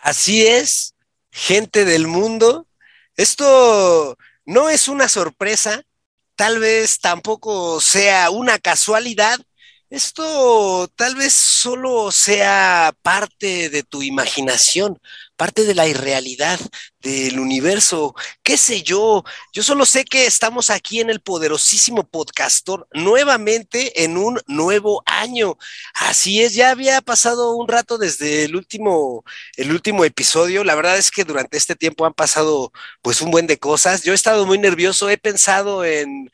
Así es, gente del mundo. Esto no es una sorpresa, tal vez tampoco sea una casualidad. Esto tal vez solo sea parte de tu imaginación, parte de la irrealidad del universo, qué sé yo. Yo solo sé que estamos aquí en el poderosísimo podcastor nuevamente en un nuevo año. Así es, ya había pasado un rato desde el último el último episodio. La verdad es que durante este tiempo han pasado pues un buen de cosas. Yo he estado muy nervioso, he pensado en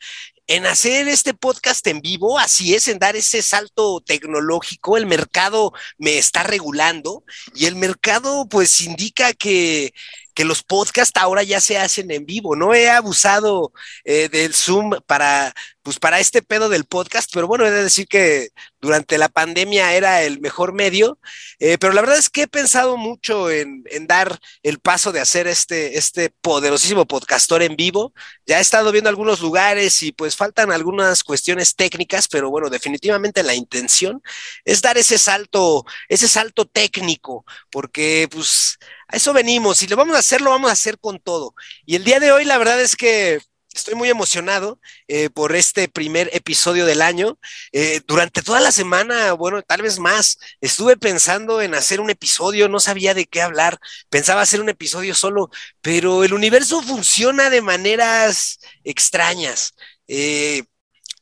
en hacer este podcast en vivo, así es, en dar ese salto tecnológico, el mercado me está regulando y el mercado pues indica que, que los podcasts ahora ya se hacen en vivo. No he abusado eh, del Zoom para, pues para este pedo del podcast, pero bueno, he de decir que durante la pandemia era el mejor medio, eh, pero la verdad es que he pensado mucho en, dar el paso de hacer este, este poderosísimo podcastor en vivo. Ya he estado viendo algunos lugares y pues faltan algunas cuestiones técnicas, pero bueno, definitivamente la intención es dar ese salto, ese salto técnico, porque pues a eso venimos y lo vamos a hacer, lo vamos a hacer con todo. Y el día de hoy la verdad es que Estoy muy emocionado eh, por este primer episodio del año. Eh, durante toda la semana, bueno, tal vez más, estuve pensando en hacer un episodio, no sabía de qué hablar, pensaba hacer un episodio solo, pero el universo funciona de maneras extrañas. Eh,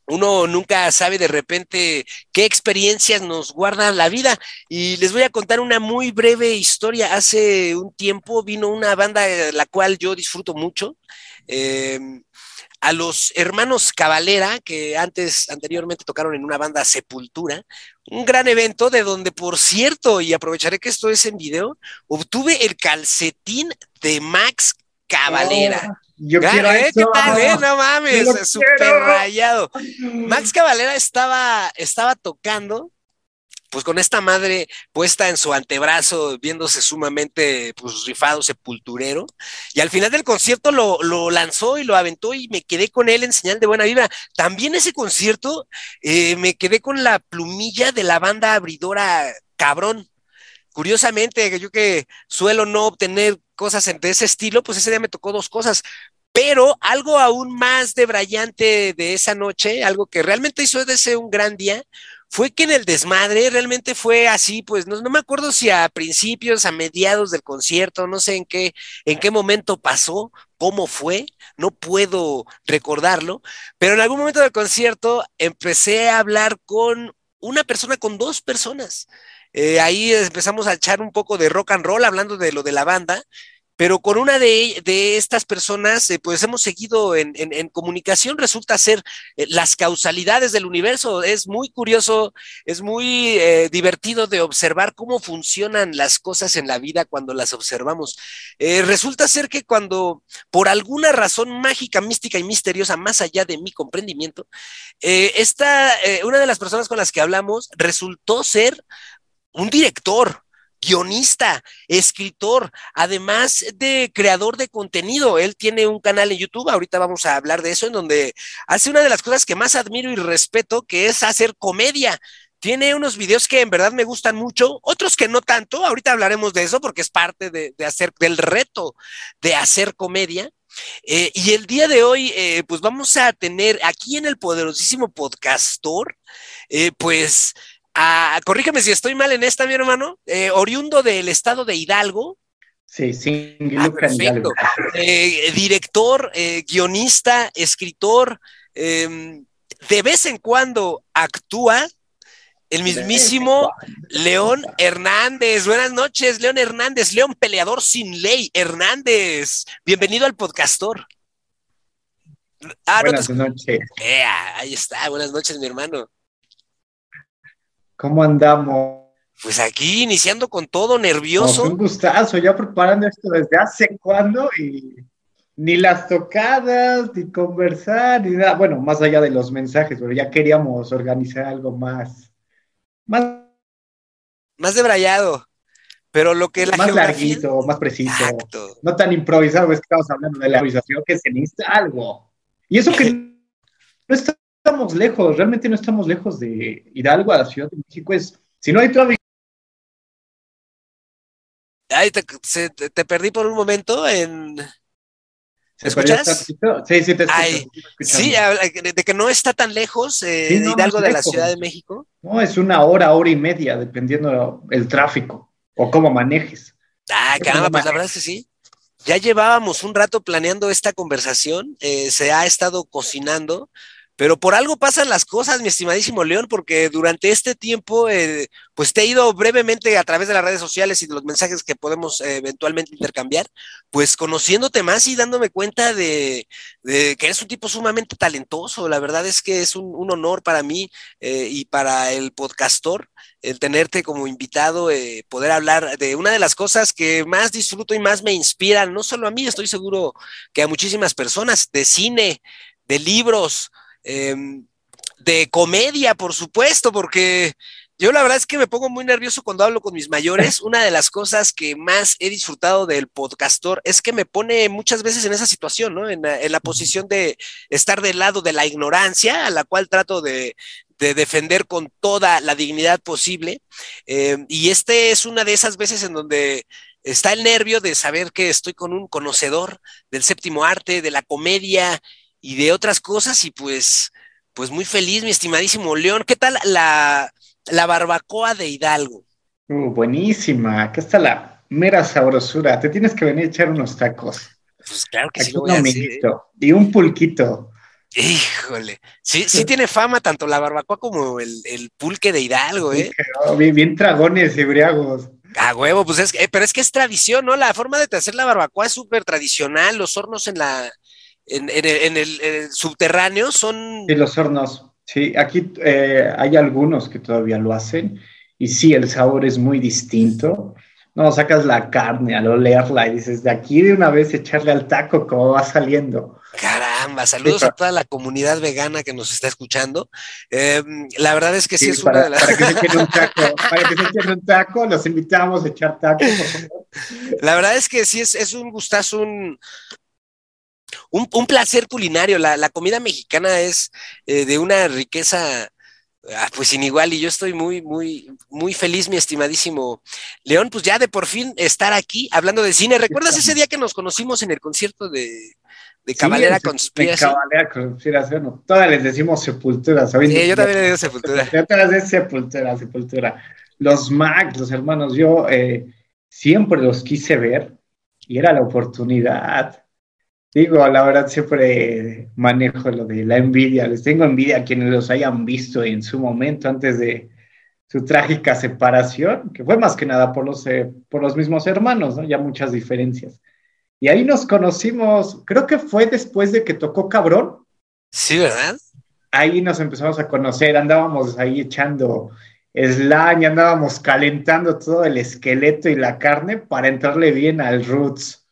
uno nunca sabe de repente qué experiencias nos guardan la vida. Y les voy a contar una muy breve historia. Hace un tiempo vino una banda la cual yo disfruto mucho. Eh, a los hermanos Cavalera, que antes, anteriormente tocaron en una banda Sepultura, un gran evento de donde, por cierto, y aprovecharé que esto es en video, obtuve el calcetín de Max Cavalera. Oh, yo quiero ¿eh? ¿Qué tal, eh? No mames, súper rayado. Max Cavalera estaba, estaba tocando pues con esta madre puesta en su antebrazo, viéndose sumamente pues rifado, sepulturero, y al final del concierto lo, lo, lanzó y lo aventó y me quedé con él en señal de buena vibra. También ese concierto eh, me quedé con la plumilla de la banda abridora Cabrón. Curiosamente, yo que suelo no obtener cosas de ese estilo, pues ese día me tocó dos cosas. Pero algo aún más de brillante de esa noche, algo que realmente hizo de ese un gran día, fue que en el desmadre realmente fue así, pues no, me acuerdo si a principios, a mediados del concierto, no sé en qué, en qué momento pasó, cómo fue, no puedo recordarlo, pero en algún momento del concierto empecé a hablar con una persona, con dos personas. Eh, ahí empezamos a echar un poco de rock and roll hablando de lo de la banda pero con una de, de estas personas, eh, pues hemos seguido en, comunicación, resulta ser eh, las causalidades del universo. Es muy curioso, es muy eh, divertido de observar cómo funcionan las cosas en la vida cuando las observamos. Resulta ser que cuando, por alguna razón mágica, mística y misteriosa, más allá de mi comprendimiento, esta, una de las personas con las que hablamos resultó ser un director, guionista, escritor, además de creador de contenido. Él tiene un canal en YouTube, ahorita vamos a hablar de eso, en donde hace una de las cosas que más admiro y respeto, que es hacer comedia. Tiene unos videos que en verdad me gustan mucho, otros que no tanto. Ahorita hablaremos de eso porque es parte de, hacer del reto de hacer comedia. Eh, y el día de hoy, eh, pues vamos a tener aquí en el poderosísimo podcastor, eh, pues Ah, corrígeme si estoy mal en esta, mi hermano, eh, oriundo del estado de Hidalgo. Sí, sí, ah. Eh, director, eh, guionista, escritor, em, de vez en cuando actúa el mismísimo León Hernández. Buenas noches, León Hernández, León Peleador sin ley, Hernández. Bienvenido al podcastor. Ah, buenas no te... noches. ahí está, buenas noches, mi hermano. ¿Cómo andamos? Pues aquí iniciando con todo nervioso. No, un gustazo, ya preparando esto desde hace cuándo y ni las tocadas, ni conversar, ni nada. Bueno, más allá de los mensajes, pero ya queríamos organizar algo más. Más, más debrayado. Pero lo que la Más geografía... larguito, más preciso. Exacto. No tan improvisado, es que estamos hablando de la improvisación, que se necesita algo. Y eso que no está estamos lejos, realmente no estamos lejos de Hidalgo a la Ciudad de México. Es, si no hay tráfico. Ay, te, se- te- te perdí por un momento en... ¿Se escuchas? Sí, sí, te escucho. Ay. Sí, de que no está tan lejos eh, Sí, no, de no Hidalgo de la. Ciudad de México. No, es una hora, hora y media, dependiendo el tráfico o cómo manejes. Ah, caramba, pues la verdad es que sí. Ya llevábamos un rato planeando esta conversación, eh, se ha estado cocinando, pero por algo pasan las cosas, mi estimadísimo León, porque durante este tiempo, eh, pues te he ido brevemente a través de las redes sociales y de los mensajes que podemos eh, eventualmente intercambiar, pues conociéndote más y dándome cuenta de, que eres un tipo sumamente talentoso. La verdad es que es un, honor para mí eh, y para el podcastor el tenerte como invitado, poder hablar de una de las cosas que más disfruto y más me inspiran, no solo a mí, estoy seguro que a muchísimas personas, de cine, de libros, eh, de comedia, por supuesto, porque yo la verdad es que me pongo muy nervioso cuando hablo con mis mayores. Una de las cosas que más he disfrutado del podcastor es que me pone muchas veces en esa situación, ¿no? En la, en la posición de estar del lado de la ignorancia, a la cual trato de, de defender con toda la dignidad posible. Eh, y este es una de esas veces en donde está el nervio de saber que estoy con un conocedor del séptimo arte, de la comedia y de otras cosas y pues, pues muy feliz, mi estimadísimo León. ¿Qué tal la, la barbacoa de Hidalgo? Uh, buenísima. Acá está la mera sabrosura. Te tienes que venir a echar unos tacos. Pues claro que sí Aquí lo un hacer. ¿eh? y un pulquito. Híjole, sí, sí tiene fama tanto la barbacoa como el, el pulque de Hidalgo, ¿eh? Bien, bien dragones y briagos. A huevo, pues es que, eh, pero es que es tradición, ¿no? La forma de hacer la barbacoa es súper tradicional, los hornos en la, en, en el, en el- en el subterráneo son, Y los hornos. Sí, aquí eh, hay algunos que todavía lo hacen. Y sí, el sabor es muy distinto. No, sacas la carne al olerla y dices, de aquí de una vez echarle al taco como va saliendo. caramba, saludos Sí, a toda la comunidad vegana que nos está escuchando. Eh, la verdad es que sí, Sí, es para, una de las... para que se echen un taco, para que se echen un taco, los invitamos a echar taco, por favor. La verdad es que sí es, es un gustazo, un, un, un placer culinario. La, la comida mexicana es eh, de una riqueza ah, pues sin igual y yo estoy muy, muy, muy feliz, mi estimadísimo León, pues ya de por fin estar aquí hablando de cine. ¿Recuerdas ese día que nos conocimos en el concierto de, de Cabalera Sí, de Conspiracy? Cabalera Conspiración. no, Todas les decimos sepultura. ¿saben? Sí, yo también le digo sepultura. Yo todas es sepultura, sepultura. Los Mac, los hermanos, yo eh, siempre los quise ver y era la oportunidad. Digo, la verdad siempre manejo lo de la envidia. Les tengo envidia a quienes los hayan visto en su momento antes de su trágica separación, que fue más que nada por los, eh, por los mismos hermanos, ¿no? Ya muchas diferencias. Y ahí nos conocimos, creo que fue después de que tocó Cabrón, Sí, ¿verdad? ahí nos empezamos a conocer, andábamos ahí echando slime, andábamos calentando todo el esqueleto y la carne para entrarle bien al roots.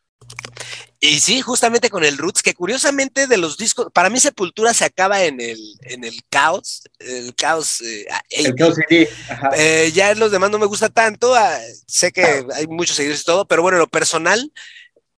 Y sí, justamente con el Roots, que curiosamente de los discos, para mí Sepultura se acaba en el, en el caos, el caos. eh, El 80. Chaos CD. Eh, ya los demás no me gusta tanto, ah, sé que hay muchos seguidores y todo, pero bueno, en lo personal,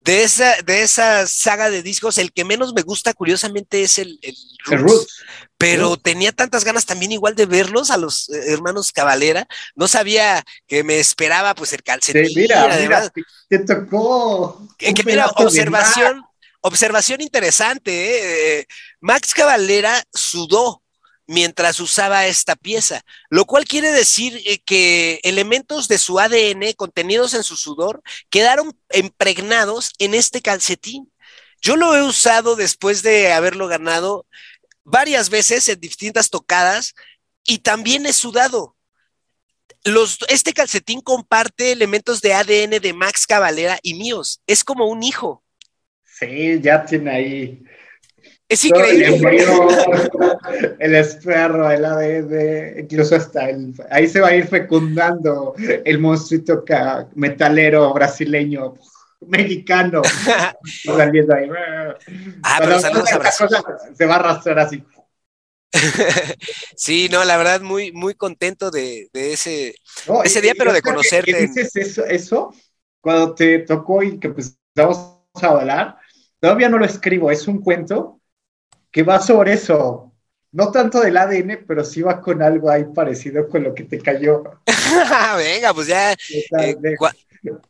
de esa, de esa saga de discos, el que menos me gusta, curiosamente, es el, el El Roots. Pero tenía tantas ganas también igual de verlos a los eh, hermanos Cavalera, no sabía que me esperaba pues el Sí, calcetín, mira, además, mira, te tocó. que, un que mira, observación, observación interesante, ¿eh? Max Cavalera sudó mientras usaba esta pieza, lo cual quiere decir eh, que elementos de su ADN contenidos en su sudor quedaron impregnados en este calcetín. Yo lo he usado después de haberlo ganado varias veces en distintas tocadas y también he sudado. Este calcetín comparte elementos de ADN de Max Cavalera y míos. Es como un hijo. Sí, ya tiene ahí. Es el increíble. embrión, el esperro, el ADN, incluso hasta el, ahí se va a ir fecundando el monstruito metalero brasileño, mexicano, saliendo ahí. Ah, pero saludos a Brasil. cosa se va a arrastrar así. sí, no, la verdad, muy, muy contento de, de ese. No, Ese y- día, y pero de que- conocerte que dices eso, eso, cuando te tocó y que empezamos a hablar, todavía no lo escribo, es un cuento que va sobre eso. No tanto del ADN, pero sí va con algo ahí parecido con lo que te cayó. Venga, pues ya. eh,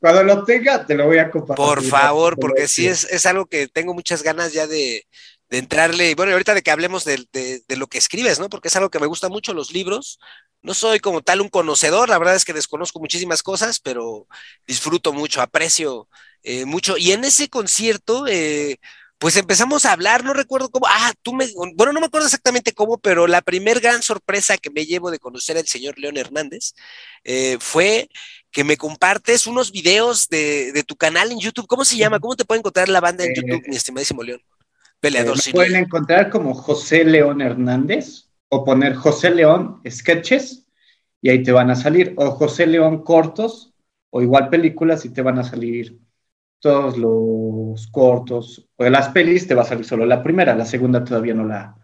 Cuando lo tenga, te lo voy a compartir. Por favor, porque sí es, es algo que tengo muchas ganas ya de, de entrarle. Bueno, ahorita de que hablemos de, de, de, lo que escribes, ¿no? Porque es algo que me gusta mucho, los libros. No soy como tal un conocedor, la verdad es que desconozco muchísimas cosas, pero disfruto mucho, aprecio eh, mucho. Y en ese concierto, eh, pues empezamos a hablar, no recuerdo cómo, ah, tú me, bueno, no me acuerdo exactamente cómo, pero la primer gran sorpresa que me llevo de conocer al señor León Hernández eh, fue que me compartes unos videos de, de, tu canal en YouTube. ¿Cómo se llama? ¿Cómo te puede encontrar la banda en eh, YouTube, mi estimadísimo León? Peleador eh, pueden encontrar como José León Hernández o poner José León Sketches y ahí te van a salir, o José León Cortos o igual películas y te van a salir todos los cortos o las pelis, te va a salir solo la primera, la segunda todavía no la,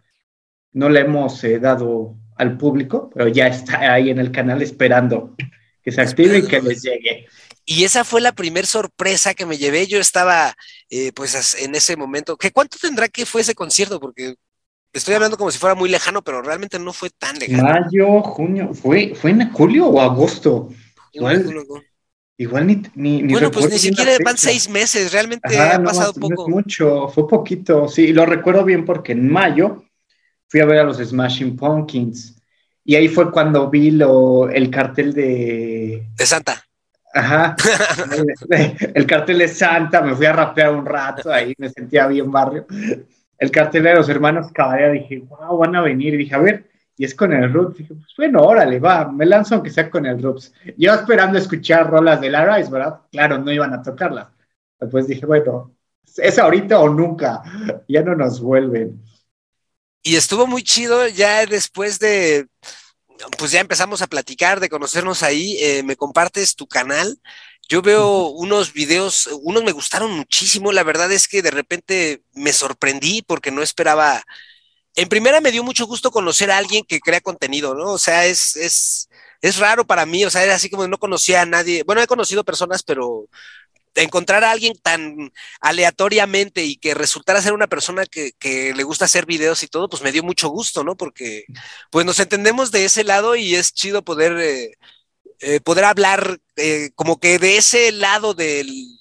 no la hemos eh, dado al público, pero ya está ahí en el canal esperando que se active y que les llegue. Y esa fue la primera sorpresa que me llevé. Yo estaba, eh, pues, en ese momento. ¿Qué, ¿Cuánto tendrá que fue ese concierto? Porque estoy hablando como si fuera muy lejano, pero realmente no fue tan lejano. Mayo, junio, ¿fue, fue en julio o agosto? Igual ni, ni, ni Bueno, pues ni siquiera van seis meses, realmente Ajá, ha pasado no, poco. No mucho, fue poquito, sí, lo recuerdo bien porque en mayo fui a ver a los Smashing Pumpkins y ahí fue cuando vi lo, el cartel de... De Santa. Ajá, el cartel de Santa, me fui a rapear un rato ahí, me sentía bien barrio. El cartel de los hermanos Caballero, dije, wow, van a venir, y dije, a ver, y es con el Rups. Dije, pues bueno, órale, va, me lanzo aunque sea con el Rups. Yo esperando escuchar rolas de la Rice, ¿verdad? Claro, no iban a tocarlas. Después dije, bueno, es ahorita o nunca, ya no nos vuelven. Y estuvo muy chido ya después de, pues ya empezamos a platicar, de conocernos ahí, eh, me compartes tu canal. Yo veo unos videos, unos me gustaron muchísimo, la verdad es que de repente me sorprendí porque no esperaba en primera me dio mucho gusto conocer a alguien que crea contenido, ¿no? O sea, es, es, es raro para mí, o sea, era así como no conocía a nadie. Bueno, he conocido personas, pero encontrar a alguien tan aleatoriamente y que resultara ser una persona que, le gusta hacer videos y todo, pues me dio mucho gusto, ¿no? Porque pues nos entendemos de ese lado y es chido poder, eh, eh, poder hablar eh, como que de ese lado del,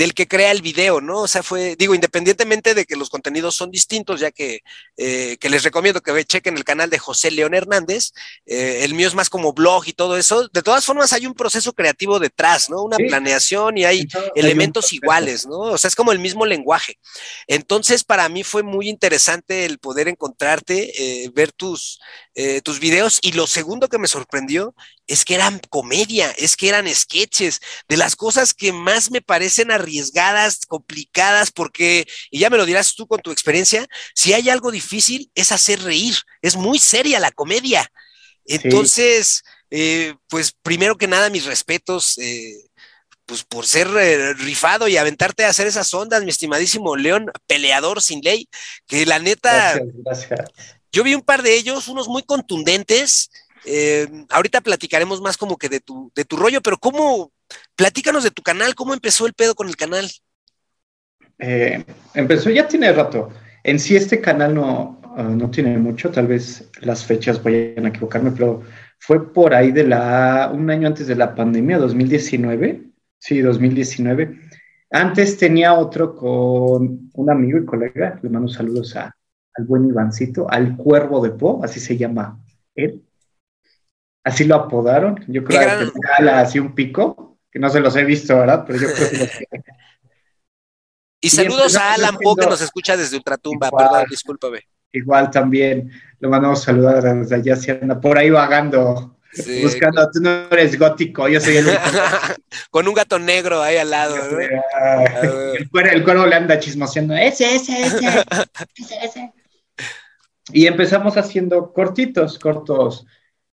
del que crea el video, ¿no? O sea, fue, digo, independientemente de que los contenidos son distintos, ya que, eh, que les recomiendo que chequen el canal de José León Hernández, eh, el mío es más como blog y todo eso, de todas formas hay un proceso creativo detrás, ¿no? Una sí. planeación y hay elementos iguales, ¿no? O sea, es como el mismo lenguaje. Entonces, para mí fue muy interesante el poder encontrarte, eh, ver tus, eh, tus videos y lo segundo que me sorprendió es que eran comedia, es que eran sketches, de las cosas que más me parecen arriesgadas, complicadas, porque, y ya me lo dirás tú con tu experiencia, si hay algo difícil es hacer reír, es muy seria la comedia. Entonces, sí. eh, pues primero que nada, mis respetos. Eh, pues por ser eh, rifado y aventarte a hacer esas ondas, mi estimadísimo León, peleador sin ley, que la neta, gracias, gracias. Yo vi un par de ellos, unos muy contundentes, eh, ahorita platicaremos más como que de tu, de tu rollo, pero ¿cómo? Platícanos de tu canal, ¿cómo empezó el pedo con el canal? Eh, empezó ya tiene rato. En sí este canal no, uh, no tiene mucho, tal vez las fechas vayan a equivocarme, pero fue por ahí de la, un año antes de la pandemia, 2019, sí, 2019. Antes tenía otro con un amigo y colega, le mando saludos a, al buen Ivancito, al Cuervo de Po, así se llama él. Así lo apodaron. Yo creo gran... que tenía así un pico, que no se los he visto, ¿verdad? Pero yo creo que los. Y, y saludos a Alan Poe que nos escucha desde Ultratumba, igual, perdón, discúlpame. Igual también, lo mandamos saludar desde allá, si anda por ahí vagando, sí, buscando, con... tú no eres gótico, yo soy el Con un gato negro ahí al lado. ¿no? el, cuervo, el, cuervo, le anda chismoseando, ese, ese, ese, ese, ese. Y empezamos haciendo cortitos, cortos,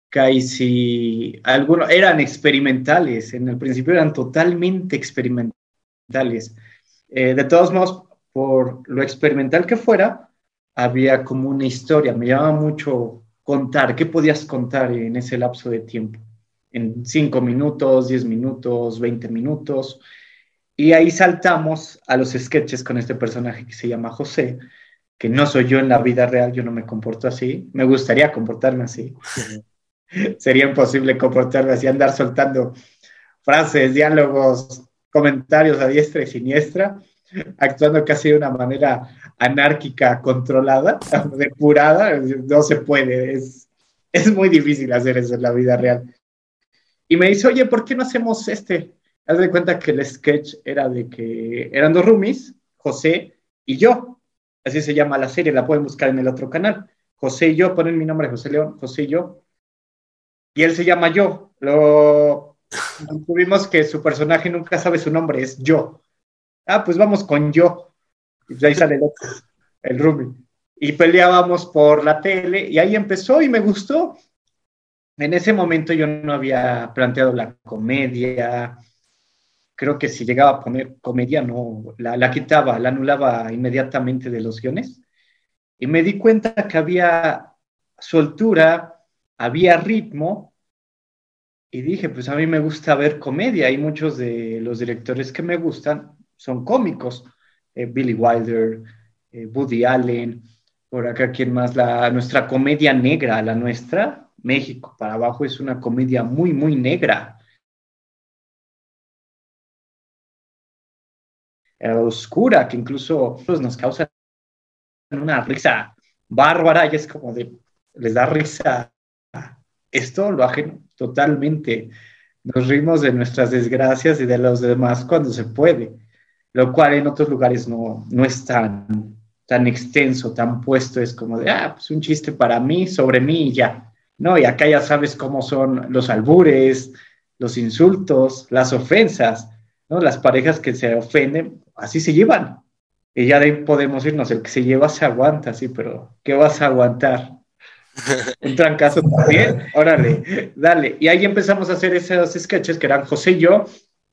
casi algunos eran experimentales, en el principio eran totalmente experimentales. Eh, de todos modos, por lo experimental que fuera, había como una historia, me llamaba mucho contar, ¿qué podías contar en ese lapso de tiempo? En cinco minutos, diez minutos, veinte minutos. Y ahí saltamos a los sketches con este personaje que se llama José, que no soy yo en la vida real, yo no me comporto así, me gustaría comportarme así. Sería imposible comportarme así, andar soltando frases, diálogos, comentarios a diestra y siniestra, actuando casi de una manera anárquica, controlada, depurada, no se puede, es, es muy difícil hacer eso en la vida real. Y me dice, oye, ¿por qué no hacemos este? Haz de cuenta que el sketch era de que eran dos roomies, José y yo. Así se llama la serie, la pueden buscar en el otro canal. José y yo, ponen mi nombre, José León, José y yo. Y él se llama yo. Lo tuvimos que su personaje nunca sabe su nombre, es yo. Ah, pues vamos con yo. Y ahí sale el otro, el roomie. Y peleábamos por la tele y ahí empezó y me gustó. En ese momento yo no había planteado la comedia, creo que si llegaba a poner comedia, no, la, quitaba, la anulaba inmediatamente de los guiones. Y me di cuenta que había soltura, había ritmo, y dije, pues a mí me gusta ver comedia, y muchos de los directores que me gustan son cómicos. Eh, Billy Wilder, eh, Woody Allen, por acá, ¿quién más? La, nuestra comedia negra, la nuestra, México para abajo, es una comedia muy, muy negra oscura que incluso pues, nos causa una risa bárbara y es como de, les da risa. Esto lo hacen totalmente. Nos rimos de nuestras desgracias y de los demás cuando se puede, lo cual en otros lugares no, no es tan, tan extenso, tan puesto. Es como de, ah, pues un chiste para mí, sobre mí y ya. No, y acá ya sabes cómo son los albures, los insultos, las ofensas, ¿no? Las parejas que se ofenden así se llevan. Y ya de ahí podemos irnos, el que se lleva se aguanta, sí, pero ¿qué vas a aguantar? Un trancazo también, órale, dale. Y ahí empezamos a hacer esos sketches que eran José y yo,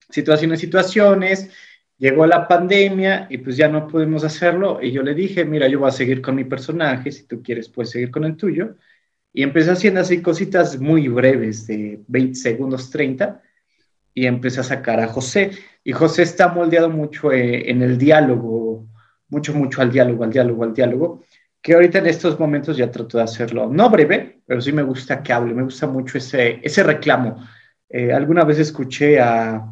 situaciones, situaciones, llegó la pandemia y pues ya no pudimos hacerlo y yo le dije, mira, yo voy a seguir con mi personaje, si tú quieres puedes seguir con el tuyo. Y empecé haciendo así cositas muy breves, de 20 segundos, 30, y empecé a sacar a José. Y José está moldeado mucho eh, en el diálogo, mucho, mucho al diálogo, al diálogo, al diálogo, que ahorita en estos momentos ya trato de hacerlo, no breve, pero sí me gusta que hable, me gusta mucho ese, ese reclamo. Eh, alguna vez escuché a,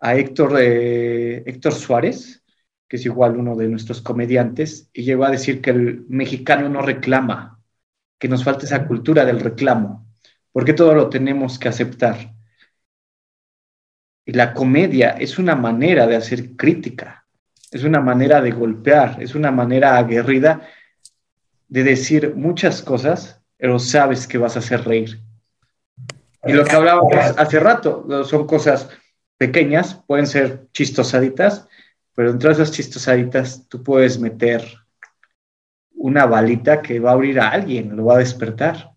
a Héctor, eh, Héctor Suárez, que es igual uno de nuestros comediantes, y llegó a decir que el mexicano no reclama, que nos falta esa cultura del reclamo, porque todo lo tenemos que aceptar. Y la comedia es una manera de hacer crítica, es una manera de golpear, es una manera aguerrida de decir muchas cosas, pero sabes que vas a hacer reír. Y lo que hablábamos hace rato, son cosas pequeñas, pueden ser chistosaditas, pero entre esas chistosaditas tú puedes meter una balita que va a abrir a alguien, lo va a despertar.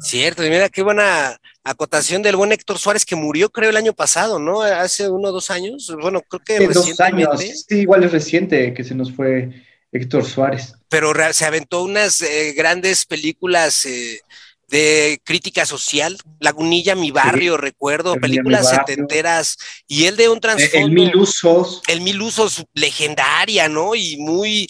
Cierto, y mira qué buena acotación del buen Héctor Suárez que murió creo el año pasado, ¿no? Hace uno o dos años. Bueno, creo que Dos años. Sí, igual es reciente que se nos fue Héctor Suárez. Pero se aventó unas eh, grandes películas eh, de crítica social, Lagunilla, Mi Barrio, recuerdo, películas setenteras, y él de un trasfondo. El Mil Usos. El Mil Usos, legendaria, ¿no? Y muy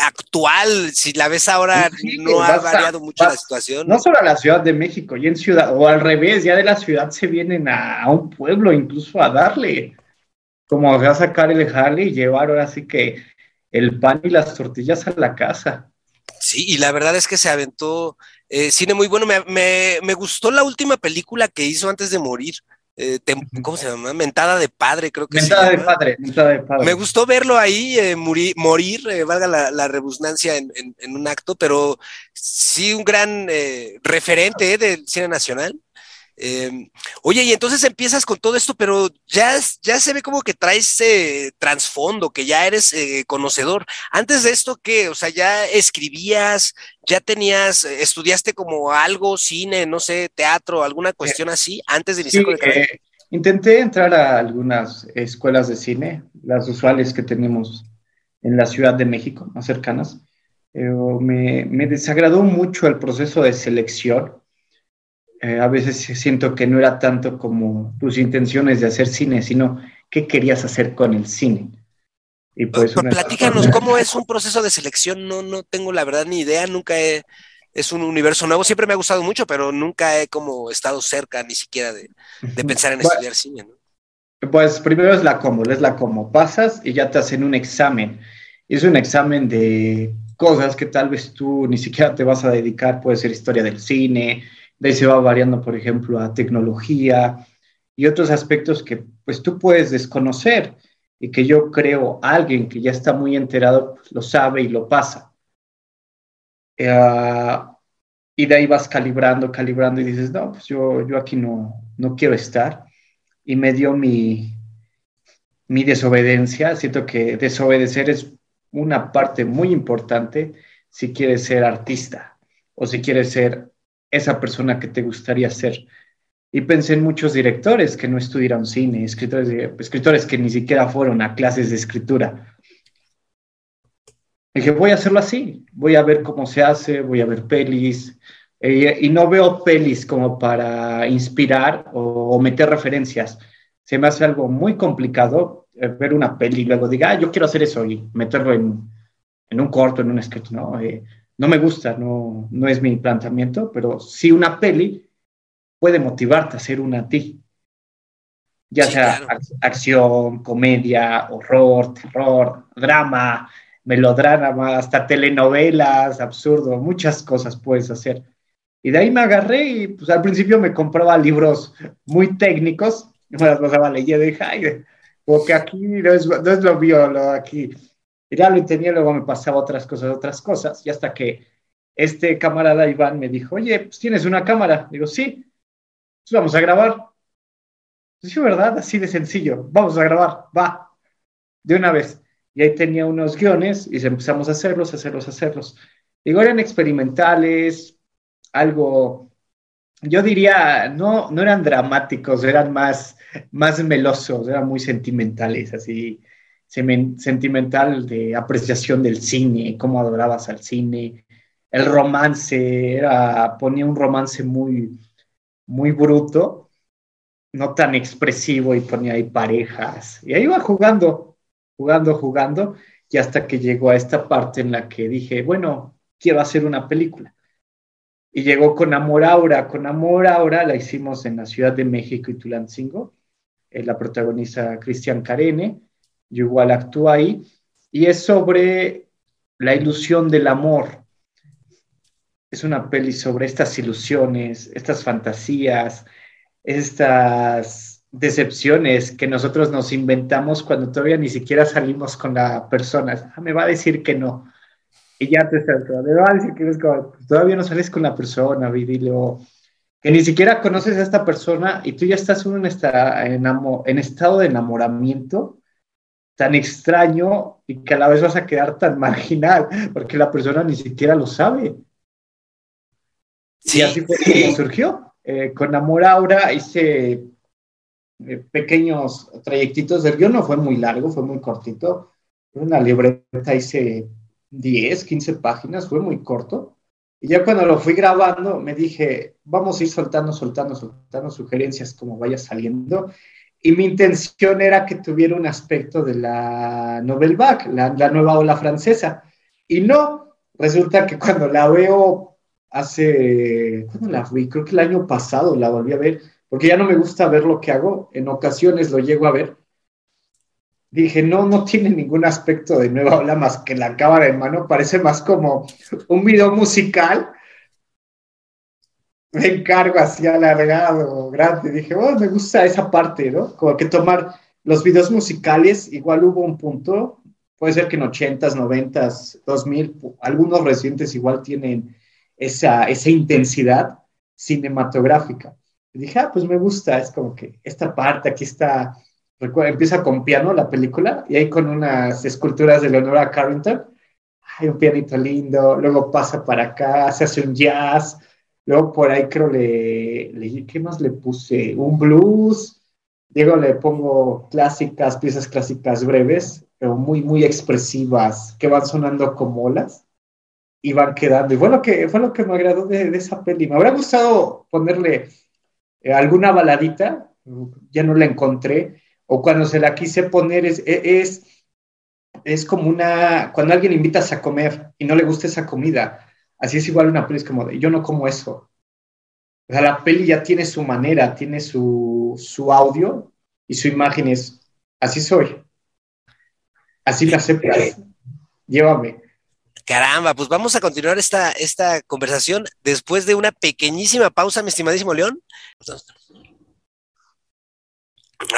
actual, si la ves ahora, no ha variado mucho la situación. No solo a la Ciudad de México, y en ciudad, o al revés, ya de la ciudad se vienen a, un pueblo incluso a darle, como a sacar el jale y llevar ahora sí que el pan y las tortillas a la casa. Sí, y la verdad es que se aventó eh, cine muy bueno. Me, me, me, gustó la última película que hizo antes de morir. Eh, ¿cómo se llama? Mentada de padre, creo que mentada de padre, mentada de padre. Me gustó verlo ahí eh, morir, eh, valga la, la rebusnancia en, en, un acto, pero sí un gran referente del cine nacional. Em, oye, y entonces empiezas con todo esto, pero ya, ya se ve como que traes eh, trasfondo, que ya eres eh, conocedor. Antes de esto, ¿qué? O sea, ya escribías, ya tenías, eh, estudiaste como algo, cine, no sé, teatro, alguna cuestión así, antes de iniciar con el Intenté entrar a algunas escuelas de cine, las usuales que tenemos en la Ciudad de México, más cercanas. Me, me desagradó mucho el proceso de selección eh, a veces siento que no era tanto como tus intenciones de hacer cine, sino qué querías hacer con el cine. Y pues, Platícanos, ¿cómo es un proceso de selección? No, no tengo la verdad ni idea, nunca he, es un universo nuevo, siempre me ha gustado mucho, pero nunca he como estado cerca ni siquiera de, pensar en estudiar cine. Pues primero es la cómo, es la cómo. Pasas y ya te hacen un examen. Es un examen de cosas que tal vez tú ni siquiera te vas a dedicar. Puede ser historia del cine, de ahí se va variando, por ejemplo, a tecnología y otros aspectos que pues tú puedes desconocer y que yo creo alguien que ya está muy enterado pues, lo sabe y lo pasa. Eh, y de ahí vas calibrando, calibrando y dices, no, pues yo, yo aquí no, no quiero estar. Y me dio mi, mi desobediencia. Siento que desobedecer es una parte muy importante si quieres ser artista o si quieres ser esa persona que te gustaría ser. Y pensé en muchos directores que no estudiaron cine, escritores, escritores que ni siquiera fueron a clases de escritura. Dije, voy a hacerlo así, voy a ver cómo se hace, voy a ver pelis, eh, y no veo pelis como para inspirar o, meter referencias. Se me hace algo muy complicado eh, ver una peli y luego diga, ah, yo quiero hacer eso y meterlo en, un corto, en un sketch, ¿no? Eh, no me gusta, no, no es mi planteamiento, pero sí una peli puede motivarte a hacer una a ti. Ya sea acción, comedia, horror, terror, drama, melodrama, hasta telenovelas, absurdo, muchas cosas puedes hacer. Y de ahí me agarré y pues al principio me compraba libros muy técnicos, me las pasaba leyendo y dije, ay, porque aquí no es, no es lo mío, lo aquí. Y ya lo entendía, luego me pasaba otras cosas, otras cosas, y hasta que este camarada Iván me dijo, oye, pues tienes una cámara. Digo, sí, pues vamos a grabar. Sí, ¿verdad? Así de sencillo, vamos a grabar, va, de una vez. Y ahí tenía unos guiones y empezamos a hacerlos, hacerlos, hacerlos. Digo, eran experimentales, algo, yo diría, no, no eran dramáticos, eran más, más melosos, eran muy sentimentales, así, sentimental de apreciación del cine, cómo adorabas al cine, el romance, ponía un romance muy, muy bruto, no tan expresivo y ponía ahí parejas, y ahí iba jugando, jugando, jugando, y hasta que llegó a esta parte en la que dije, bueno, quiero hacer una película y llegó con Amor Aura. Con Amor Aura la hicimos en la Ciudad de México y Tulancingo. Eh, la protagoniza Cristian Carene, yo igual actúo ahí, y es sobre la ilusión del amor. Es una peli sobre estas ilusiones, estas fantasías, estas decepciones que nosotros nos inventamos cuando todavía ni siquiera salimos con la persona. Ah, me va a decir que no y ya te estás que todavía no sales con la persona, vidilo, que ni siquiera conoces a esta persona y tú ya estás en estado de enamoramiento tan extraño y que a la vez vas a quedar tan marginal, porque la persona ni siquiera lo sabe. Sí. Y así fue como surgió. Eh, con Amor Aura hice eh, pequeños trayectitos del guion, no fue muy largo, fue muy cortito. Una libreta hice 10, 15 páginas, fue muy corto. Y ya cuando lo fui grabando, me dije, vamos a ir soltando, soltando, soltando sugerencias como vaya saliendo. Y mi intención era que tuviera un aspecto de la Nouvelle Vague, la, la nueva ola francesa. Y no, resulta que cuando la veo hace, ¿cuándo la vi? Creo que el año pasado la volví a ver, porque ya no me gusta ver lo que hago, en ocasiones lo llego a ver, dije, no, no tiene ningún aspecto de nueva ola más que la cámara en mano, parece más como un video musical. Me encargo así alargado, grande. Dije, oh, me gusta esa parte, ¿no? Como que tomar los videos musicales, igual hubo un punto, puede ser que en 80s, 90s, 2000, algunos recientes igual tienen esa, esa intensidad cinematográfica. Y dije, ah, pues me gusta, es como que esta parte, aquí está empieza con piano la película y ahí con unas esculturas de Leonora Carrington. Hay un pianito lindo, luego pasa para acá, se hace un jazz, luego por ahí creo le, le ¿qué más le puse? Un blues, luego le pongo clásicas, piezas clásicas breves, pero muy, muy expresivas, que van sonando como olas y van quedando. Y fue lo que, fue lo que me agradó de, esa peli. Me habría gustado ponerle eh, alguna baladita, ya no la encontré, o cuando se la quise poner es, e, es, es como una, cuando alguien invitas a comer y no le gusta esa comida, así es igual una peli, es como de, yo no como eso. O sea, la peli ya tiene su manera, tiene su, su audio, y su imagen es, así soy, así me aceptas, llévame. Caramba, pues vamos a continuar esta, esta conversación después de una pequeñísima pausa, mi estimadísimo León.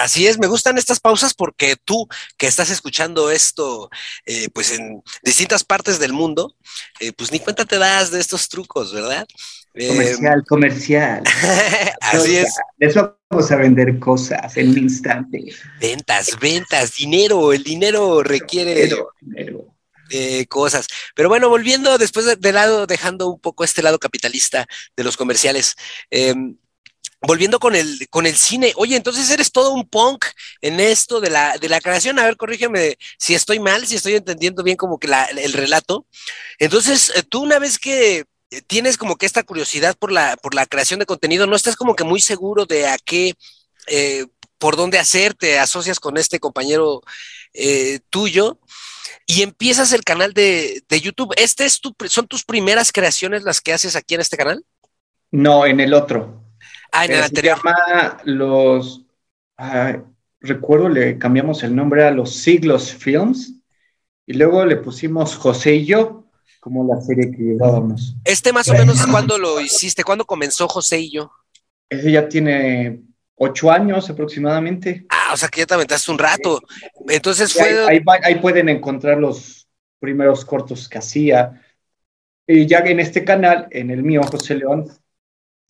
Así es, me gustan estas pausas porque tú que estás escuchando esto, eh, pues en distintas partes del mundo, eh, pues ni cuenta te das de estos trucos, ¿verdad? Comercial, eh, comercial. Así es. Les vamos a vender cosas en un instante. Ventas, ventas, dinero, el dinero requiere dinero, cosas. Pero bueno, volviendo después de, de, lado, dejando un poco este lado capitalista de los comerciales, eh, volviendo con el, con el cine, oye, entonces eres todo un punk en esto de la, de la creación. A ver, corrígeme si estoy mal, si estoy entendiendo bien como que el relato. Entonces, eh, tú una vez que tienes como que esta curiosidad por la, por la creación de contenido, no estás como que muy seguro de a qué, eh, por dónde hacer, te asocias con este compañero eh, tuyo y empiezas el canal de, de YouTube. ¿Este es tu, son tus primeras creaciones las que haces aquí en este canal? No, en el otro. Ah, en el Eh, anterior. Se llama los. ah, recuerdo, le cambiamos el nombre a los Siglos Films y luego le pusimos José y yo, como la serie que llevábamos. Este más o menos, ¿cuándo lo hiciste? ¿Cuándo comenzó José y yo? Ese ya tiene ocho años aproximadamente. Ah, o sea que ya te aventaste un rato. Entonces ahí, fue. ahí ahí pueden encontrar los primeros cortos que hacía. Y ya en este canal, en el mío, José León,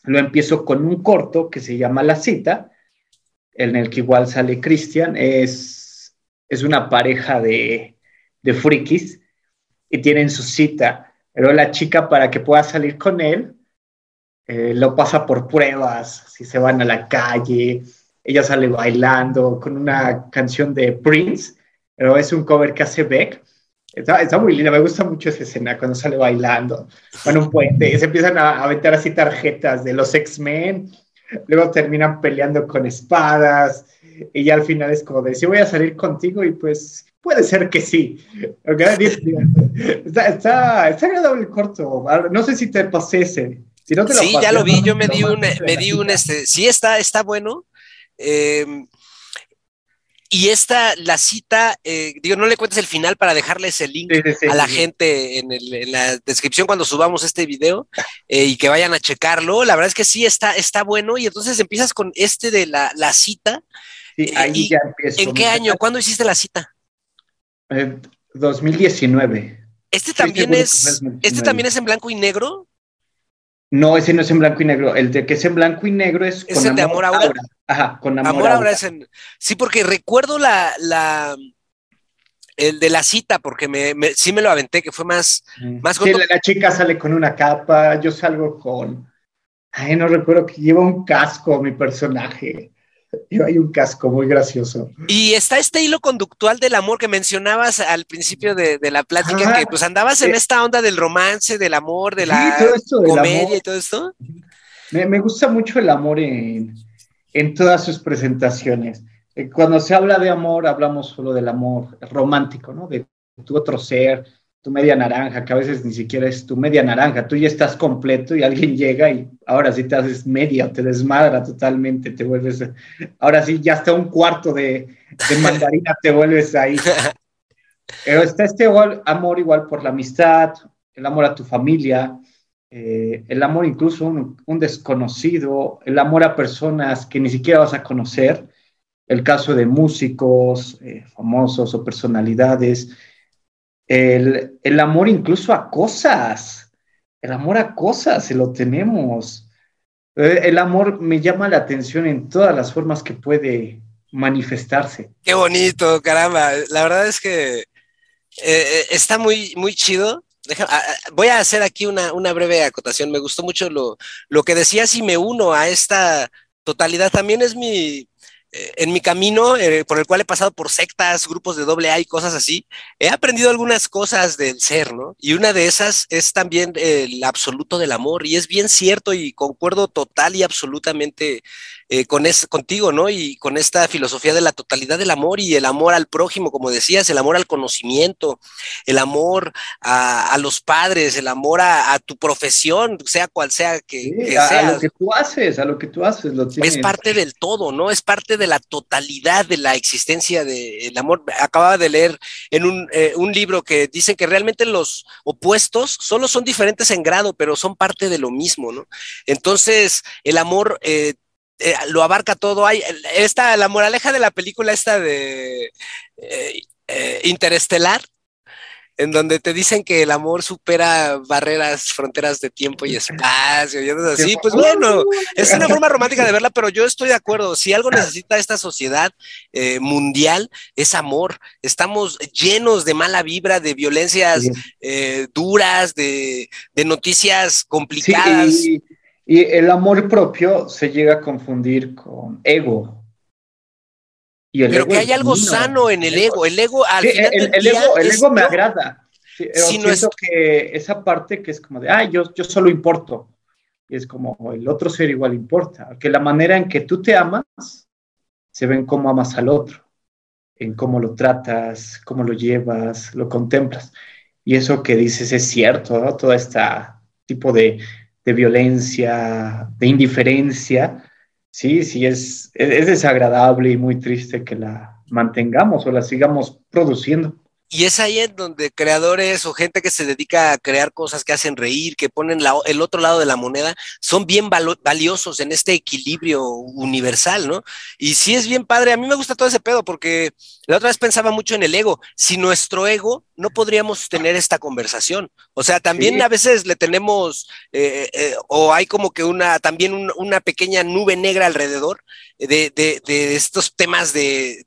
lo empiezo con un corto que se llama La Cita, en el que igual sale Cristian. Es, es una pareja de, de frikis y tienen su cita, pero la chica para que pueda salir con él eh, lo pasa por pruebas, si se van a la calle, ella sale bailando con una canción de Prince, pero es un cover que hace Beck. Está, está muy linda, me gusta mucho esa escena cuando sale bailando con un puente y se empiezan a a aventar así tarjetas de los X-Men, luego terminan peleando con espadas y ya al final es como de, si voy a salir contigo y pues puede ser que sí. Está, está, está agradable el corto, no sé si te pasé ese. Si no te Sí, pasé, ya lo vi, no, yo me lo di un, mando de me di un, este, sí está, está bueno. Eh, y esta, la cita, eh, digo, no le cuentes el final para dejarles el link Sí, sí, sí, a la gente en, el- en la descripción cuando subamos este video eh, y que vayan a checarlo. La verdad es que sí está, está bueno. Y entonces empiezas con este de la, la cita. Sí, ahí ¿Y ya empiezo. ¿En qué año? ¿Cuándo hiciste la cita? Eh, 2019. Este Estoy también es, fue 2019. este también es en blanco y negro. No, ese no es en blanco y negro. El de que es en blanco y negro es ¿Es el de Amor Ahora? Ajá, con Amor, Amor Ahora. es en. Sí, porque recuerdo la, la el de la cita, porque me, me- sí me lo aventé, que fue más, más Sí, la, la chica sale con una capa, yo salgo con. Ay, no recuerdo que lleva un casco mi personaje. Lleva ahí un casco muy gracioso. Y está este hilo conductual del amor que mencionabas al principio de, de la plática, Ajá. que pues andabas en Eh, esta onda del romance, del amor, de Sí, la todo esto del comedia y todo esto. Me, me gusta mucho el amor en, en todas sus presentaciones. Eh, Cuando se habla de amor, hablamos solo del amor romántico, ¿no? De tu otro ser, tu media naranja, que a veces ni siquiera es tu media naranja. Tú ya estás completo y alguien llega y ahora sí te haces media, te desmadra totalmente, te vuelves. Ahora sí, ya hasta un cuarto de, de mandarina te vuelves ahí. Pero está este amor igual por la amistad, el amor a tu familia, eh, el amor incluso un, desconocido, el amor a personas que ni siquiera vas a conocer, el caso de músicos eh, famosos o personalidades, el, el amor incluso a cosas, el amor a cosas, se lo tenemos. Eh, el amor me llama la atención en todas las formas que puede manifestarse. Qué bonito, caramba. La verdad es que está muy, muy chido. Deja- a- a- voy a hacer aquí una, una breve acotación. Me gustó mucho lo, lo que decías y me uno a esta totalidad. También es mi, eh, en mi camino eh, por el cual he pasado por sectas, grupos de doble A y cosas así. He aprendido algunas cosas del ser, ¿no? Y una de esas es también el absoluto del amor. Y es bien cierto y concuerdo total y absolutamente eh, con es, contigo, ¿no? Y con esta filosofía de la totalidad del amor y el amor al prójimo, como decías, el amor al conocimiento, el amor a, a los padres, el amor a, a, tu profesión, sea cual sea que, Sí, que a, lo que tú haces, a lo que tú haces, lo tienes. Es parte del todo, ¿no? Es parte de la totalidad de la existencia del amor. Acababa de leer en un, eh, un, libro que dice que realmente los opuestos solo son diferentes en grado, pero son parte de lo mismo, ¿no? Entonces, el amor eh, eh, lo abarca todo. Hay esta, la moraleja de la película esta de Interestelar, en donde te dicen que el amor supera barreras, fronteras de tiempo y espacio, y así, pues bueno, es una forma romántica de verla, pero yo estoy de acuerdo, si algo necesita esta sociedad eh, mundial es amor, estamos llenos de mala vibra, de violencias eh, duras, de, noticias complicadas. y, el amor propio se llega a confundir con ego. Pero que hay algo sano en el ego. El ego, al final el, ego, me agrada. si no es... que esa parte que es como de, ah, yo, yo solo importo. Y es como el otro ser igual importa. Que la manera en que tú te amas se ve en cómo amas al otro, en cómo lo tratas, cómo lo llevas, lo contemplas. Y eso que dices es cierto, ¿no? Todo este tipo de, de violencia, de indiferencia, sí, sí, es, es desagradable y muy triste que la mantengamos o la sigamos produciendo. Y es ahí en donde creadores o gente que se dedica a crear cosas que hacen reír, que ponen el otro lado de la moneda, son bien valiosos en este equilibrio universal, ¿no? Y sí es bien padre, a mí me gusta todo ese pedo porque la otra vez pensaba mucho en el ego. Si nuestro ego, no podríamos tener esta conversación. O sea, también a veces le tenemos, eh, eh, o hay como que una, también una pequeña nube negra alrededor de, de, estos temas de,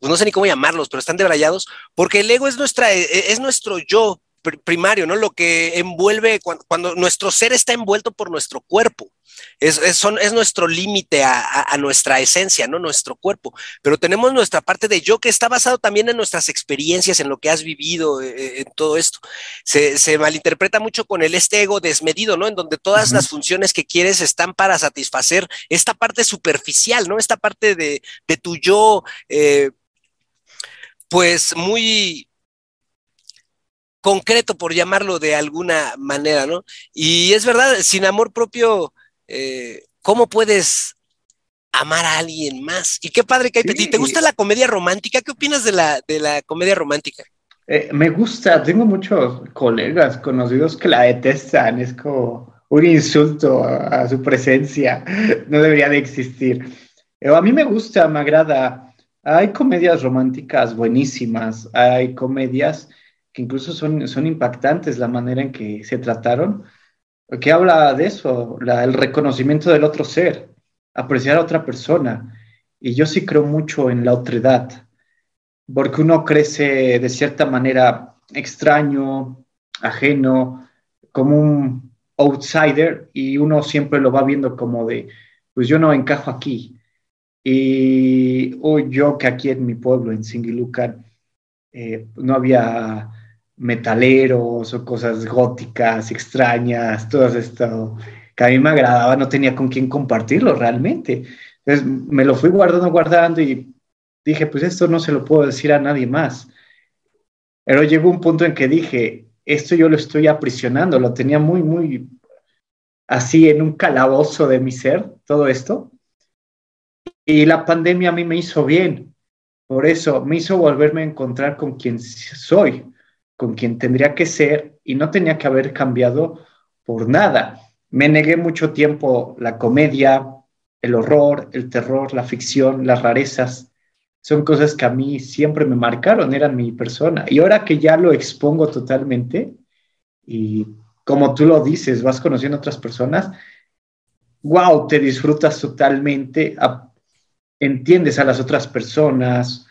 no sé ni cómo llamarlos, pero están debrayados, porque el ego es nuestra, e, e, es nuestro yo primario, ¿no? Lo que envuelve cuando, nuestro ser está envuelto por nuestro cuerpo. Es, es nuestro límite a, nuestra esencia, ¿no? Nuestro cuerpo. Pero tenemos nuestra parte de yo que está basado también en nuestras experiencias, en lo que has vivido, eh, eh, en todo esto. Se, malinterpreta mucho con el este ego desmedido, ¿no? En donde todas las funciones que quieres están para satisfacer esta parte superficial, ¿no? Esta parte de, tu yo, eh, pues muy, concreto, por llamarlo de alguna manera, ¿no? Y es verdad, sin amor propio, eh, ¿cómo puedes amar a alguien más? Y qué padre que hay. ¿Te gusta la comedia romántica? ¿Qué opinas de la, de la comedia romántica? Eh, me gusta, tengo muchos colegas conocidos que la detestan, es como un insulto a, su presencia, no debería de existir. Pero a mí me gusta, me agrada. Hay comedias románticas buenísimas, hay comedias que incluso son, son impactantes la manera en que se trataron, que habla de eso, el reconocimiento del otro ser, apreciar a otra persona. Y yo sí creo mucho en la otredad, porque uno crece de cierta manera extraño, ajeno, como un outsider, y uno siempre lo va viendo como de, pues yo no encajo aquí. Y yo que aquí en mi pueblo, en Singilucan, eh, no había metaleros o cosas góticas, extrañas, todo esto que a mí me agradaba, no tenía con quién compartirlo realmente. Entonces me lo fui guardando, guardando y dije, pues esto no se lo puedo decir a nadie más. Pero llegó un punto en que dije, esto yo lo estoy aprisionando, lo tenía muy, muy así en un calabozo de mi ser, todo esto. Y la pandemia a mí me hizo bien, por eso me hizo volverme a encontrar con quien soy, con quien tendría que ser y no tenía que haber cambiado por nada. Me negué mucho tiempo la comedia, el horror, el terror, la ficción, las rarezas. Son cosas que a mí siempre me marcaron, eran mi persona. Y ahora que ya lo expongo totalmente y como tú lo dices, vas conociendo otras personas, wow, te disfrutas totalmente, entiendes a las otras personas,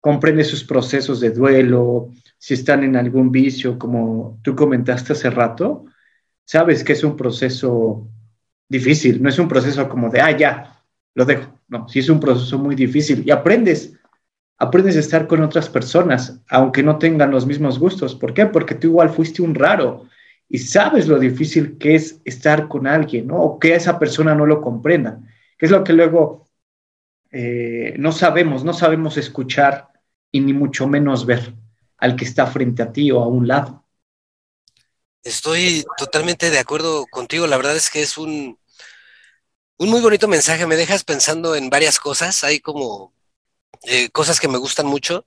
comprendes sus procesos de duelo, si están en algún vicio, como tú comentaste hace rato, sabes que es un proceso difícil, no es un proceso como de, ah, ya, lo dejo. No, sí es un proceso muy difícil y aprendes, aprendes a estar con otras personas, aunque no tengan los mismos gustos. ¿Por qué? Porque tú igual fuiste un raro y sabes lo difícil que es estar con alguien, ¿no? O que esa persona no lo comprenda, que es lo que luego eh, no sabemos, no sabemos escuchar y ni mucho menos ver al que está frente a ti o a un lado. Estoy totalmente de acuerdo contigo. La verdad es que es un, Un muy bonito mensaje, me dejas pensando en varias cosas, hay como eh, cosas que me gustan mucho.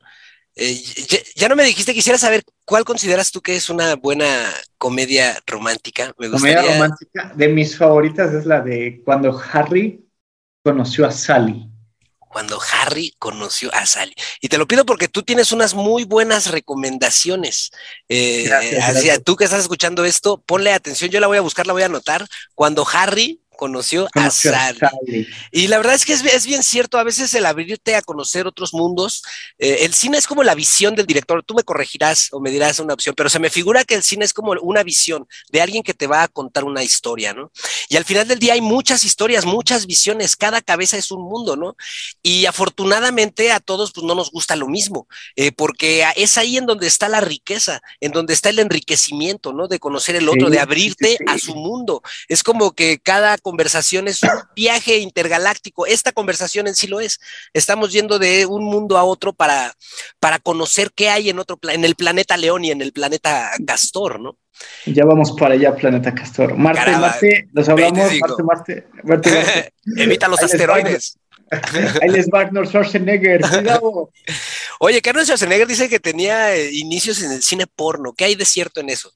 Eh, ya, ya, no me dijiste, quisiera saber cuál consideras tú que es una buena comedia romántica. Me gustaría... Comedia romántica, de mis favoritas es la de cuando Harry conoció a Sally cuando Harry conoció a Sally. Y te lo pido porque tú tienes unas muy buenas recomendaciones. Eh, gracias, tú que estás escuchando esto, ponle atención, yo la voy a buscar, la voy a anotar. Cuando Harry conoció, a Sally. Y la verdad es que es, bien cierto, a veces el abrirte a conocer otros mundos, eh, el cine es como la visión del director, tú me corregirás o me dirás una opción, pero se me figura que el cine es como una visión de alguien que te va a contar una historia, ¿no? Y al final del día hay muchas historias, muchas visiones, cada cabeza es un mundo, ¿no? Y afortunadamente a todos pues no nos gusta lo mismo, eh, porque es ahí en donde está la riqueza, en donde está el enriquecimiento, ¿no? De conocer el otro, de abrirte a su mundo. Es como que cada conversación es un viaje intergaláctico. Esta conversación en sí lo es. Estamos yendo de un mundo a otro para, para conocer qué hay en otro en el planeta León y en el planeta Castor, ¿no? Ya vamos para allá, planeta Castor. Marte, Marte, nos hablamos. Marte, Marte, Marte, Evita los asteroides. Ahí les va Arnold Schwarzenegger, cuidado. Oye, Arnold Schwarzenegger dice que tenía eh, inicios en el cine porno. ¿Qué hay de cierto en eso?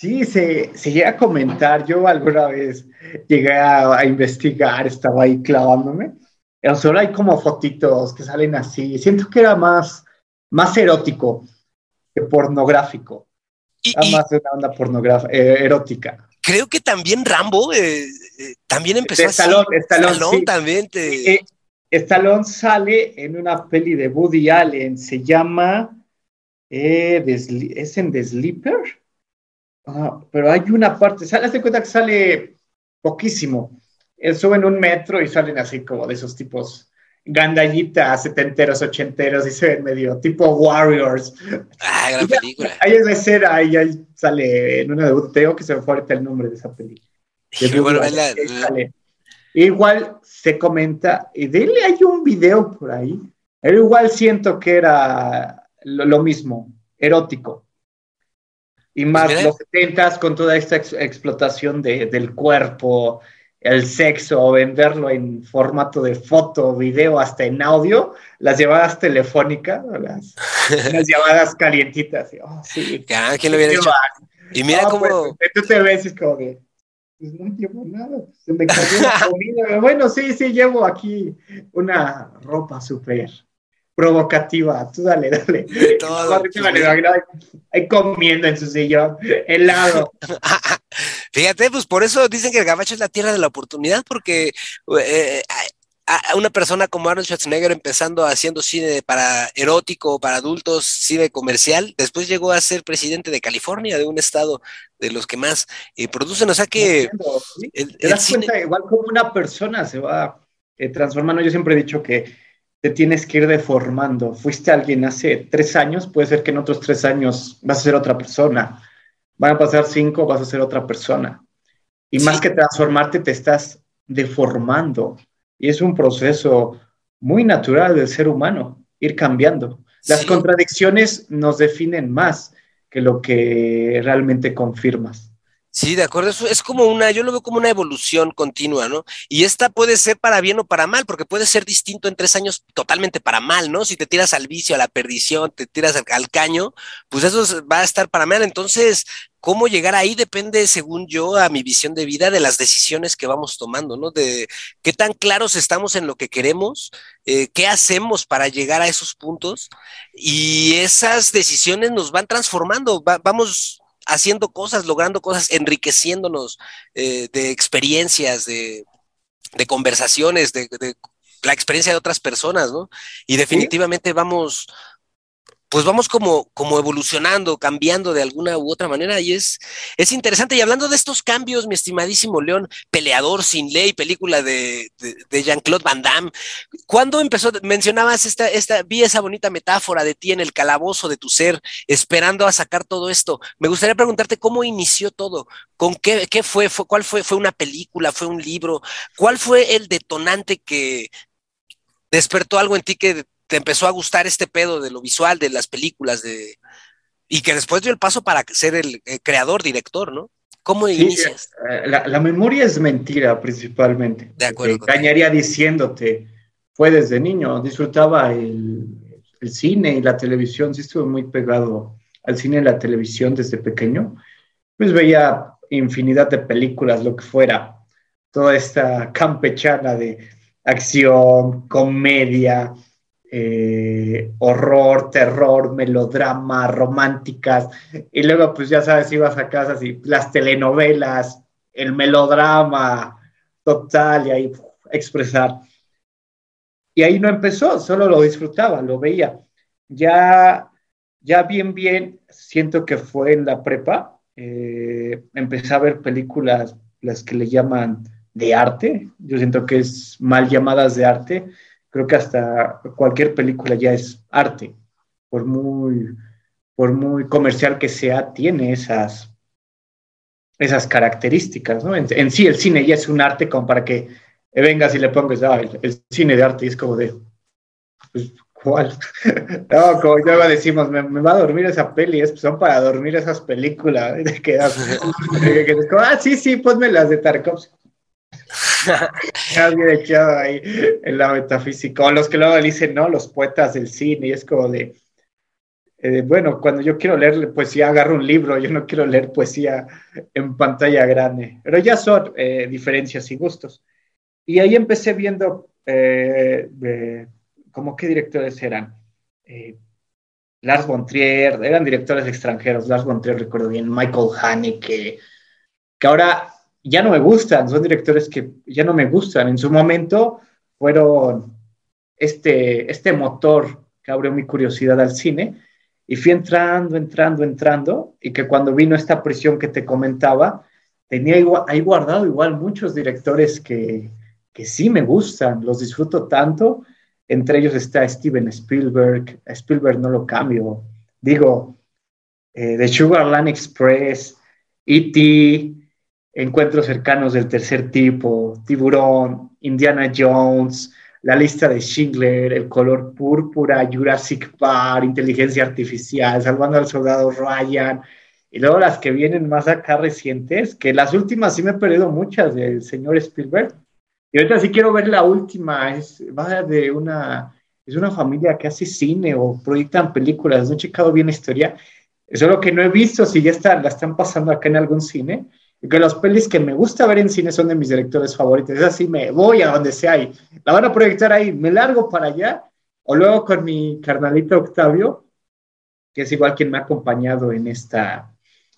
Sí, se, se llega a comentar. Yo alguna vez llegué a, investigar, estaba ahí clavándome. Pero solo hay como fotitos que salen así. Siento que era más, más erótico que pornográfico. Y, más de una onda pornográfica, eh, erótica. Creo que también Rambo eh, eh, también empezó así. Stallone, también te... Stallone sale en una peli de Woody Allen, se llama... ¿Es en The Sleeper? Pero hay una parte, ¿sabes de cuenta que sale poquísimo. Él sube en un metro y salen así como de esos tipos gandallitas, setenteros, ochenteros y se ven medio tipo Warriors. Ah, gran película. Hay esa escena ahí, ahí sale en una de Teo que se me fue ahorita el nombre de esa película. Igual se comenta, y de él hay un video por ahí, pero igual siento que era lo mismo, erótico. Y pues más los 70 con toda esta explotación de, del cuerpo, el sexo, venderlo en formato de foto, video, hasta en audio, las llamadas telefónicas, las, las llamadas calientitas. Oh, sí. ¿quién lo hubiera hecho? Y mira cómo... Pues, tú te ves y es como que, pues no llevo nada, se me cayó la comida. bueno, sí, sí, llevo aquí una ropa súper provocativa. Tú dale, dale. Todo, ahí comiendo en su sillón, helado. Fíjate, pues por eso dicen que el gabacho es la tierra de la oportunidad, porque eh, a una persona como Arnold Schwarzenegger empezando haciendo cine para erótico, para adultos, cine comercial, después llegó a ser presidente de California, de un estado de los que más eh, producen, o sea que... ¿Te das cuenta? Igual como una persona se va eh, transformando, yo siempre he dicho que te tienes que ir deformando. Fuiste alguien hace tres años, puede ser que en otros tres años vas a ser otra persona. Van a pasar cinco, vas a ser otra persona. Y más que transformarte, te estás deformando. Y es un proceso muy natural del ser humano, ir cambiando. Las contradicciones nos definen más que lo que realmente confirmas. Sí, de acuerdo. Es, es como una, yo lo veo como una evolución continua, ¿no? Y esta puede ser para bien o para mal, porque puede ser distinto en tres años totalmente para mal, ¿no? Si te tiras al vicio, a la perdición, te tiras al, caño, pues eso va a estar para mal. Entonces, cómo llegar ahí depende, según yo, a mi visión de vida, de las decisiones que vamos tomando, ¿no? De qué tan claros estamos en lo que queremos, eh, qué hacemos para llegar a esos puntos y esas decisiones nos van transformando, vamos haciendo cosas, logrando cosas, enriqueciéndonos eh, de experiencias, de, conversaciones, de, la experiencia de otras personas, ¿no? Y definitivamente vamos, pues vamos como, como evolucionando, cambiando de alguna u otra manera y es, es interesante. Y hablando de estos cambios, mi estimadísimo León, peleador sin ley, película de, de, Jean-Claude Van Damme, ¿cuándo empezó? Mencionabas esta, esta, vi esa bonita metáfora de ti en el calabozo de tu ser, esperando a sacar todo esto. Me gustaría preguntarte cómo inició todo, con qué, qué fue, fue, cuál fue, fue una película, fue un libro, cuál fue el detonante que despertó algo en ti que te empezó a gustar este pedo de lo visual, de las películas, de y que después dio el paso para ser el, creador, director, ¿no? ¿Cómo inicias? Eh, la, memoria es mentira principalmente. De acuerdo. Te engañaría diciéndote, fue desde niño, disfrutaba el, el, cine y la televisión, sí estuve muy pegado al cine y la televisión desde pequeño, pues veía infinidad de películas, lo que fuera, toda esta campechana de acción, comedia, eh, horror, terror, melodrama, románticas, y luego pues ya sabes, ibas a casa y las telenovelas, el melodrama total y ahí expresar. Y ahí no empezó, solo lo disfrutaba, lo veía. Ya, ya bien, bien, siento que fue en la prepa, eh, empecé a ver películas, las que le llaman de arte, yo siento que es mal llamadas de arte, creo que hasta cualquier película ya es arte, por muy, por muy comercial que sea, tiene esas, esas características, ¿no? En, sí el cine ya es un arte como para que vengas y le pongas, ah, el, cine de arte es como de, pues, ¿cuál? no, como ya decimos, me, va a dormir esa peli, es, son para dormir esas películas, y quedas, ah, sí, sí, ponme las de Tarkovsky. Alguien echado ahí en la metafísica. O los que luego dicen, no, los poetas del cine, y es como de, eh, bueno, cuando yo quiero leer poesía, agarro un libro, yo no quiero leer poesía en pantalla grande. Pero ya son eh, diferencias y gustos. Y ahí empecé viendo, eh, ¿cómo qué directores eran? Lars von Trier, eran directores extranjeros. Lars von Trier, recuerdo bien, Michael Haneke, que ahora ya no me gustan, son directores que ya no me gustan. En su momento fueron este, este motor que abrió mi curiosidad al cine y fui entrando, entrando, entrando y que cuando vino esta prisión que te comentaba, tenía ahí guardado igual muchos directores que, que sí me gustan, los disfruto tanto. Entre ellos está Steven Spielberg, Spielberg no lo cambio. Digo, eh, The Sugarland Express, E.T., Encuentros cercanos del tercer tipo, Tiburón, Indiana Jones, La lista de Schindler, El color púrpura, Jurassic Park, Inteligencia Artificial, Salvando al Soldado Ryan, y luego las que vienen más acá recientes, que las últimas sí me he perdido muchas del señor Spielberg. Y ahorita sí quiero ver la última, es de una, es una familia que hace cine o proyectan películas, no he checado bien la historia, eso es lo que no he visto, si ya está, la están pasando acá en algún cine, que los pelis que me gusta ver en cine son de mis directores favoritos. Es así, me voy a donde sea y la van a proyectar ahí, me largo para allá, o luego con mi carnalito Octavio, que es igual quien me ha acompañado en esta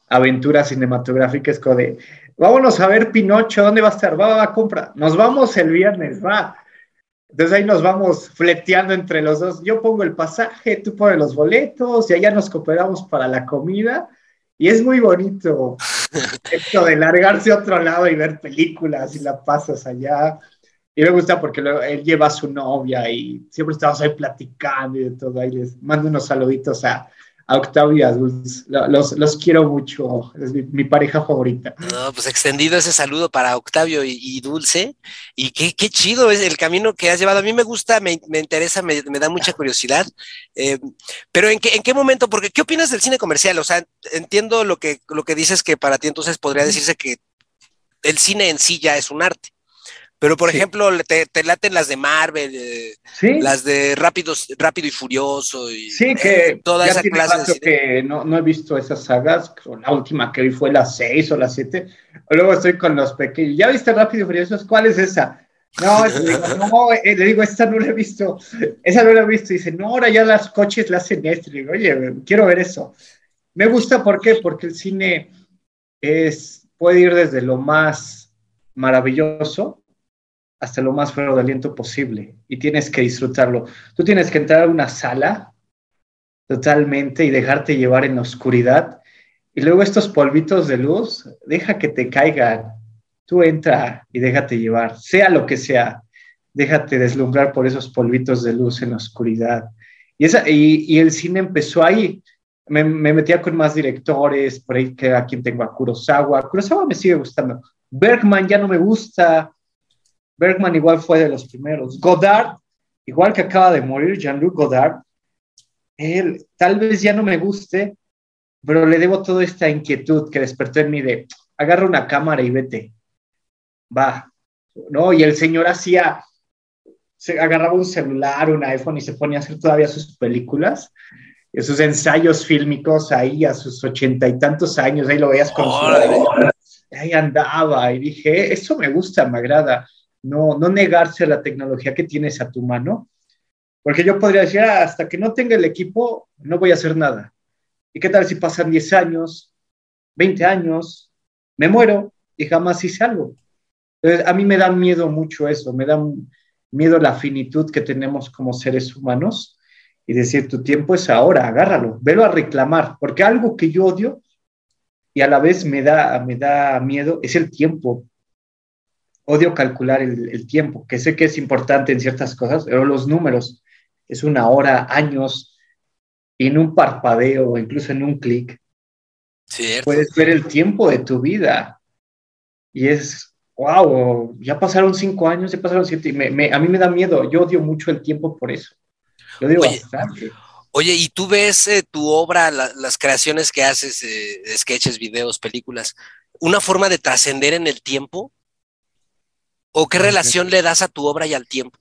aventura cinematográfica, es como de, vámonos a ver Pinocho, ¿dónde va a estar? Va, va, a comprar. Nos vamos el viernes, va. Entonces ahí nos vamos fleteando entre los dos. Yo pongo el pasaje, tú pones los boletos y allá nos cooperamos para la comida. Y es muy bonito esto de largarse a otro lado y ver películas y la pasas allá. Y me gusta porque él lleva a su novia y siempre estamos ahí platicando y de todo. Ahí les mando unos saluditos a, a Octavio y a Dulce. Los, los quiero mucho, es mi, pareja favorita. No, pues extendido ese saludo para Octavio y, Dulce. Y qué, qué, chido es el camino que has llevado. A mí me gusta, me, me interesa, me, me, da mucha curiosidad. Eh, pero ¿en qué, ¿en qué momento? Porque ¿qué opinas del cine comercial? O sea, entiendo lo que, lo que dices que para ti entonces podría decirse que el cine en sí ya es un arte. Pero, por ejemplo, te, laten las de Marvel, eh, las de Rápidos, Rápido y Furioso. Y, sí, que eh, toda esa clase de que no, no, he visto esas sagas. La última que vi fue la 6 o la 7. Luego estoy con los pequeños. ¿Ya viste Rápido y Furioso? ¿Cuál es esa? No, le digo, no, eh, le digo, esta no la he visto. Esa no la he visto. Y dice, no, ahora ya las coches la hacen esto. Le digo, oye, quiero ver eso. Me gusta, ¿por qué? Porque el cine es, puede ir desde lo más maravilloso hasta lo más fuera de aliento posible y tienes que disfrutarlo. Tú tienes que entrar a una sala totalmente y dejarte llevar en la oscuridad y luego estos polvitos de luz, deja que te caigan. Tú entra y déjate llevar, sea lo que sea, déjate deslumbrar por esos polvitos de luz en la oscuridad. Y, esa, y, el cine empezó ahí. Me, me, metía con más directores, por ahí que a quien tengo a Kurosawa. Kurosawa me sigue gustando. Bergman ya no me gusta. Bergman igual fue de los primeros. Godard, igual que acaba de morir, Jean-Luc Godard, él tal vez ya no me guste, pero le debo toda esta inquietud que despertó en mí de, agarra una cámara y vete. Va. ¿No? Y el señor hacía, se agarraba un celular, un iPhone y se ponía a hacer todavía sus películas, sus ensayos fílmicos ahí a sus ochenta y tantos años, ahí lo veías con su... Ahí andaba y dije, eso me gusta, me agrada, no, no negarse a la tecnología que tienes a tu mano, porque yo podría decir, ah, hasta que no tenga el equipo, no voy a hacer nada. ¿Y qué tal si pasan 10 años, 20 años, me muero y jamás hice algo? Entonces, a mí me da miedo mucho eso, me da miedo la finitud que tenemos como seres humanos y decir, tu tiempo es ahora, agárralo, velo a reclamar, porque algo que yo odio y a la vez me da, me da miedo es el tiempo. Odio calcular el, el tiempo, que sé que es importante en ciertas cosas, pero los números, es una hora, años, y en un parpadeo o incluso en un clic, puedes ver el tiempo de tu vida. Y es, wow, ya pasaron cinco años, ya pasaron siete, y me, a mí me da miedo, yo odio mucho el tiempo por eso. Lo digo oye, bastante. Oye, ¿y tú ves eh, tu obra, la, las creaciones que haces, eh, sketches, videos, películas, una forma de trascender en el tiempo? ¿O qué relación le das a tu obra y al tiempo?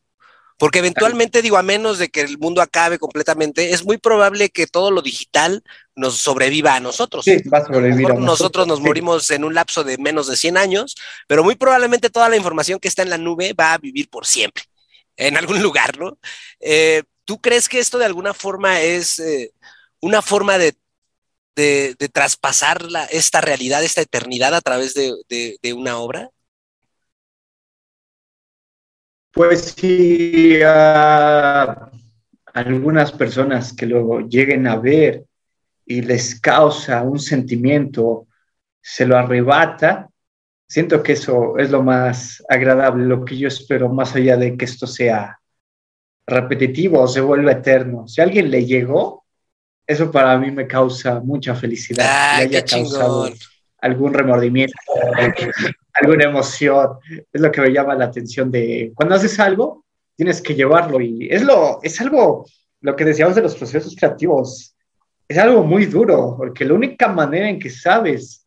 Porque eventualmente, digo, a menos de que el mundo acabe completamente, es muy probable que todo lo digital nos sobreviva a nosotros. Sí, va a sobrevivir a nosotros. nosotros nos sí. morimos en un lapso de menos de 100 años, pero muy probablemente toda la información que está en la nube va a vivir por siempre, en algún lugar, ¿no? Eh, ¿Tú crees que esto de alguna forma es eh, una forma de, de, de traspasar la, esta realidad, esta eternidad a través de, de, de una obra? Pues sí, a algunas personas que luego lleguen a ver y les causa un sentimiento, se lo arrebata, siento que eso es lo más agradable, lo que yo espero, más allá de que esto sea repetitivo o se vuelva eterno. Si a alguien le llegó, eso para mí me causa mucha felicidad. Ah, le haya causado algún remordimiento, alguna emoción. Es lo que me llama la atención de cuando haces algo, tienes que llevarlo y es lo, es algo, lo que decíamos de los procesos creativos, es algo muy duro, porque la única manera en que sabes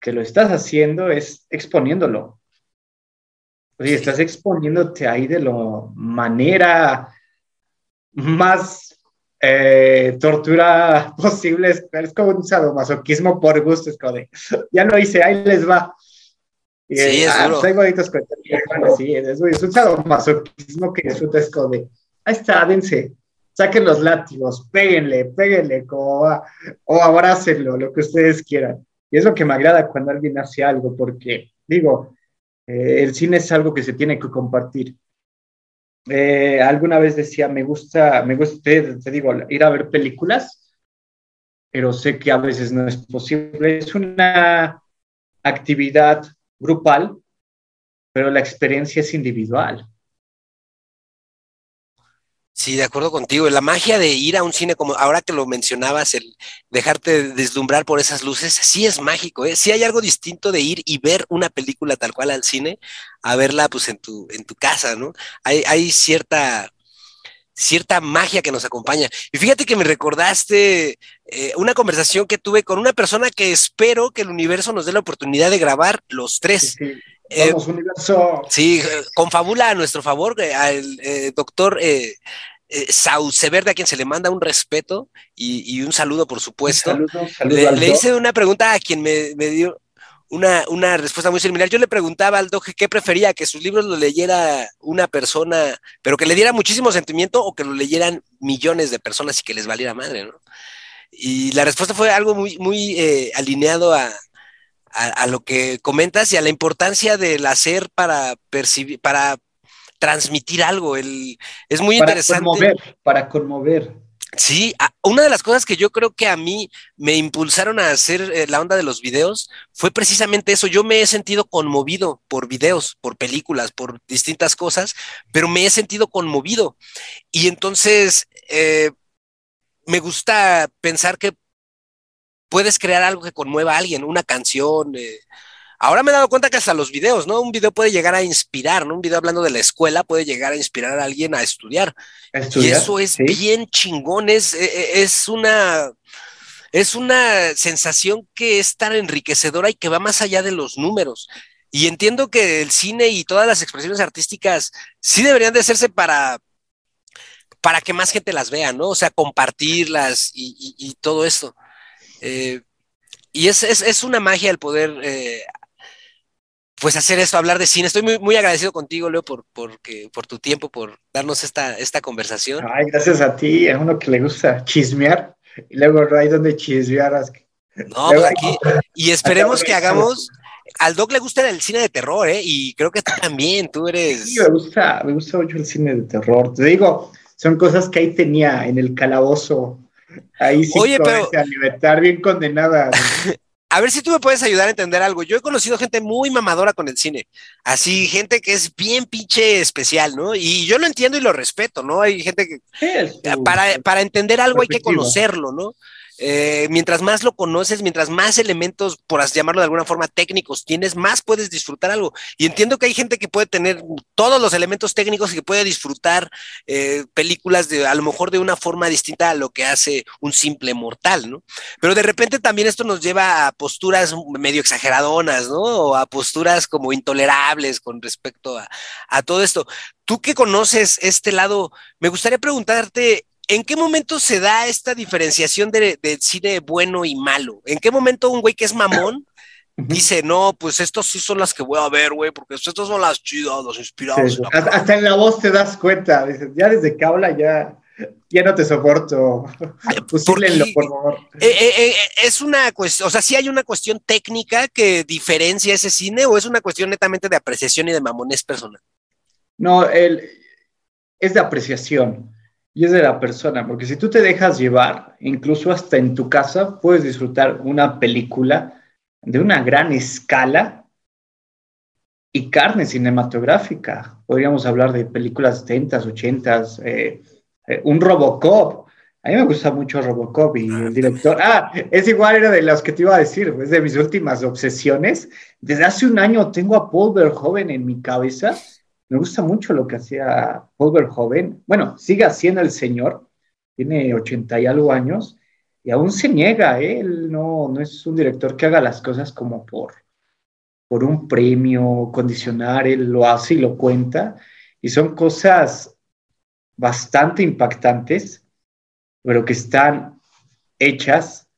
que lo estás haciendo es exponiéndolo. O sea, estás exponiéndote ahí de la manera más eh, tortura posible. Es, es, como un sadomasoquismo por gusto. Es como de, ya lo hice, ahí les va. Y, sí, es ah, duro. Tengo bonitos sí, es, es un sadomasoquismo que disfrutas como de, ahí está, dense, saquen los látigos, péguenle, péguenle, como, o abrácenlo, lo que ustedes quieran. Y es lo que me agrada cuando alguien hace algo, porque, digo, eh, el cine es algo que se tiene que compartir. Eh, alguna vez decía, me gusta, me gusta, te, te, digo, ir a ver películas, pero sé que a veces no es posible. Es una actividad grupal, pero la experiencia es individual. Sí, de acuerdo contigo. La magia de ir a un cine, como ahora que lo mencionabas, el dejarte deslumbrar por esas luces, sí es mágico, ¿eh? Sí hay algo distinto de ir y ver una película tal cual al cine, a verla pues en tu, en tu casa, ¿no? Hay, hay cierta, cierta magia que nos acompaña. Y fíjate que me recordaste eh, una conversación que tuve con una persona que espero que el universo nos dé la oportunidad de grabar los tres. Sí, sí. Vamos, eh, universo. Sí, confabula a nuestro favor al eh, doctor eh, Sauceverde, a quien se le manda un respeto y, y un saludo, por supuesto. Un saludo, saludo le, le, hice una pregunta a quien me, me dio una, una, respuesta muy similar. Yo le preguntaba al Doge qué prefería, que sus libros lo leyera una persona, pero que le diera muchísimo sentimiento o que lo leyeran millones de personas y que les valiera madre, ¿no? Y la respuesta fue algo muy, muy eh, alineado a, a, a, lo que comentas y a la importancia del hacer para percibir, para transmitir algo. El, es muy para interesante. Conmover, para conmover. Sí, una de las cosas que yo creo que a mí me impulsaron a hacer eh, la onda de los videos fue precisamente eso. Yo me he sentido conmovido por videos, por películas, por distintas cosas, pero me he sentido conmovido. Y entonces eh, me gusta pensar que puedes crear algo que conmueva a alguien, una canción. Eh. Ahora me he dado cuenta que hasta los videos, ¿no? Un video puede llegar a inspirar, ¿no? Un video hablando de la escuela puede llegar a inspirar a alguien a estudiar. ¿Estudiar? Y eso es sí. bien chingón, es, es una... es una sensación que es tan enriquecedora y que va más allá de los números. Y entiendo que el cine y todas las expresiones artísticas sí deberían de hacerse para, para que más gente las vea, ¿no? O sea, compartirlas y, todo esto. Eh, y es, es, una magia el poder eh, pues hacer esto, hablar de cine. Estoy muy, muy agradecido contigo, Leo, por, por, por tu tiempo, por darnos esta, esta conversación. Ay, gracias a ti, a uno que le gusta chismear, y luego no hay donde chismear. No, pues aquí, y esperemos que hagamos, al Doc le gusta el cine de terror, ¿eh? Y creo que tú también, tú eres... Sí, me gusta, me gusta mucho el cine de terror. Te digo, son cosas que ahí tenía en el calabozo. Ahí sí, Oye, pero... estar bien condenada. a ver si tú me puedes ayudar a entender algo. Yo he conocido gente muy mamadora con el cine, así gente que es bien pinche especial, ¿no? Y yo lo entiendo y lo respeto, ¿no? Hay gente que para, para entender algo hay que conocerlo, ¿no? Eh, mientras más lo conoces, mientras más elementos, por llamarlo de alguna forma, técnicos tienes, más puedes disfrutar algo. Y entiendo que hay gente que puede tener todos los elementos técnicos y que puede disfrutar eh, películas de a lo mejor de una forma distinta a lo que hace un simple mortal, ¿no? Pero de repente también esto nos lleva a posturas medio exageradonas, ¿no? O a posturas como intolerables con respecto a, a todo esto. Tú que conoces este lado, me gustaría preguntarte, ¿En qué momento se da esta diferenciación de, cine bueno y malo? ¿En qué momento un güey que es mamón dice, no, pues estos sí son las que voy a ver, güey, porque estas son las chidas, los inspirados. hasta, en la voz te das cuenta, dices, ya desde que habla ya, ya no te soporto. Pues por favor. Eh, eh, eh, es una cuestión, o sea, sí hay una cuestión técnica que diferencia ese cine o es una cuestión netamente de apreciación y de mamones personal. No, el, es de apreciación y es de la persona, porque si tú te dejas llevar, incluso hasta en tu casa, puedes disfrutar una película de una gran escala y carne cinematográfica. Podríamos hablar de películas 70, 80, eh, eh, un Robocop. A mí me gusta mucho Robocop y el director. Ah, es igual, era de los que te iba a decir, es de mis últimas obsesiones. Desde hace un año tengo a Paul Verhoeven en mi cabeza me gusta mucho lo que hacía Paul Verhoeven. Bueno, sigue haciendo el señor, tiene ochenta y algo años y aún se niega. ¿eh? Él no, no es un director que haga las cosas como por, por un premio condicionar, él lo hace y lo cuenta. Y son cosas bastante impactantes, pero que están hechas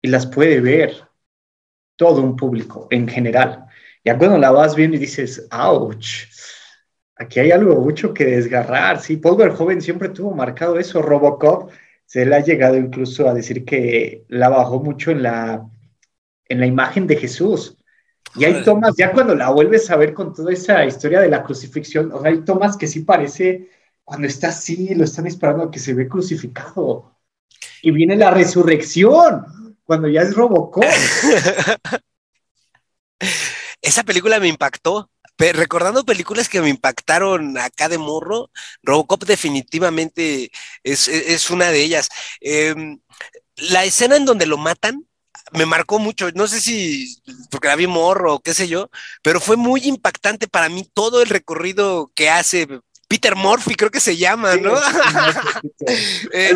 y las puede ver todo un público en general. Ya cuando la vas viendo y dices, ouch, aquí hay algo mucho que desgarrar. Sí, Paul Verhoeven siempre tuvo marcado eso. Robocop se le ha llegado incluso a decir que la bajó mucho en la, en la imagen de Jesús. Y hay tomas, ya cuando la vuelves a ver con toda esa historia de la crucifixión, o sea, hay tomas que sí parece cuando está así, lo están disparando, que se ve crucificado. Y viene la resurrección, cuando ya es Robocop. Esa película me impactó recordando películas que me impactaron acá de morro, Robocop definitivamente es, una de ellas. Em, la escena en donde lo matan me marcó mucho, no sé si porque la vi morro o qué sé yo, pero fue muy impactante para mí todo el recorrido que hace Peter Murphy, creo que se llama, ¿no? Eh,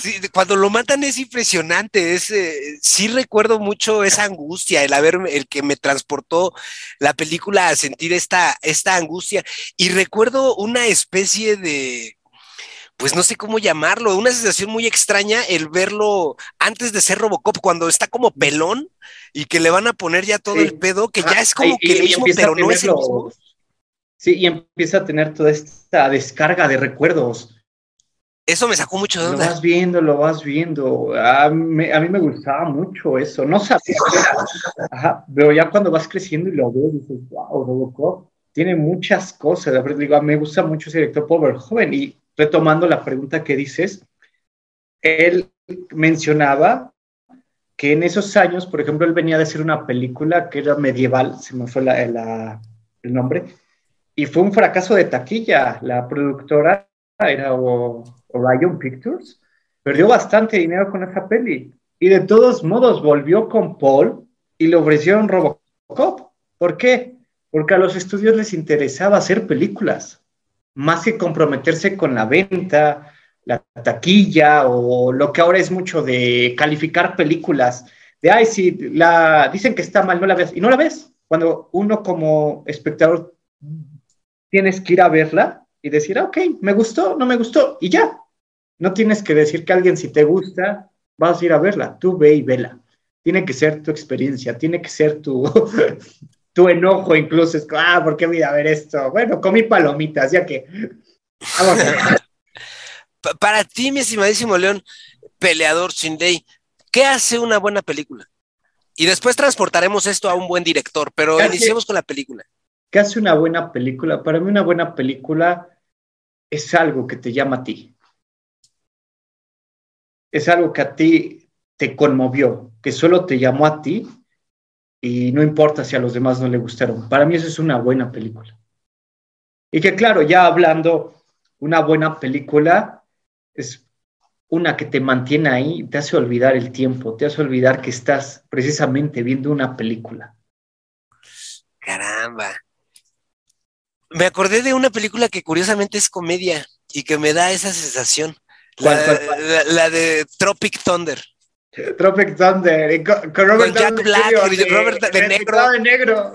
sí, cuando lo matan es impresionante. Es, eh, sí recuerdo mucho esa angustia, el haber, el que me transportó la película a sentir esta, esta angustia. Y recuerdo una especie de, pues no sé cómo llamarlo, una sensación muy extraña el verlo antes de ser Robocop, cuando está como pelón y que le van a poner ya todo el pedo, que ya es como que el mismo, pero no es el mismo. Sí, y empieza a tener toda esta descarga de recuerdos. Eso me sacó mucho de onda. Lo vas viendo, lo vas viendo. A mí, a mí me gustaba mucho eso. No sabía Ajá, pero ya cuando vas creciendo y lo ves, dices, wow, Robocop tiene muchas cosas. Digo, me gusta mucho ese director Paul joven. Y retomando la pregunta que dices, él mencionaba que en esos años, por ejemplo, él venía de hacer una película que era medieval, se me fue la, el nombre, y fue un fracaso de taquilla. La productora era Orion Pictures, perdió bastante dinero con esa peli. Y de todos modos volvió con Paul y le ofrecieron Robocop. ¿Por qué? Porque a los estudios les interesaba hacer películas, más que comprometerse con la venta la taquilla o lo que ahora es mucho de calificar películas, de, ay, si la, dicen que está mal, no la ves, y no la ves. Cuando uno como espectador tienes que ir a verla y decir, ah, ok, me gustó, no me gustó, y ya. No tienes que decir que alguien si te gusta, vas a ir a verla, tú ve y vela. Tiene que ser tu experiencia, tiene que ser tu, tu enojo incluso. Es ah, ¿por qué voy a ver esto? Bueno, comí palomitas, ya que... Vamos a para ti, mi estimadísimo León, peleador Day, ¿qué hace una buena película? Y después transportaremos esto a un buen director, pero iniciemos con la película. ¿Qué hace una buena película? Para mí una buena película es algo que te llama a ti. Es algo que a ti te conmovió, que solo te llamó a ti y no importa si a los demás no le gustaron. Para mí eso es una buena película. Y que claro, ya hablando, una buena película es una que te mantiene ahí, te hace olvidar el tiempo, te hace olvidar que estás precisamente viendo una película. Caramba. Me acordé de una película que curiosamente es comedia y que me da esa sensación. La, de Tropic Thunder. Tropic Thunder. Con, Jack Black y Robert de, negro. de negro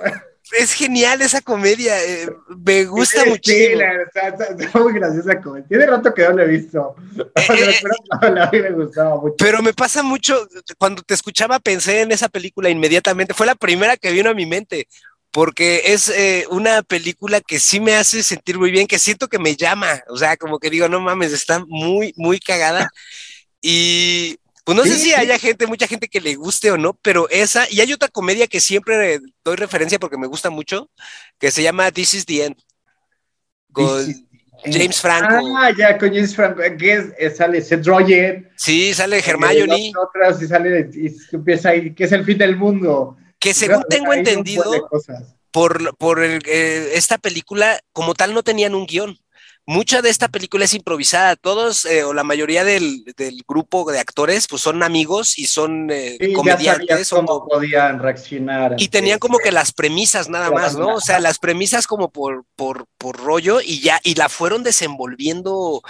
es genial esa comedia. Eh, me gusta muchísimo. está, muy graciosa comedia. Tiene rato que no la he visto. Eh, pero, a mí me gustaba mucho. Pero me pasa mucho. Cuando te escuchaba, pensé en esa película inmediatamente. Fue la primera que vino a mi mente. Porque es eh, una película que sí me hace sentir muy bien, que siento que me llama. O sea, como que digo, no mames, está muy, muy cagada. Y pues no sé si haya gente, mucha gente que le guste o no, pero esa, y hay otra comedia que siempre doy referencia porque me gusta mucho, que se llama This is the End, con James Franco. Ah, ya, con James Franco, que es, sale Seth Rogen. Sí, sale Hermione. Otras, y sale, y empieza ahí, que es el fin del mundo. Que según tengo entendido, por, por eh, esta película, como tal, no tenían un guion mucha de esta película es improvisada. Todos eh, o la mayoría del, grupo de actores pues son amigos y son eh, comediantes. cómo podían reaccionar. Y tenían como que las premisas nada más, ¿no? O sea, las premisas como por, por, por rollo y ya, y la fueron desenvolviendo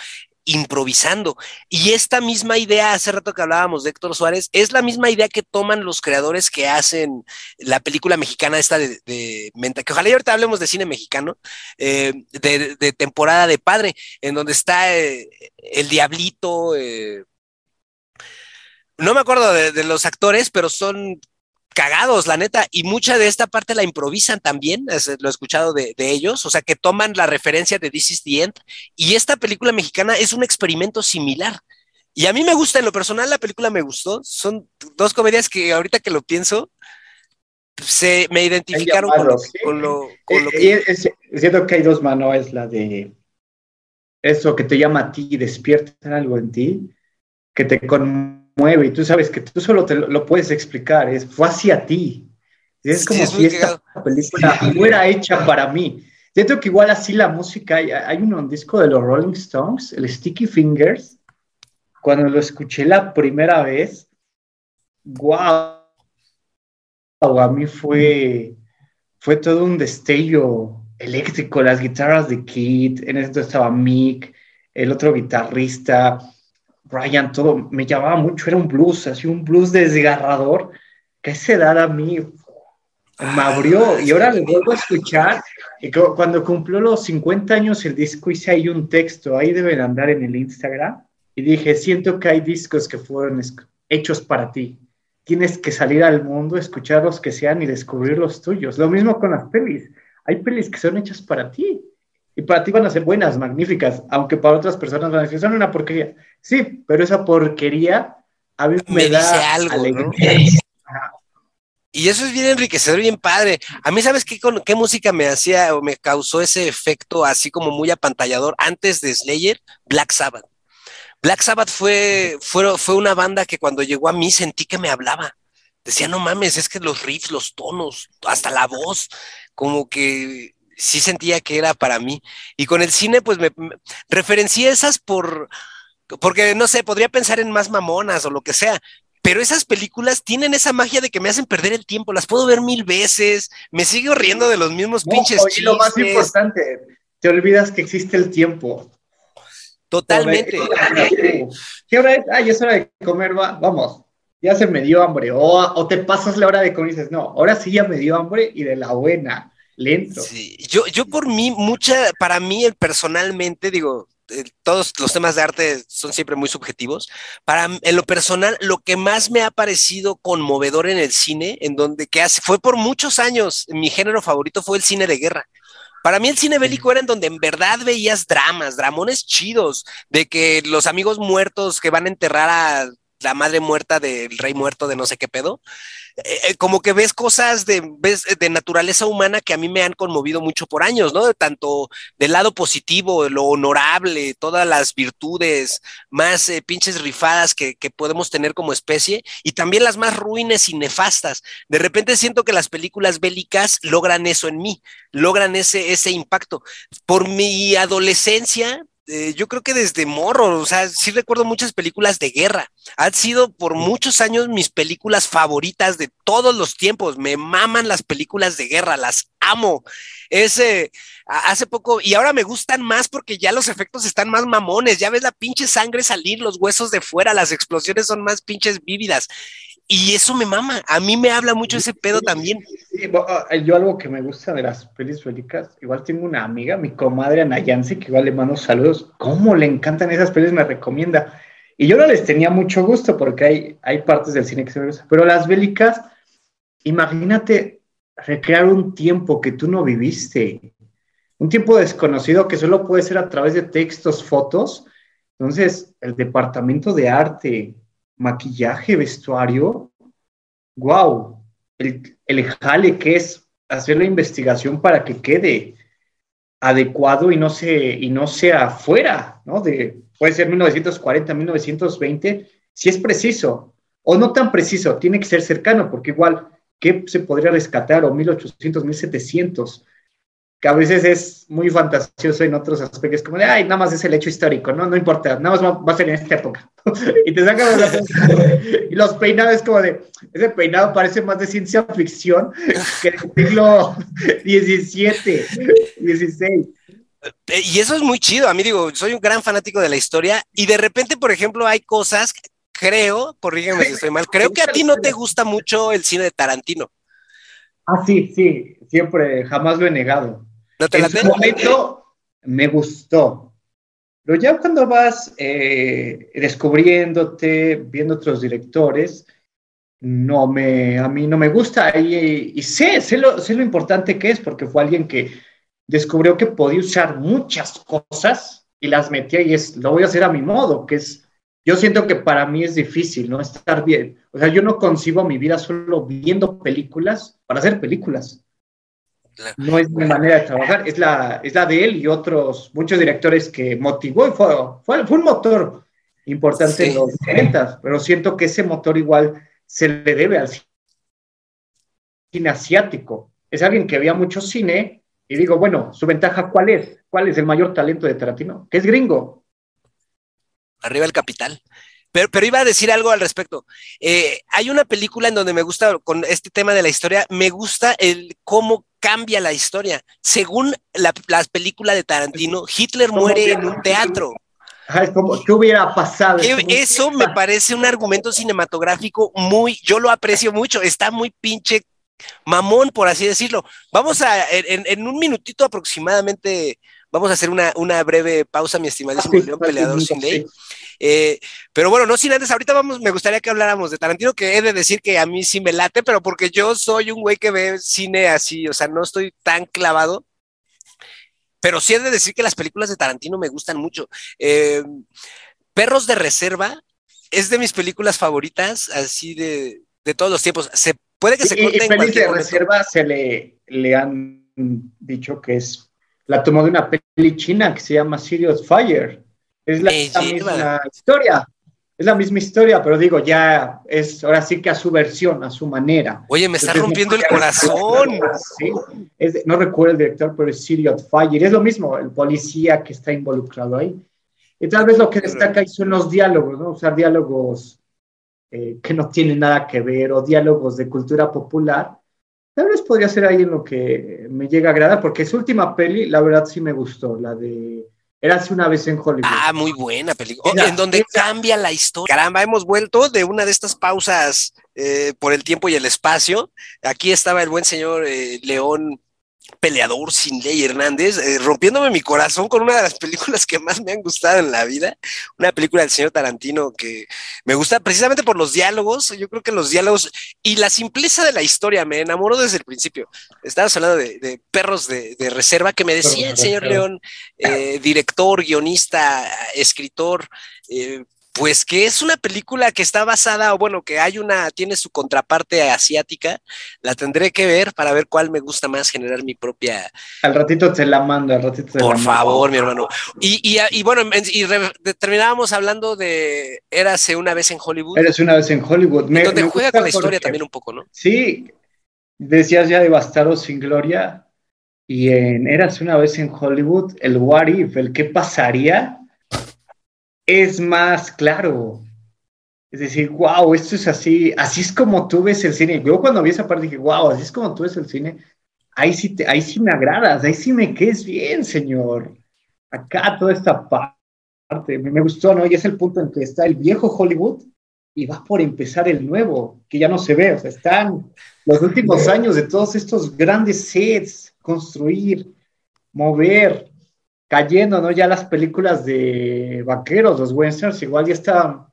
improvisando. Y esta misma idea, hace rato que hablábamos de Héctor Suárez, es la misma idea que toman los creadores que hacen la película mexicana esta de, Menta, que ojalá ahorita hablemos de cine mexicano, eh, de, temporada de padre, en donde está eh, el diablito. Eh, no me acuerdo de, los actores, pero son cagados, la neta, y mucha de esta parte la improvisan también, lo he escuchado de, ellos, o sea, que toman la referencia de This is the End, y esta película mexicana es un experimento similar. Y a mí me gusta, en lo personal la película me gustó, son dos comedias que ahorita que lo pienso, se me identificaron con, lo, con, lo, que... Es, cierto que hay dos manos, es la de eso que te llama a ti, despierta algo en ti, que te con mueve y tú sabes que tú solo te lo, puedes explicar, es, fue hacia ti. Es como si esta película fuera hecha para mí. Siento que igual así la música, hay, hay un, disco de los Rolling Stones, el Sticky Fingers, cuando lo escuché la primera vez, wow, a mí fue, fue todo un destello eléctrico, las guitarras de Kid, en ese estaba Mick, el otro guitarrista, Brian, todo me llamaba mucho, era un blues, así un blues desgarrador, que esa edad a mí me abrió y ahora le vuelvo a escuchar. Y cuando cumplió los 50 años el disco hice ahí un texto, ahí deben andar en el Instagram. Y dije, siento que hay discos que fueron hechos para ti. Tienes que salir al mundo, escuchar los que sean y descubrir los tuyos. Lo mismo con las pelis. Hay pelis que son hechas para ti y para ti van a ser buenas, magníficas, aunque para otras personas van a decir, son una porquería. Sí, pero esa porquería a mí me, da algo. Y eso es bien enriquecedor, bien padre. A mí, ¿sabes qué, qué música me hacía o me causó ese efecto así como muy apantallador antes de Slayer? Black Sabbath. Black Sabbath fue, fue, fue una banda que cuando llegó a mí sentí que me hablaba. Decía, no mames, es que los riffs, los tonos, hasta la voz, como que sí sentía que era para mí. Y con el cine, pues me, referencié esas por, porque no sé, podría pensar en más mamonas o lo que sea, pero esas películas tienen esa magia de que me hacen perder el tiempo, las puedo ver mil veces, me sigo riendo de los mismos pinches Y lo más importante, te olvidas que existe el tiempo. Totalmente. ¿Qué hora es? Ay, es hora de comer, va. vamos. Ya se me dio hambre. O, o te pasas la hora de comer y dices, no, ahora sí ya me dio hambre y de la buena, lento. Sí, yo, yo por mí, mucha, para mí personalmente, digo, todos los temas de arte son siempre muy subjetivos. Para en lo personal, lo que más me ha parecido conmovedor en el cine, en donde que hace, fue por muchos años, mi género favorito fue el cine de guerra. Para mí el cine bélico era en donde en verdad veías dramas, dramones chidos, de que los amigos muertos que van a enterrar a la madre muerta del rey muerto de no sé qué pedo, eh, eh, como que ves cosas de, de naturaleza humana que a mí me han conmovido mucho por años, ¿no? Tanto del lado positivo, lo honorable, todas las virtudes más eh, pinches rifadas que, que, podemos tener como especie, y también las más ruines y nefastas. De repente siento que las películas bélicas logran eso en mí, logran ese, ese impacto. Por mi adolescencia, eh, yo creo que desde morro, o sea, sí recuerdo muchas películas de guerra. Han sido por muchos años mis películas favoritas de todos los tiempos. Me maman las películas de guerra, las amo. Ese, hace poco, y ahora me gustan más porque ya los efectos están más mamones. Ya ves la pinche sangre salir, los huesos de fuera, las explosiones son más pinches vívidas. Y eso me mama. A mí me habla mucho ese pedo también. Ah, yo algo que me gusta de las pelis bélicas, igual tengo una amiga, mi comadre Ana Yancy, que igual le mando saludos. ¿Cómo le encantan esas pelis? Me recomienda. Y yo no les tenía mucho gusto porque hay, hay partes del cine que se me gustan. Pero las bélicas, imagínate recrear un tiempo que tú no viviste. Un tiempo desconocido que solo puede ser a través de textos, fotos. Entonces, el departamento de arte, maquillaje, vestuario, wow, el, el jale que es hacer la investigación para que quede adecuado y no, se, y no sea fuera, ¿no? De, puede ser 1940, 1920, si es preciso, o no tan preciso, tiene que ser cercano, porque igual, ¿qué se podría rescatar? O 1800, 1700, que a veces es muy fantasioso en otros aspectos, como de, ay, nada más es el hecho histórico, no, no importa, nada más va, a ser en esta época. y te sacan los, y los peinados como de, ese peinado parece más de ciencia ficción que del siglo XVII, XVI. Y eso es muy chido, a mí digo, soy un gran fanático de la historia y de repente, por ejemplo, hay cosas, creo, corrígeme si estoy mal, creo que a ti no te gusta mucho el cine de Tarantino. Ah, sí, sí, siempre, jamás lo he negado en su momento me gustó. Pero ya cuando vas eh, descubriéndote, viendo otros directores, no me, a mí no me gusta y, y sé, sé lo, sé lo importante que es porque fue alguien que descubrió que podía usar muchas cosas y las metía y es, lo voy a hacer a mi modo, que es, yo siento que para mí es difícil, ¿no? Estar bien. O sea, yo no concibo mi vida solo viendo películas para hacer películas. No es mi manera de trabajar, es la, es la de él y otros, muchos directores que motivó y fue, fue, un motor importante en los 90, pero siento que ese motor igual se le debe al cine asiático. Es alguien que veía mucho cine y digo, bueno, su ventaja cuál es? ¿Cuál es el mayor talento de Tarantino? Que es gringo. Arriba el capital. Pero, pero, iba a decir algo al respecto. Eh, hay una película en donde me gusta, con este tema de la historia, me gusta el cómo cambia la historia. Según la, las películas de Tarantino, Hitler muere en un teatro. Es como, ¿qué hubiera pasado? Eso me parece un argumento cinematográfico muy, yo lo aprecio mucho, está muy pinche mamón, por así decirlo. Vamos a, en, en un minutito aproximadamente, vamos a hacer una, una breve pausa, mi estimadísimo León Peleador sin ley. Eh, pero bueno, no sin antes, ahorita vamos, me gustaría que habláramos de Tarantino, que he de decir que a mí sí me late, pero porque yo soy un güey que ve cine así, o sea, no estoy tan clavado. Pero sí he de decir que las películas de Tarantino me gustan mucho. Eh, Perros de Reserva es de mis películas favoritas, así de, de todos los tiempos. Se puede que se corte en de Reserva se le, le han dicho que es la tomó de una peli china que se llama Serious Fire. Es la, misma historia. Es la misma historia, pero digo, ya es ahora sí que a su versión, a su manera. Oye, me está rompiendo el corazón. Sí, no recuerdo el director, pero es Serious Fire. Es lo mismo, el policía que está involucrado ahí. Y tal vez lo que destaca ahí son los diálogos, ¿no? Usar diálogos eh, que no tienen nada que ver o diálogos de cultura popular. Tal vez podría ser ahí en lo que me llega a agradar, porque su última peli, la verdad sí me gustó, la de Érase una vez en Hollywood. Ah, muy buena película. en donde cambia la historia. Caramba, hemos vuelto de una de estas pausas eh, por el tiempo y el espacio. Aquí estaba el buen señor eh, León peleador sin ley Hernández, eh, rompiéndome mi corazón con una de las películas que más me han gustado en la vida, una película del señor Tarantino que me gusta precisamente por los diálogos, yo creo que los diálogos y la simpleza de la historia me enamoró desde el principio. Estabas hablando de, perros de, reserva que me decía el señor León, eh, director, guionista, escritor, eh, pues que es una película que está basada, o bueno, que hay una, tiene su contraparte asiática, la tendré que ver para ver cuál me gusta más, generar mi propia. Al ratito te la mando, al ratito te Por la favor, mi hermano. Y, y, bueno, y terminábamos hablando de Érase una vez en Hollywood. Érase una vez en Hollywood. Me, donde juega con la historia también un poco, ¿no? Sí, decías ya de Bastardo sin Gloria, y en Érase una vez en Hollywood, el what if, el qué pasaría es más claro. Es decir, wow, esto es así, así es como tú ves el cine. Yo cuando vi esa parte dije, wow, así es como tú ves el cine. Ahí sí, te, ahí sí me agradas, ahí sí me quedes bien, señor. Acá toda esta parte, me, gustó, ¿no? Y es el punto en que está el viejo Hollywood y va por empezar el nuevo, que ya no se ve. O sea, están los últimos años de todos estos grandes sets, construir, mover, cayendo, ¿no? Ya las películas de vaqueros, los westerns, igual ya estaban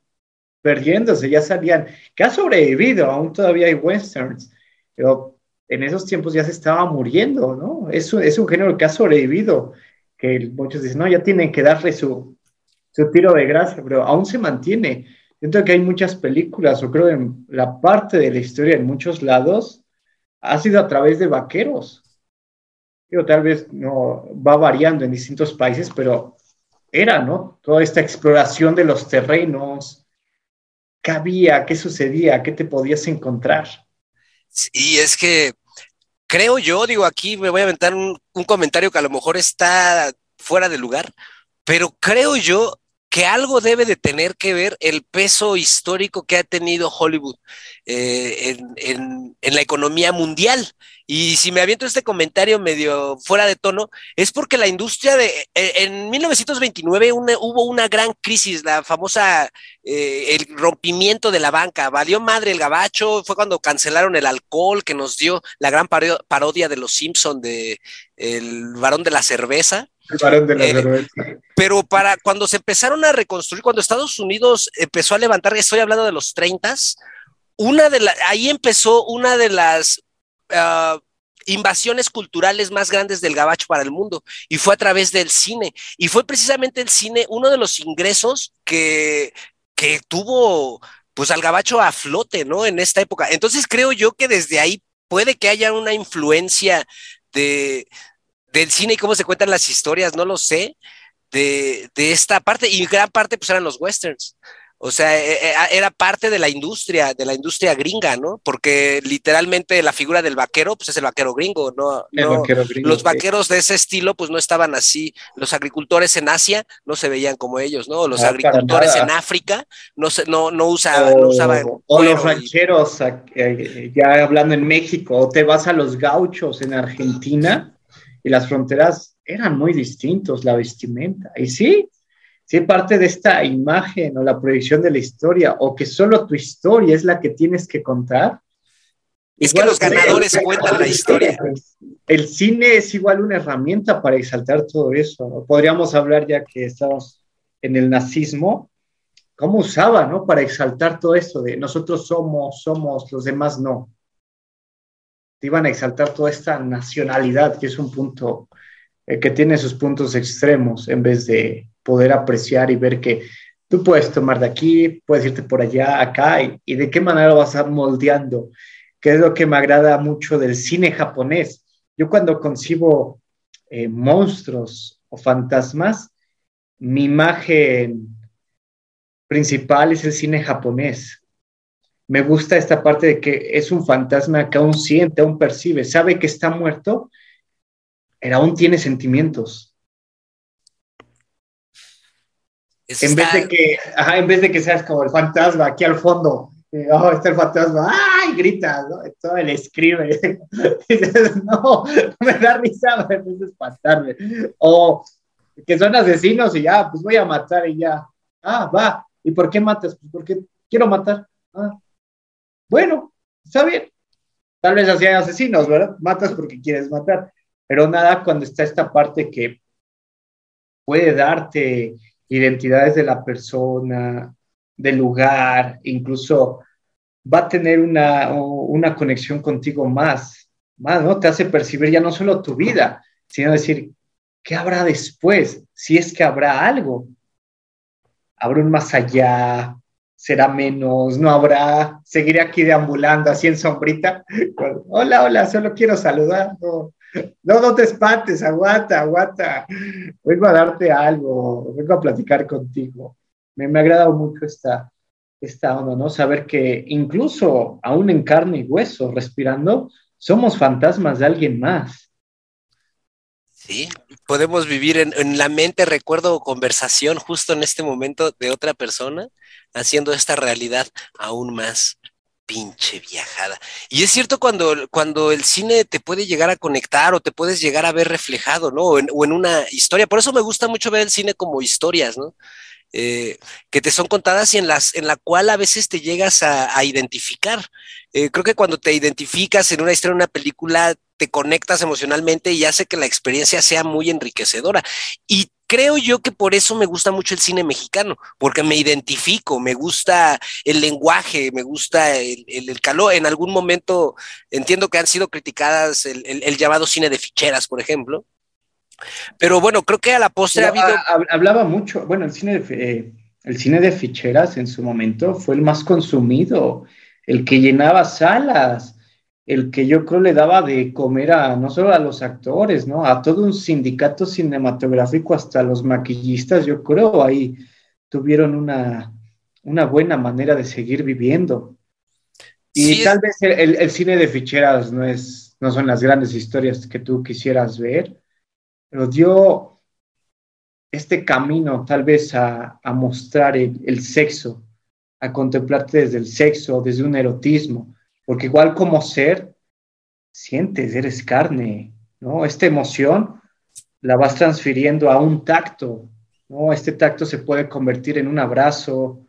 perdiéndose, ya salían, que ha sobrevivido, aún todavía hay westerns, pero en esos tiempos ya se estaba muriendo, ¿no? Es un, es un género que ha sobrevivido, que muchos dicen, no, ya tienen que darle su, su tiro de gracia, pero aún se mantiene. Siento que hay muchas películas, o creo en la parte de la historia en muchos lados, ha sido a través de vaqueros, tal vez no va variando en distintos países, pero era, ¿no? Toda esta exploración de los terrenos, qué había, qué sucedía, qué te podías encontrar. Sí, es que creo yo, digo, aquí me voy a aventar un, un comentario que a lo mejor está fuera de lugar, pero creo yo que algo debe de tener que ver el peso histórico que ha tenido Hollywood eh, en, la economía mundial. Y si me aviento este comentario medio fuera de tono, es porque la industria de... Eh, en 1929 hubo una gran crisis, la famosa, eh, el rompimiento de la banca, valió madre el gabacho, fue cuando cancelaron el alcohol que nos dio la gran parodia de los Simpson de El varón de la cerveza. Eh, pero para cuando se empezaron a reconstruir, cuando Estados Unidos empezó a levantar, estoy hablando de los 30, una de ahí empezó una de las ah, invasiones culturales más grandes del gabacho para el mundo y fue a través del cine. Y fue precisamente el cine uno de los ingresos que, que tuvo pues al gabacho a flote, ¿no? En esta época. Entonces creo yo que desde ahí puede que haya una influencia de, del cine y cómo se cuentan las historias, no lo sé, de, esta parte, y gran parte pues eran los westerns. O sea, e, e, era parte de la industria, de la industria gringa, ¿no? Porque literalmente la figura del vaquero, pues es el vaquero gringo, ¿no? los vaqueros de ese estilo, pues no estaban así. Los agricultores en Asia no se veían como ellos, ¿no? Los agricultores en África no, se, no, no, usaban. O, los rancheros, eh, ya hablando en México, o te vas a los gauchos en Argentina y las fronteras eran muy distintos, la vestimenta. Y sí, sí, parte de esta imagen o la proyección de la historia, o que solo tu historia es la que tienes que contar. Es que los ganadores cuentan la historia. El cine es igual una herramienta para exaltar todo eso. Podríamos hablar ya que estamos en el nazismo, cómo usaba, ¿no? Para exaltar todo esto de nosotros somos, somos, los demás no te iban a exaltar toda esta nacionalidad, que es un punto eh, que tiene sus puntos extremos, en vez de poder apreciar y ver que tú puedes tomar de aquí, puedes irte por allá, acá, y, de qué manera lo vas a moldeando, que es lo que me agrada mucho del cine japonés. Yo cuando concibo eh, monstruos o fantasmas, mi imagen principal es el cine japonés me gusta esta parte de que es un fantasma que aún siente, aún percibe, sabe que está muerto, pero aún tiene sentimientos. En vez, de que, en vez de que seas como el fantasma aquí al fondo, oh, está el fantasma, ¡ay! grita, ¿no? Todo él escribe. dices, no, me da risa, me a espantarme. O que son asesinos y ya, pues voy a matar y ya. Ah, va. ¿Y por qué matas? Pues porque quiero matar. Ah. Bueno, está bien. Tal vez hay asesinos, ¿verdad? Matas porque quieres matar. Pero nada cuando está esta parte que puede darte identidades de la persona, del lugar, incluso va a tener una, una conexión contigo más, más, ¿no? Te hace percibir ya no solo tu vida, sino decir, ¿qué habrá después? Si es que habrá algo. ¿Habrá un más allá? ¿Será menos? ¿No habrá? ¿Seguiré aquí deambulando así en sombrita? Hola, hola, solo quiero saludar. No, no, te espantes, aguanta, aguanta. Vengo a darte algo, vengo a platicar contigo. Me, ha agradado mucho esta, esta onda, ¿no? Saber que incluso aún en carne y hueso, respirando, somos fantasmas de alguien más. Sí, podemos vivir en, la mente, recuerdo conversación justo en este momento de otra persona, haciendo esta realidad aún más pinche viajada. Y es cierto cuando, cuando el cine te puede llegar a conectar o te puedes llegar a ver reflejado, ¿no? O en, una historia. Por eso me gusta mucho ver el cine como historias, ¿no? Eh, que te son contadas y en, las, en la cual a veces te llegas a, identificar. Eh, creo que cuando te identificas en una historia, en una película, te conectas emocionalmente y hace que la experiencia sea muy enriquecedora. Y creo yo que por eso me gusta mucho el cine mexicano, porque me identifico, me gusta el lenguaje, me gusta el, calor. En algún momento entiendo que han sido criticadas el, llamado cine de ficheras, por ejemplo, pero bueno, creo que a la postre ha habido. Hablaba mucho, bueno, el cine, de, eh, el cine de ficheras en su momento fue el más consumido, el que llenaba salas, el que yo creo le daba de comer a no solo a los actores, ¿no? A todo un sindicato cinematográfico, hasta los maquillistas, yo creo, ahí tuvieron una, una buena manera de seguir viviendo. Y tal vez el, el, cine de ficheras no, es, no son las grandes historias que tú quisieras ver, pero dio este camino tal vez a, mostrar el, sexo, a contemplarte desde el sexo, desde un erotismo, porque igual como ser, sientes, eres carne, ¿no? Esta emoción la vas transfiriendo a un tacto, ¿no? Este tacto se puede convertir en un abrazo,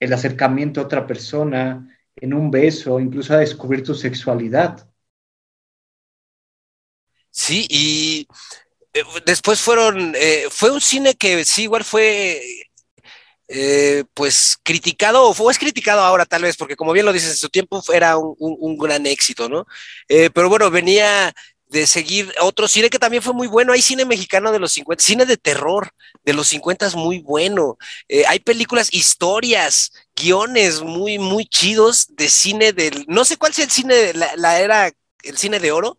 el acercamiento a otra persona, en un beso, incluso a descubrir tu sexualidad. Sí, y eh, después fueron, eh, fue un cine que sí, igual fue, eh, pues criticado, o es criticado ahora tal vez, porque como bien lo dices, en su tiempo era un, gran éxito, ¿no? pero bueno, venía de seguir otro cine que también fue muy bueno. Hay cine mexicano de los 50, cine de terror de los 50 es muy bueno. hay películas, historias, guiones muy, muy chidos de cine del, no sé cuál sea el cine, la era, el cine de oro,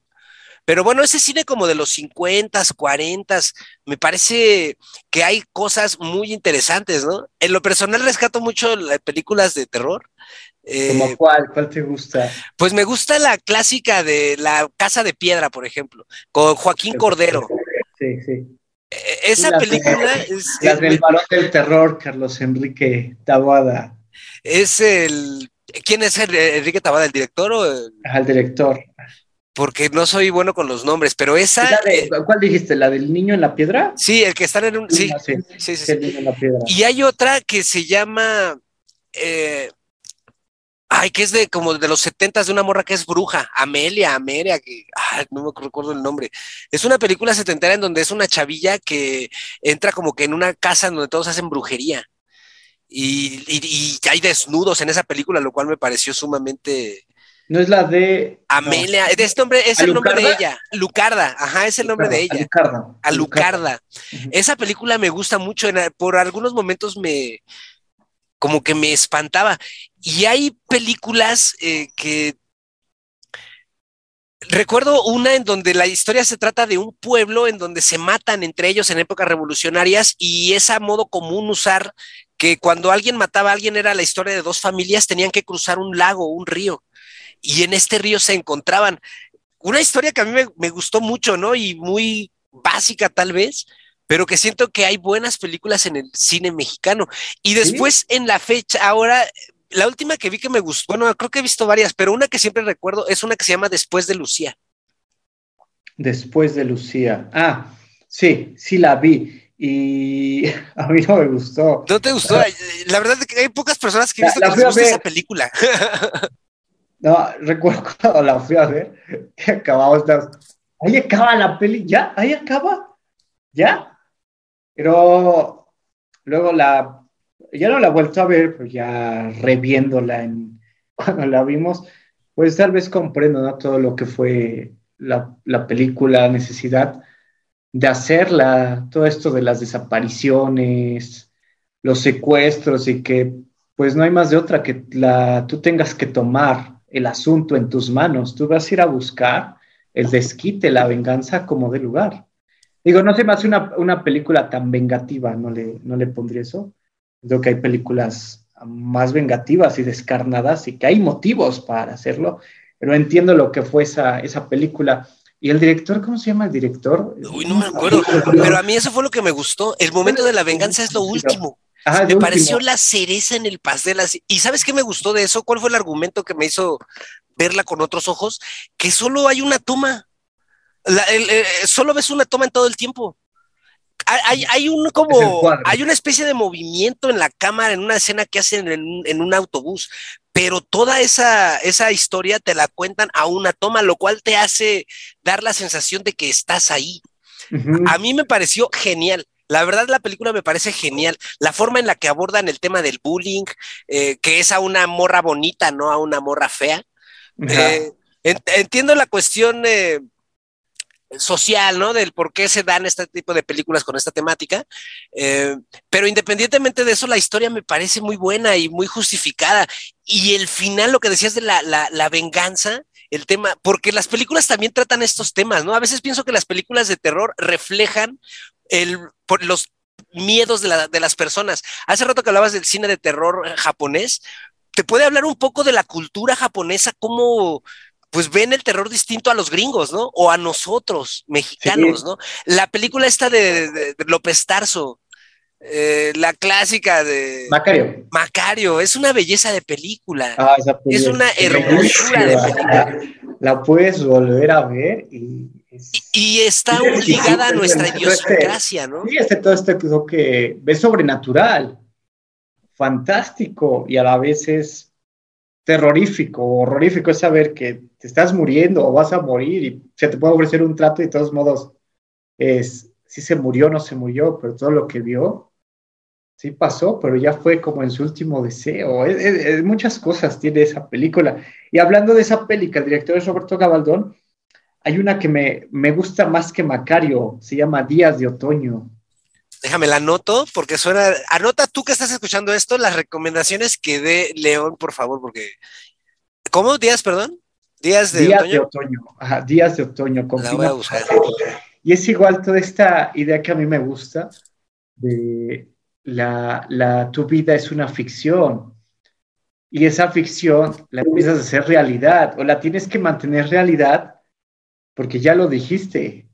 pero bueno, ese cine como de los 50, 40, me parece que hay cosas muy interesantes, ¿no? En lo personal rescato mucho las películas de terror. ¿Como eh, cuál? ¿Cuál te gusta? Pues me gusta la clásica de La Casa de Piedra, por ejemplo, con Joaquín Cordero. Sí, sí. E, esa película es... Las del varón del terror, Carlos Enrique Tabada. Es el... ¿Quién es Enrique Tabada, el director o el... el director porque no soy bueno con los nombres, pero esa. Eh, ¿Cuál dijiste? ¿La del niño en la piedra? Sí, el que está en un. Sí, sí, sí. sí, Y hay otra que se llama. Eh, ay, que es de como de los setentas de una morra que es bruja, Amelia, Amelia, que ay, no me recuerdo el nombre. Es una película setentera en donde es una chavilla que entra como que en una casa en donde todos hacen brujería. Y, y, y hay desnudos en esa película, lo cual me pareció sumamente no es la de. Amelia, este nombre es el nombre de ella. Lucarda, ajá, es el nombre de ella. Alucarda. Alucarda. Esa película me gusta mucho. por algunos momentos me. como que me espantaba. Y hay películas eh, que. Recuerdo una en donde la historia se trata de un pueblo en donde se matan entre ellos en épocas revolucionarias y es a modo común usar que cuando alguien mataba a alguien era la historia de dos familias, tenían que cruzar un lago, un río y en este río se encontraban. Una historia que a mí me, gustó mucho, ¿no? Y muy básica tal vez, pero que siento que hay buenas películas en el cine mexicano. Y después en la fecha, ahora, la última que vi que me gustó, bueno, creo que he visto varias, pero una que siempre recuerdo es una que se llama Después de Lucía. Después de Lucía. Ah, Sí, sí la vi y a mí no me gustó. ¿No te gustó? La verdad es que hay pocas personas que he visto que les gusta esa película. No, recuerdo cuando la fui a ver, que acabamos de... Ahí acaba la peli, ya, ahí acaba, ya. Pero luego la, ya no la he vuelto a ver, pues ya reviéndola en, cuando la vimos, pues tal vez comprendo ¿no? todo lo que fue la, la película, necesidad de hacerla, todo esto de las desapariciones, los secuestros y que pues no hay más de otra que la, tú tengas que tomar el asunto en tus manos, tú vas a ir a buscar el desquite, la venganza como de lugar. Digo, no se me hace una, una película tan vengativa, no le, no le pondría eso. Creo que hay películas más vengativas y descarnadas y que hay motivos para hacerlo, pero entiendo lo que fue esa, esa película. ¿Y el director, cómo se llama el director? Uy, no me acuerdo, pero a mí eso fue lo que me gustó. El momento de la venganza es lo último. Me pareció la cereza en el pastel. ¿Y sabes qué me gustó de eso? ¿Cuál fue el argumento que me hizo verla con otros ojos? Que solo hay una toma. Eh, solo ves una toma en todo el tiempo. Hay, hay, un como hay una especie de movimiento en la cámara en una escena que hacen en, un autobús, pero toda esa, esa historia te la cuentan a una toma, lo cual te hace dar la sensación de que estás ahí. A mí me pareció genial. La verdad, la película me parece genial. La forma en la que abordan el tema del bullying, eh, que es a una morra bonita, no a una morra fea. Eh, entiendo la cuestión eh, social, ¿no? Del por qué se dan este tipo de películas con esta temática. Pero independientemente de eso, la historia me parece muy buena y muy justificada. Y el final, lo que decías de la, la, venganza, el tema, porque las películas también tratan estos temas, ¿no? A veces pienso que las películas de terror reflejan el, por los miedos de, de las personas. Hace rato que hablabas del cine de terror japonés, ¿te puede hablar un poco de la cultura japonesa, cómo pues ven el terror distinto a los gringos, ¿no? O a nosotros, mexicanos, ¿no? La película esta de, López Tarso, eh, la clásica de Macario. Macario, es una belleza de película. Ah, esa es una hermosura de película. La, puedes volver a ver y... y, está ligada a nuestra idiosincrasia, ¿no? Sí, este todo este que ves sobrenatural, fantástico y a la vez es terrorífico, horrorífico es saber que te estás muriendo o vas a morir y se te puede ofrecer un trato y de todos modos es si se murió o no se murió, pero todo lo que vio sí pasó, pero ya fue como en su último deseo. muchas cosas tiene esa película. Y hablando de esa película, el director es Roberto Gabaldón. Hay una que me, me gusta más que Macario, se llama Días de Otoño. Déjame la anoto porque suena. Anota tú que estás escuchando esto las recomendaciones que dé León, por favor, porque. ¿Cómo? ¿Días, perdón? Días de días otoño. De otoño. Ajá, días de otoño. Con Y es igual toda esta idea que a mí me gusta de la, la, tu vida es una ficción. Y esa ficción la empiezas a hacer realidad o la tienes que mantener realidad porque ya lo dijiste,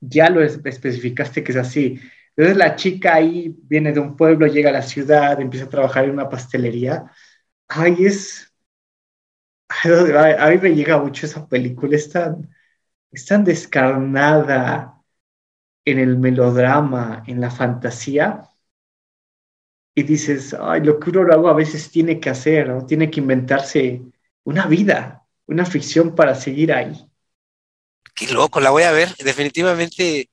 ya lo especificaste que es así. Entonces la chica ahí viene de un pueblo, llega a la ciudad, empieza a trabajar en una pastelería. Ay, es... A mí me llega mucho esa película, es tan, es tan descarnada en el melodrama, en la fantasía, y dices, ay, lo que uno hago a veces tiene que hacer, ¿no? tiene que inventarse una vida, una ficción para seguir ahí. Qué loco, la voy a ver. Definitivamente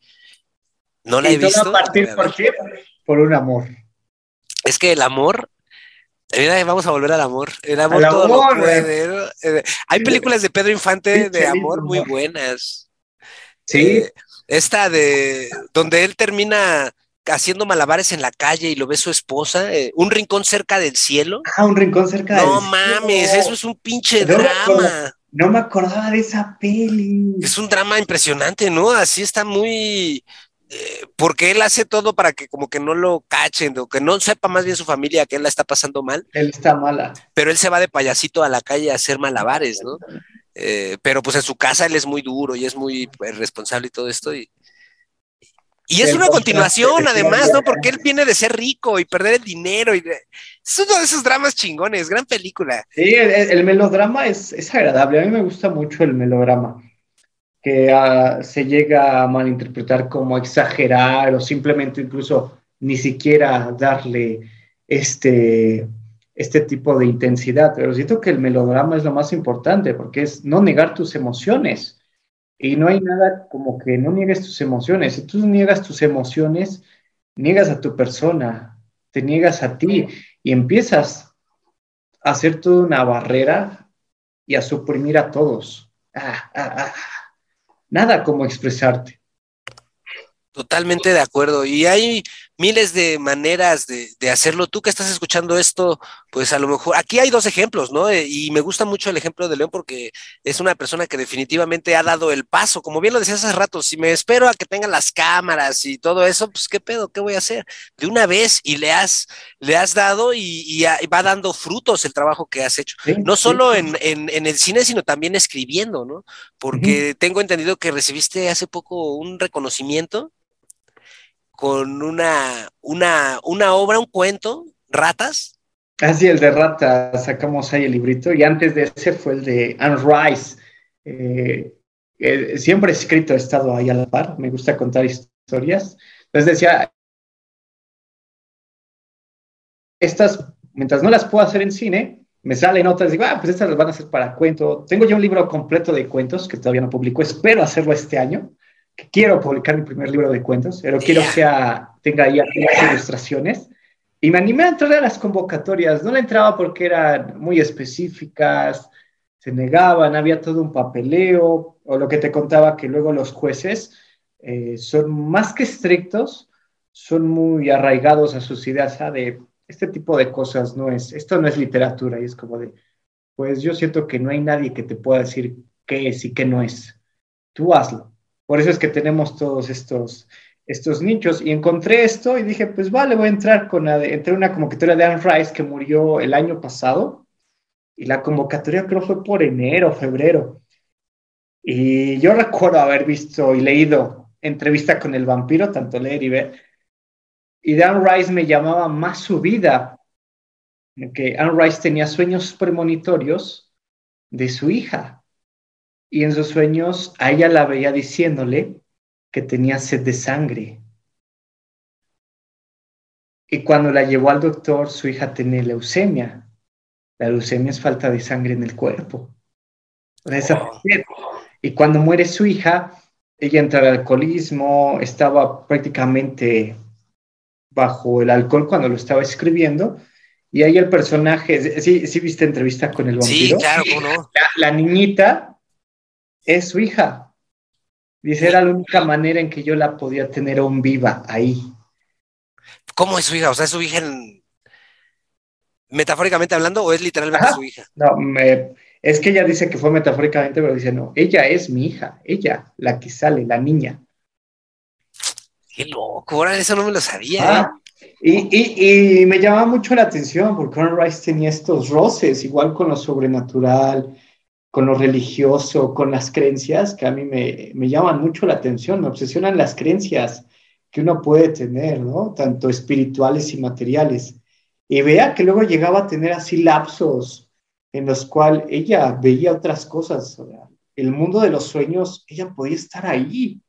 no la he visto. A partir, ¿Por qué? Por un amor. Es que el amor Mira, vamos a volver al amor. El amor todo lo puede. Eh, hay películas de Pedro Infante de amor muy buenas. Sí. Eh, esta de donde él termina haciendo malabares en la calle y lo ve su esposa, eh, un rincón cerca del cielo. Ah, un rincón cerca del cielo. No mames, eso es un pinche drama. No me acordaba de esa peli. Es un drama impresionante, ¿no? Así está muy eh, porque él hace todo para que como que no lo cachen o que no sepa más bien su familia que él la está pasando mal. Él está mala. Pero él se va de payasito a la calle a hacer malabares, ¿no? Eh, pero pues en su casa él es muy duro y es muy pues, responsable y todo esto. Y, y es una continuación además, ¿no? Porque él viene de ser rico y perder el dinero y es uno de esos dramas chingones, gran película. Sí, el, melodrama es, es agradable, a mí me gusta mucho el melodrama. que uh, se llega a malinterpretar como exagerar o simplemente incluso ni siquiera darle este, este tipo de intensidad. Pero siento que el melodrama es lo más importante porque es no negar tus emociones. Y no hay nada como que no niegues tus emociones. Si tú niegas tus emociones, niegas a tu persona, te niegas a ti y empiezas a hacer toda una barrera y a suprimir a todos. Ah, ah, ah. Nada como expresarte. Totalmente de acuerdo. Y hay miles de maneras de, hacerlo. Tú que estás escuchando esto, pues a lo mejor, aquí hay dos ejemplos, ¿no? Eh, y me gusta mucho el ejemplo de León porque es una persona que definitivamente ha dado el paso. Como bien lo decías hace rato, si me espero a que tengan las cámaras y todo eso, pues qué pedo, qué voy a hacer. De una vez y le has, le has dado y, va dando frutos el trabajo que has hecho. no solo En, el cine, sino también escribiendo, ¿no? Porque tengo entendido que recibiste hace poco un reconocimiento con una, una, una obra, un cuento, Ratas. Así, el de Ratas, sacamos ahí el librito, y antes de ese fue el de Anne Rice. Eh, eh, siempre escrito, he estado ahí a la par, me gusta contar historias. Entonces decía, estas, mientras no las puedo hacer en cine, me salen otras, digo, ah, pues estas las van a hacer para cuento. Tengo ya un libro completo de cuentos que todavía no publico, espero hacerlo este año quiero publicar mi primer libro de cuentos, pero quiero que tenga ahí algunas ilustraciones. Y me animé a entrar a las convocatorias. No le entraba porque eran muy específicas, se negaban, había todo un papeleo, o lo que te contaba que luego los jueces eh, son más que estrictos, son muy arraigados a sus ideas de este tipo de cosas no es, esto no es literatura, y es como de, pues yo siento que no hay nadie que te pueda decir qué es y qué no es. Tú hazlo. Por eso es que tenemos todos estos, estos nichos. Y encontré esto y dije, pues vale, voy a entrar con una convocatoria de Anne Rice que murió el año pasado. Y la convocatoria creo fue por enero, febrero. Y yo recuerdo haber visto y leído entrevista con el vampiro, tanto leer y ver. Y Anne Rice me llamaba más su vida, que Anne Rice tenía sueños premonitorios de su hija y en sus sueños a ella la veía diciéndole que tenía sed de sangre. Y cuando la llevó al doctor, su hija tenía leucemia. La leucemia es falta de sangre en el cuerpo. Y cuando muere su hija, ella entra al alcoholismo, estaba prácticamente bajo el alcohol cuando lo estaba escribiendo. Y ahí el personaje, ¿sí, sí viste entrevista con el vampiro? Sí, claro, no? la niñita es su hija. Dice, era la única manera en que yo la podía tener aún viva ahí. ¿Cómo es su hija? O sea, ¿es su hija en... metafóricamente hablando o es literalmente su hija? No, es que ella dice que fue metafóricamente, pero dice, no, ella es mi hija, ella, la que sale, la niña. Qué loco, ahora eso no me lo sabía. Ah, y, y, me llamaba mucho la atención porque Conrad Rice tenía estos roces, igual con lo sobrenatural, con lo religioso, con las creencias, que a mí me, me, llaman mucho la atención, me obsesionan las creencias que uno puede tener, ¿no? Tanto espirituales y materiales. Y vea que luego llegaba a tener así lapsos en los cuales ella veía otras cosas. el mundo de los sueños, ella podía estar ahí.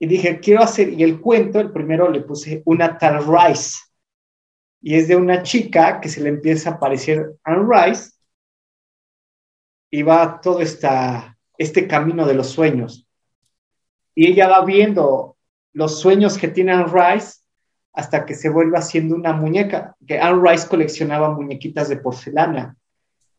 Y dije, quiero hacer, y el cuento, el primero le puse una tal Rice. Y es de una chica que se le empieza a aparecer Anne Rice y va todo esta, este camino de los sueños. Y ella va viendo los sueños que tiene Anne Rice hasta que se vuelve haciendo una muñeca, que Anne Rice coleccionaba muñequitas de porcelana.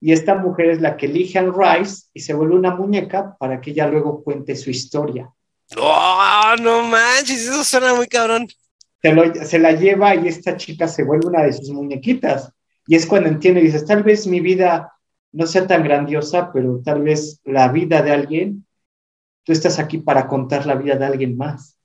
Y esta mujer es la que elige a Anne Rice y se vuelve una muñeca para que ella luego cuente su historia. ¡Oh, no manches! Eso suena muy cabrón. Se, se la lleva y esta chica se vuelve una de sus muñequitas. Y es cuando entiende y dice, tal vez mi vida no sea tan grandiosa, pero tal vez la vida de alguien, tú estás aquí para contar la vida de alguien más.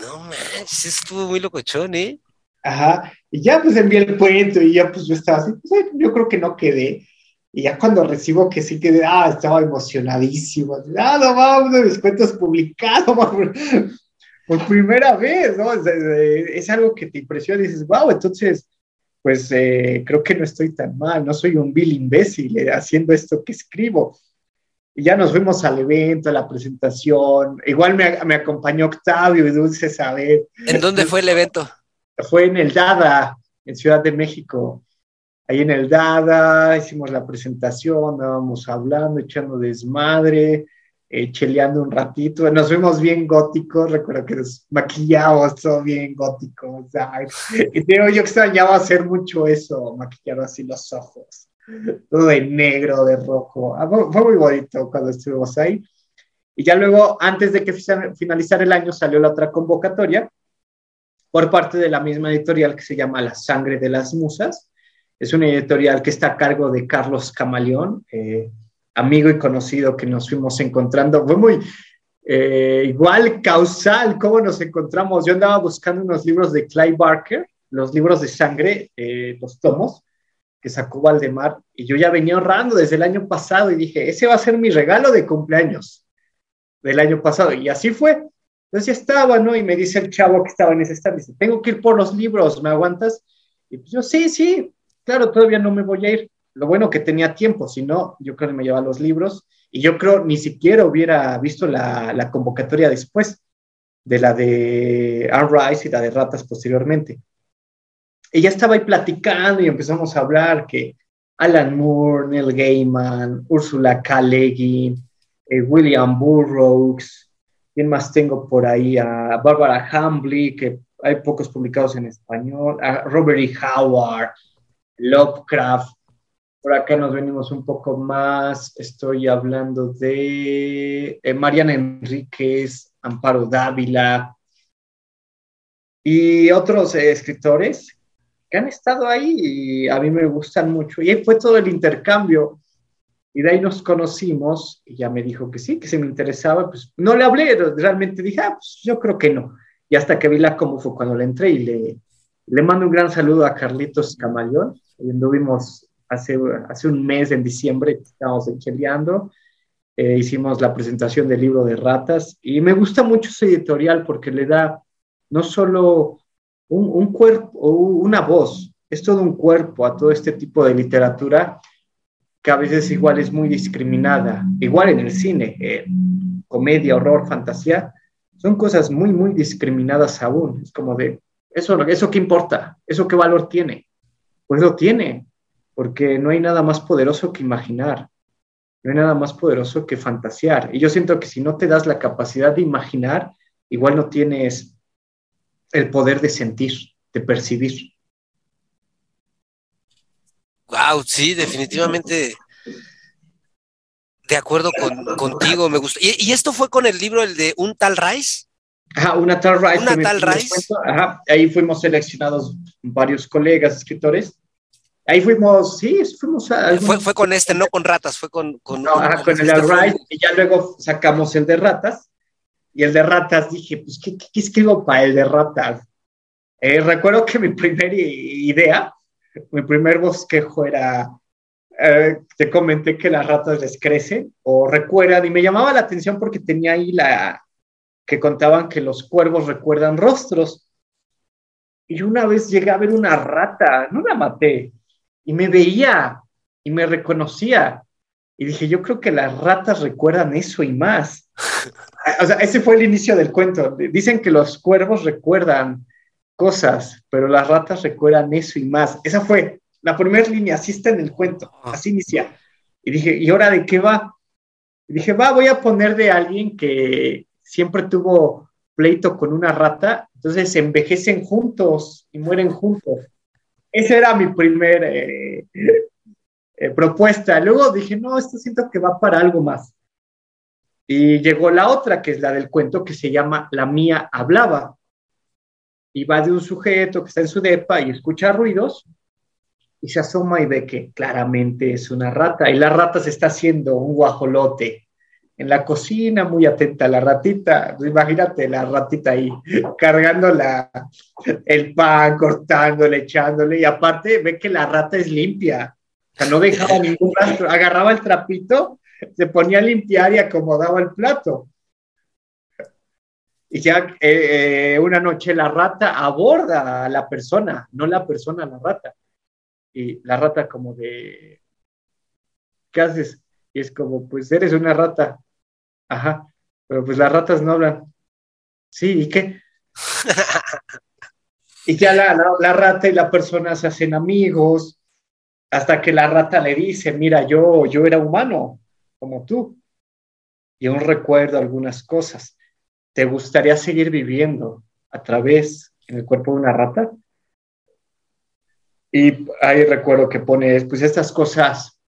No manches, estuvo muy locochón, ¿eh? Ajá, y ya pues envié el cuento y ya pues yo estaba así, pues, yo creo que no quedé. Y ya cuando recibo que sí quedé, ah, estaba emocionadísimo. Ah, no vamos, de mis cuentos publicados por, por primera vez, ¿no? Es, es, algo que te impresiona y dices, wow, entonces pues eh, creo que no estoy tan mal, no soy un vil imbécil eh, haciendo esto que escribo. Y ya nos fuimos al evento, a la presentación. Igual me, me acompañó Octavio y Dulce Saber. ¿En dónde fue el evento? Fue en el Dada, en Ciudad de México. Ahí en el Dada hicimos la presentación, estábamos hablando, echando desmadre, eh, cheleando un ratito. Nos fuimos bien góticos, recuerdo que nos maquillamos todo bien gótico. Y digo, yo extrañaba hacer mucho eso, maquillar así los ojos, todo de negro, de rojo. Ah, fue muy bonito cuando estuvimos ahí. Y ya luego, antes de que finalizara el año, salió la otra convocatoria por parte de la misma editorial que se llama La Sangre de las Musas. Es una editorial que está a cargo de Carlos Camaleón, eh, amigo y conocido que nos fuimos encontrando. Fue muy eh, igual causal cómo nos encontramos. Yo andaba buscando unos libros de Clive Barker, los libros de sangre, eh, los tomos que sacó Valdemar, y yo ya venía ahorrando desde el año pasado y dije, ese va a ser mi regalo de cumpleaños del año pasado. Y así fue. Entonces ya estaba, ¿no? Y me dice el chavo que estaba en ese stand, dice, tengo que ir por los libros, ¿me aguantas? Y pues yo, sí, sí, claro, todavía no me voy a ir. Lo bueno que tenía tiempo, si no, yo creo que me llevaba los libros y yo creo ni siquiera hubiera visto la, convocatoria después de la de Anne Rice y la de Ratas posteriormente. Ya estaba ahí platicando y empezamos a hablar que Alan Moore, Neil Gaiman, Ursula K. Eh, William Burroughs, ¿Quién más tengo por ahí? A Barbara Hambley, que hay pocos publicados en español. A Robert E. Howard, Lovecraft. Por acá nos venimos un poco más. Estoy hablando de eh, Mariana Enríquez, Amparo Dávila y otros eh, escritores que han estado ahí y a mí me gustan mucho. Y ahí fue todo el intercambio y de ahí nos conocimos y ya me dijo que sí, que se me interesaba. Pues no le hablé, realmente dije, ah, pues yo creo que no. Y hasta que vi la cómo fue cuando le entré y le, le mando un gran saludo a Carlitos Camaleón. Y anduvimos hace, hace un mes, en diciembre, estábamos encheleando. Eh, hicimos la presentación del libro de ratas y me gusta mucho ese editorial porque le da no solo un, un cuerpo, una voz, es todo un cuerpo a todo este tipo de literatura que a veces igual es muy discriminada, igual en el cine, eh, comedia, horror, fantasía, son cosas muy, muy discriminadas aún. Es como de, ¿eso, ¿eso qué importa? ¿Eso qué valor tiene? Pues lo tiene, porque no hay nada más poderoso que imaginar, no hay nada más poderoso que fantasear. Y yo siento que si no te das la capacidad de imaginar, igual no tienes el poder de sentir, de percibir. Wow, sí, definitivamente de acuerdo contigo, me gustó. ¿Y, esto fue con el libro, el de Un tal Rice? Ajá, una tal Rice. Una tal Rice. Ajá, ahí fuimos seleccionados varios colegas, escritores. Ahí fuimos, sí, fuimos a... Fue, fue con este, no con ratas, fue con... con no, ajá, con el este Rice, y ya luego sacamos el de ratas. Y el de ratas dije, pues, ¿qué, qué escribo para el de ratas? Eh, recuerdo que mi primera idea mi primer bosquejo era, eh, te comenté que las ratas les crecen o recuerdan, y me llamaba la atención porque tenía ahí la que contaban que los cuervos recuerdan rostros. Y una vez llegué a ver una rata, no la maté, y me veía y me reconocía. Y dije, yo creo que las ratas recuerdan eso y más. o sea, ese fue el inicio del cuento. Dicen que los cuervos recuerdan cosas, pero las ratas recuerdan eso y más. Esa fue la primera línea, así está en el cuento, así inicia. Y dije, ¿y ahora de qué va? Y dije, va, voy a poner de alguien que siempre tuvo pleito con una rata, entonces envejecen juntos y mueren juntos. Esa era mi primer eh, eh, propuesta. Luego dije, no, esto siento que va para algo más. Y llegó la otra, que es la del cuento, que se llama La mía hablaba y va de un sujeto que está en su depa y escucha ruidos y se asoma y ve que claramente es una rata y la rata se está haciendo un guajolote en la cocina, muy atenta a la ratita. Imagínate la ratita ahí cargando la, el pan, cortándole, echándole y aparte ve que la rata es limpia. O sea, no dejaba ningún rastro. Agarraba el trapito, se ponía a limpiar y acomodaba el plato. Y ya eh, eh, una noche la rata aborda a la persona, no la persona la rata. Y la rata como de, ¿qué haces? Y es como, pues eres una rata. Ajá, pero pues las ratas no hablan. Sí, ¿y qué? y ya la, la, rata y la persona se hacen amigos, hasta que la rata le dice, mira, yo, yo era humano, como tú, y aún recuerdo algunas cosas. ¿Te gustaría seguir viviendo a través en el cuerpo de una rata? Y ahí recuerdo que pone, pues estas cosas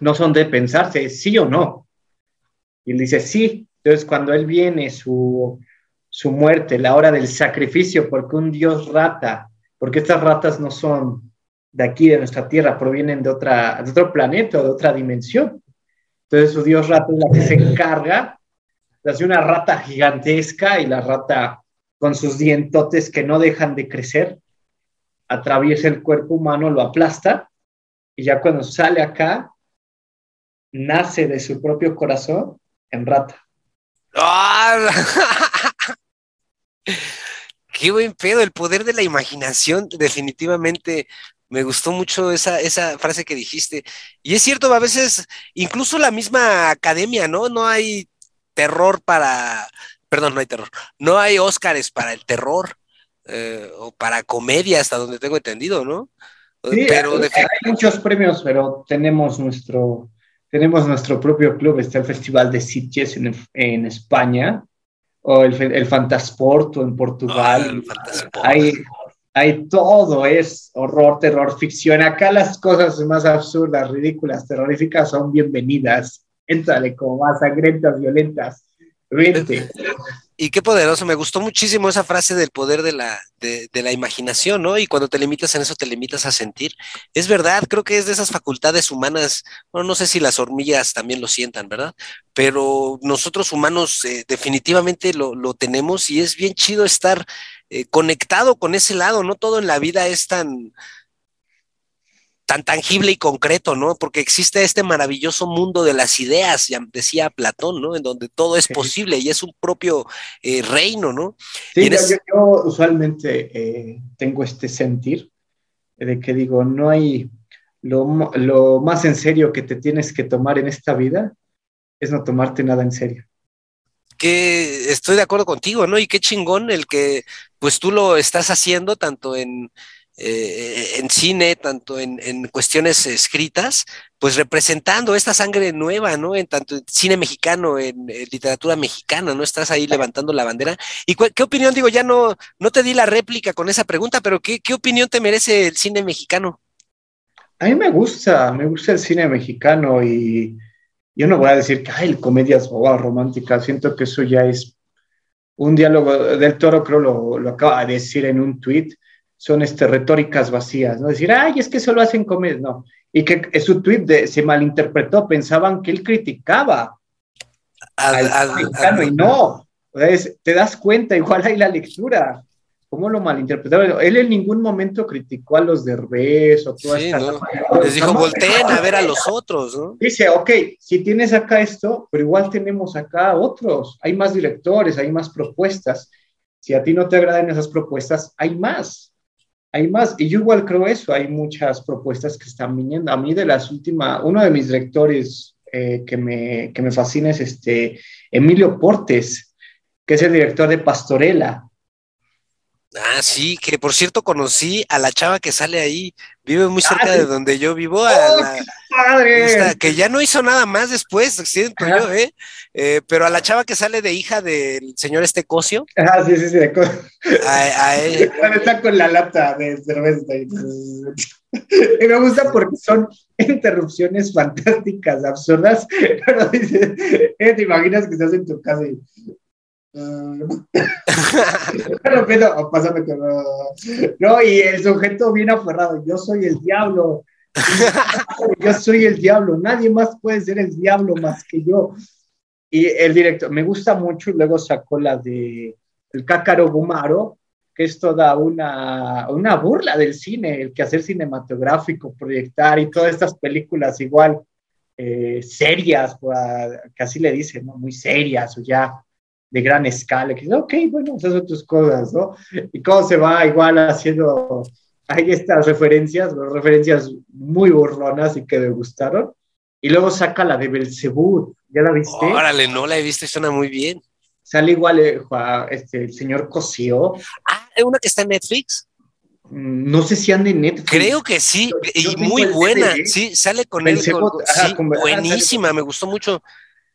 no son de pensarse, sí o no. Y él dice, sí. Entonces, cuando él viene, su, su muerte, la hora del sacrificio, porque un dios rata, porque estas ratas no son de aquí, de nuestra tierra, provienen de, otra, de otro planeta, de otra dimensión. Entonces, su dios rata es la que se encarga de hacer una rata gigantesca y la rata con sus dientotes que no dejan de crecer, atraviesa el cuerpo humano, lo aplasta y ya cuando sale acá, nace de su propio corazón en rata. ¡Ah! Qué buen pedo, el poder de la imaginación, definitivamente me gustó mucho esa, esa frase que dijiste. Y es cierto, a veces, incluso la misma academia, ¿no? No hay terror para, perdón, no hay terror, no hay Óscares para el terror eh, o para comedia, hasta donde tengo entendido, ¿no? Sí, pero hay, hay muchos premios, pero tenemos nuestro, tenemos nuestro propio club, está el Festival de Sitges en, en España, o el, el Fantasporto en Portugal. Ah, hay, hay todo, es horror, terror, ficción. Acá las cosas más absurdas, ridículas, terroríficas son bienvenidas. Éntrale como más sangrientas, violentas. Vente. Y qué poderoso, me gustó muchísimo esa frase del poder de la, de, la imaginación, ¿no? Y cuando te limitas en eso, te limitas a sentir. Es verdad, creo que es de esas facultades humanas, bueno, no sé si las hormigas también lo sientan, ¿verdad? Pero nosotros humanos eh, definitivamente lo, lo, tenemos y es bien chido estar eh, conectado con ese lado, ¿no? Todo en la vida es tan, tan tangible y concreto, ¿no? Porque existe este maravilloso mundo de las ideas, ya decía Platón, ¿no? En donde todo es posible y es un propio eh, reino, ¿no? Sí, yo, usualmente eh, tengo este sentir de que digo, no hay lo, lo más en serio que te tienes que tomar en esta vida es no tomarte nada en serio que estoy de acuerdo contigo, ¿no? Y qué chingón el que pues tú lo estás haciendo tanto en, eh, en cine, tanto en, cuestiones escritas, pues representando esta sangre nueva, ¿no? En tanto en cine mexicano, en, literatura mexicana, ¿no? Estás ahí levantando la bandera. ¿Y qué opinión, digo, ya no, no te di la réplica con esa pregunta, pero ¿qué, opinión te merece el cine mexicano? A mí me gusta, me gusta el cine mexicano y yo no voy a decir que hay comedias bobas románticas, siento que eso ya es un diálogo del toro, creo lo, lo acaba de decir en un tweet son este, retóricas vacías, ¿no? Decir, ay, es que solo hacen comedia, no. Y que su tweet se malinterpretó, pensaban que él criticaba al, mexicano y no. te das cuenta, igual hay la lectura. ¿Cómo lo malinterpretaron? Él en ningún momento criticó a los derbés o todas sí, Les dijo, volteen a ver a los otros, ¿no? Dice, ok, si tienes acá esto, pero igual tenemos acá otros. Hay más directores, hay más propuestas. Si a ti no te agradan esas propuestas, hay más hay más, y yo igual creo eso, hay muchas propuestas que están viniendo. A mí de las últimas, uno de mis directores eh, que, me, que me fascina es este Emilio Portes, que es el director de Pastorela. Ah, sí, que por cierto conocí a la chava que sale ahí, vive muy cerca de donde yo vivo, a ¡Oh, la, padre! que ya no hizo nada más después, siento yo, ¿eh? ¿eh? Pero a la chava que sale de hija del señor este Cosio. Ah, sí, sí, sí, de Cosio. A, Está con la lata de cerveza. Y me gusta porque son interrupciones fantásticas, absurdas, pero dice, eh, te imaginas que estás en tu casa y no, y el sujeto bien aferrado, yo soy el diablo, yo soy el diablo, nadie más puede ser el diablo más que yo. Y el director, me gusta mucho, y luego sacó la de El Cácaro Gumaro, que es toda una, una burla del cine, el quehacer cinematográfico, proyectar y todas estas películas igual eh, serias, que así le dicen, muy serias o ya de gran escala, que ok, bueno, esas son tus cosas, ¿no? Y cómo se va igual haciendo, hay estas referencias, referencias muy burlonas y que me gustaron. Y luego saca la de Belzebú. ¿Ya la viste? Órale, no la he visto, suena muy bien. Sale igual eh, este, el señor Cosío. Ah, ¿es una que está en Netflix? Mm, no sé si anda en Netflix. Creo que sí, y muy buena. Sí, sale con él. sí, buenísima, me gustó mucho.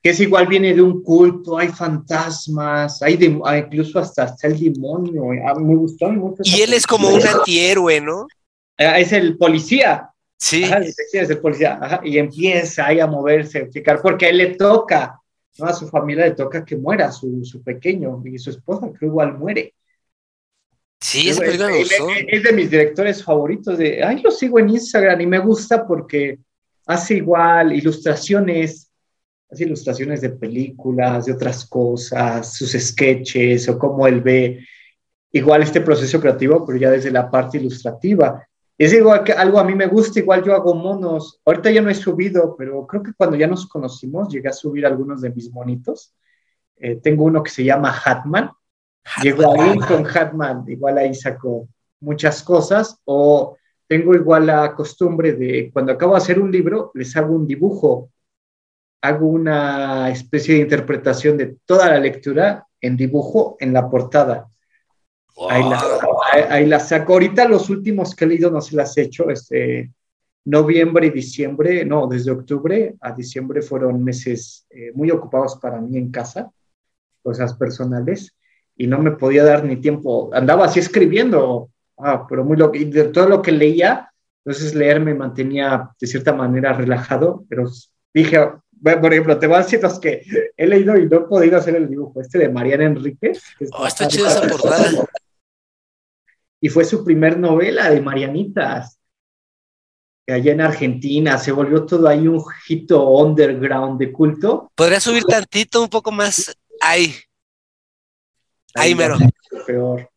Que es igual, viene de un culto, hay fantasmas, hay de, ah, incluso hasta, hasta el demonio. Ah, me gustó mucho. Y él es como un antihéroe, ¿no? Ah, es el policía. Sí. es el policía. y empieza ahí a moverse, a porque a él le toca, ¿no? A su familia le toca que muera su, su pequeño y su esposa, creo igual muere. Sí, gustó. Es de mis directores favoritos. De, ay, lo sigo en Instagram y me gusta porque hace igual ilustraciones, hace ilustraciones de películas, de otras cosas, sus sketches o cómo él ve igual este proceso creativo, pero ya desde la parte ilustrativa. Es igual que algo a mí me gusta, igual yo hago monos. Ahorita ya no he subido, pero creo que cuando ya nos conocimos llegué a subir algunos de mis monitos. Eh, tengo uno que se llama Hatman, Llegó ahí con Hatman, igual ahí sacó muchas cosas, o tengo igual la costumbre de cuando acabo de hacer un libro, les hago un dibujo, hago una especie de interpretación de toda la lectura en dibujo en la portada. Ahí, la, saco. Ahorita los últimos que he leído no se las he hecho, este, noviembre y diciembre, no, desde octubre a diciembre fueron meses eh, muy ocupados para mí en casa, cosas personales y no me podía dar ni tiempo. Andaba así escribiendo, ah, pero muy loco. Y de todo lo que leía, entonces leer me mantenía de cierta manera relajado, pero dije, por ejemplo, te voy a decir los que he leído y no he podido hacer el dibujo. Este de Mariana Enríquez. Oh, está chida esa portada. Y fue su primer novela de Marianitas. Allá en Argentina se volvió todo ahí un hito underground de culto. ¿Podría subir tantito, un poco más ahí? Ahí mero. Peor.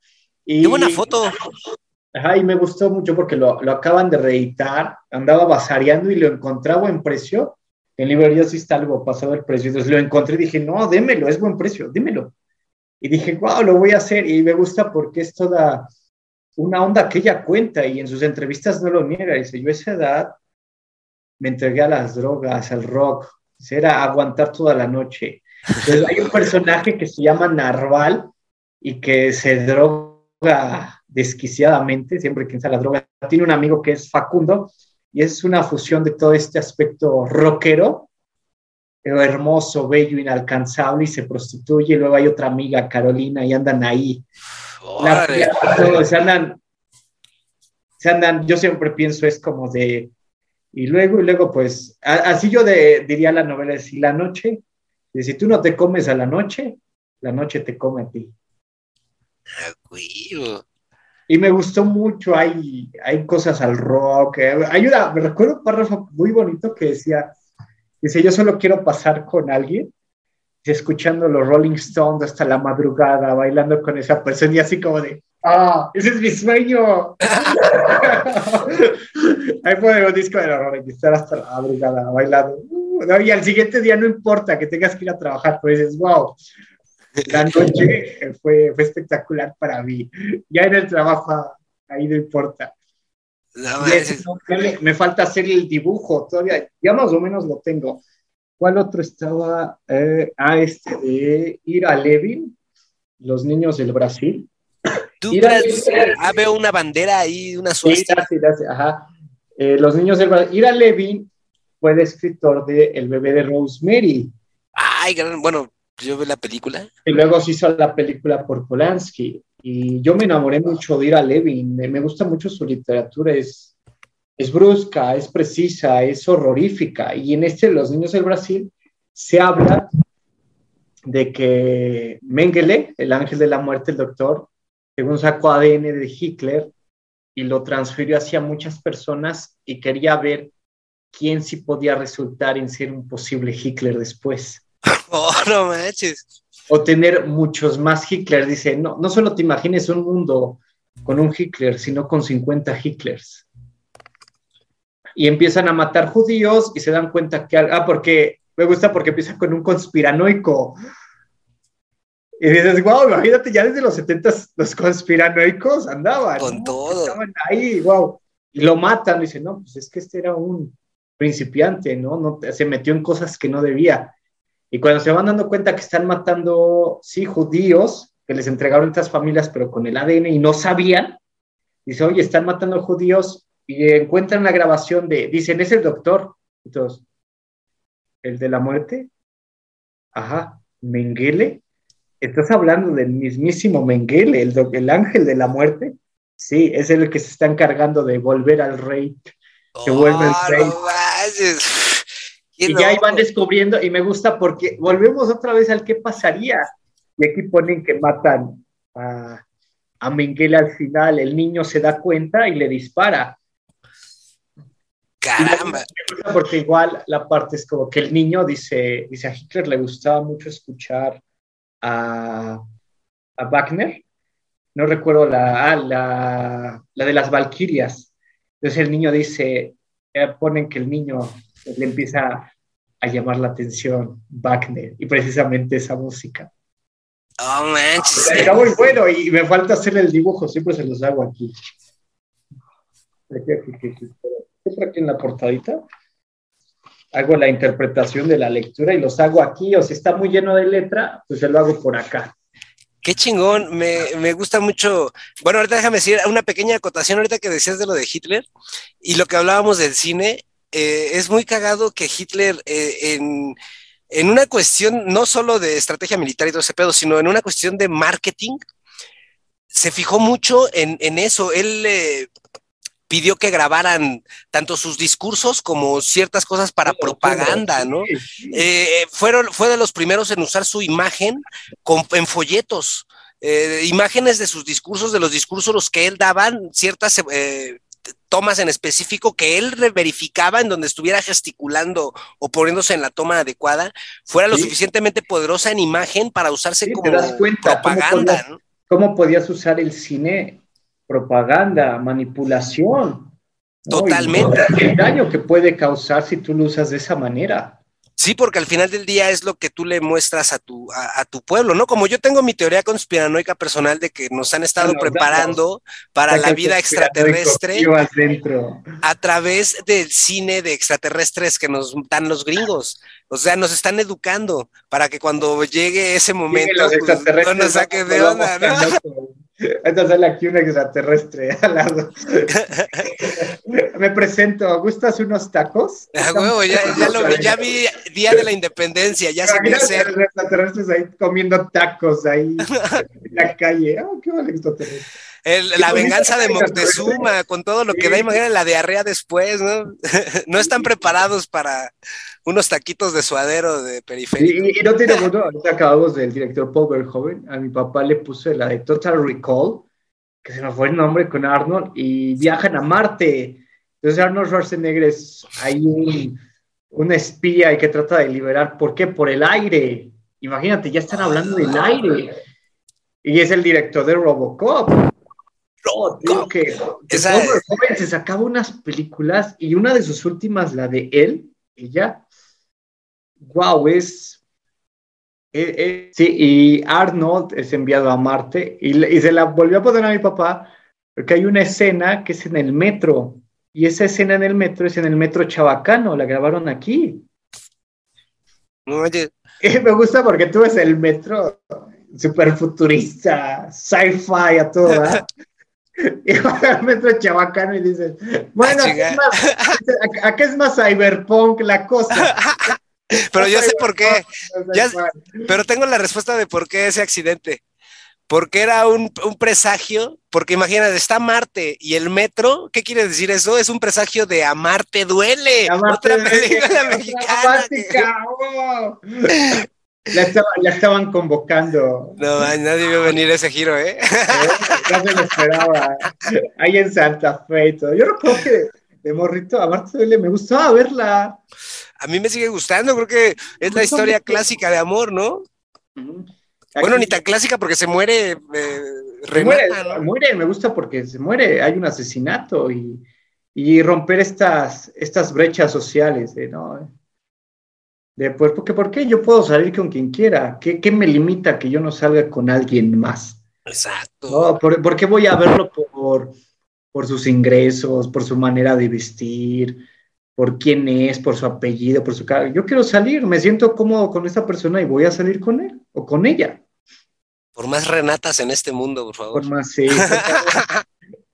Y, Qué buena foto. Ajá, y me gustó mucho porque lo, lo acaban de reeditar. Andaba basareando y lo encontraba en precio. En librerías sí está algo pasado el precio. Entonces lo encontré y dije, no, démelo, es buen precio, dímelo. Y dije, wow, lo voy a hacer. Y me gusta porque es toda una onda que ella cuenta y en sus entrevistas no lo niega. Dice, yo a esa edad me entregué a las drogas, al rock. Era aguantar toda la noche. Entonces hay un personaje que se llama Narval, y que se droga desquiciadamente, siempre que usa la droga. Tiene un amigo que es Facundo y es una fusión de todo este aspecto rockero, pero hermoso, bello, inalcanzable y se prostituye. Luego hay otra amiga, Carolina, y andan ahí. se andan, se andan, yo siempre pienso es como de, y luego, y luego pues, así yo de, diría la novela, es, si la noche, si tú no te comes a la noche, la noche te come a ti. Y me gustó mucho, hay, hay cosas al rock, eh, ayuda, me recuerdo un párrafo muy bonito que decía, dice, yo solo quiero pasar con alguien, escuchando los Rolling Stones hasta la madrugada, bailando con esa persona y así como de, ah, ese es mi sueño. Ahí fue un disco de los Rolling estar hasta la madrugada bailando. Uh, y al siguiente día no importa que tengas que ir a trabajar, pues dices, wow, la noche fue, fue espectacular para mí. Ya en el trabajo, ahí no importa. me, falta hacer el dibujo todavía, ya más o menos lo tengo. ¿Cuál otro estaba? Eh, ah, este de Ira Levin, Los Niños del Brasil. ¿Tú ah, veo una bandera ahí, una suerte. Sí, ajá. Eh, los Niños del Brasil. Ira Levin fue el escritor de El bebé de Rosemary. Ay, bueno, yo vi la película. Y luego se hizo la película por Polanski. Y yo me enamoré mucho de Ira Levin. Me, gusta mucho su literatura. Es, es brusca, es precisa, es horrorífica. Y en este, Los Niños del Brasil, se habla de que Mengele, el ángel de la muerte, el doctor, según sacó ADN de Hitler y lo transfirió hacia muchas personas y quería ver quién sí podía resultar en ser un posible Hitler después. Oh, no manches. O tener muchos más Hitler. Dice, no, no solo te imagines un mundo con un Hitler, sino con 50 Hitlers. Y empiezan a matar judíos y se dan cuenta que, ah, porque me gusta porque empieza con un conspiranoico. Y dices, wow, imagínate, ya desde los 70 los conspiranoicos andaban. Con todo. Estaban ahí, wow. Y lo matan. Y dicen, no, pues es que este era un, principiante, ¿no? no se metió en cosas que no debía. Y cuando se van dando cuenta que están matando, sí, judíos, que les entregaron estas familias, pero con el ADN y no sabían, dice, oye, están matando judíos y encuentran la grabación de, dicen, es el doctor. Entonces, ¿el de la muerte? Ajá, Mengele. ¿Estás hablando del mismísimo Mengele, el, el ángel de la muerte? Sí, es el que se está encargando de volver al rey. Que vuelve el rey. Y ya iban descubriendo, y me gusta porque volvemos otra vez al qué pasaría. Y aquí ponen que matan a, a Mengele al final, el niño se da cuenta y le dispara. Caramba. Porque igual la parte es como que el niño dice, dice a Hitler le gustaba mucho escuchar a, a Wagner. No recuerdo la, ah, la, la de las Valquirias. Entonces el niño dice, eh, ponen que el niño le empieza a llamar la atención Wagner y precisamente esa música. Oh, manches. Está muy bueno y me falta hacer el dibujo, siempre se los hago aquí. Aquí, aquí, aquí, Siempre aquí en la portadita. Hago la interpretación de la lectura y los hago aquí, o si está muy lleno de letra, pues se lo hago por acá. Qué chingón, me, me, gusta mucho. Bueno, ahorita déjame decir una pequeña acotación ahorita que decías de lo de Hitler y lo que hablábamos del cine. Eh, es muy cagado que Hitler eh, en, en, una cuestión no solo de estrategia militar y todo ese pedo, sino en una cuestión de marketing, se fijó mucho en, en eso. Él eh, pidió que grabaran tanto sus discursos como ciertas cosas para propaganda, ¿no? Fueron, fue de los primeros en usar su imagen con, en folletos, eh, imágenes de sus discursos, de los discursos los que él daban, ciertas eh, tomas en específico que él verificaba en donde estuviera gesticulando o poniéndose en la toma adecuada, fuera lo sí. suficientemente poderosa en imagen para usarse sí, como ¿te das cuenta propaganda. ¿Cómo podías, ¿no? ¿Cómo podías usar el cine propaganda, manipulación. Totalmente. ¿no? El daño que puede causar si tú lo usas de esa manera. Sí, porque al final del día es lo que tú le muestras a tu, a, a tu pueblo, ¿no? Como yo tengo mi teoría conspiranoica personal de que nos han estado no, preparando no. para la vida extraterrestre a través del cine de extraterrestres que nos dan los gringos. O sea, nos están educando para que cuando llegue ese momento pues, no nos saquen de onda, ¿no? Entonces sale aquí un extraterrestre al lado. Me presento, ¿gustas unos tacos? Ah, huevo, ya, ya, lo vi, ya vi Día de la Independencia, ya se. Los extraterrestres ahí comiendo tacos ahí en la calle. Oh, qué vale extraterrestre. El, la venganza de Moctezuma, con todo lo que da, imagínate la diarrea después, ¿no? no están preparados para unos taquitos de suadero de periférico. Y, y no tiene mucho, ahorita acabamos del director Paul Verhoeven, a mi papá le puse la de Total Recall, que se me fue el nombre con Arnold, y viajan a Marte. Entonces Arnold Schwarzenegger es ahí un, un espía y que trata de liberar, ¿por qué? Por el aire. Imagínate, ya están hablando del aire. Y es el director de Robocop. No, digo que, Esa Verhoeven se sacaba unas películas y una de sus últimas, la de él, ella, wow, es, eh, eh, sí, y Arnold es enviado a Marte y, y, se la volvió a poner a mi papá porque hay una escena que es en el metro y esa escena en el metro es en el metro Chabacano, la grabaron aquí. Oye. Me gusta porque tú ves el metro super futurista, sci-fi a todo, ¿verdad? y vas al metro chabacano y dices, bueno, ¿a qué, más, ¿a qué es más cyberpunk la cosa? pero yo sé por qué. Ya, pero tengo la respuesta de por qué ese accidente. Porque era un, un, presagio, porque imagínate, está Marte y el metro, ¿qué quiere decir eso? Es un presagio de Amarte duele. Amarte Otra película mexicana. La, estaba, la, estaban convocando. No, nadie vio venir ese giro, ¿eh? Ya se lo esperaba. Ahí en Santa Fe y todo. Yo recuerdo que de morrito, a Marta Duele, me gustaba verla. A mí me sigue gustando, creo que es la historia clásica de amor, ¿no? Uh -huh. Bueno, ni tan clásica porque se muere eh, Renata, muere, ¿no? muere, me gusta porque se muere, hay un asesinato y, y romper estas, estas brechas sociales, ¿eh? ¿no? De, pues, porque, ¿por qué yo puedo salir con quien quiera? ¿Qué, qué me limita que yo no salga con alguien más? Exacto. ¿No? ¿Por, ¿Por, qué voy a verlo por, por sus ingresos, por su manera de vestir? por quién es, por su apellido, por su cara. Yo quiero salir, me siento cómodo con esta persona y voy a salir con él o con ella. Por más Renatas en este mundo, por favor. Por más, sí.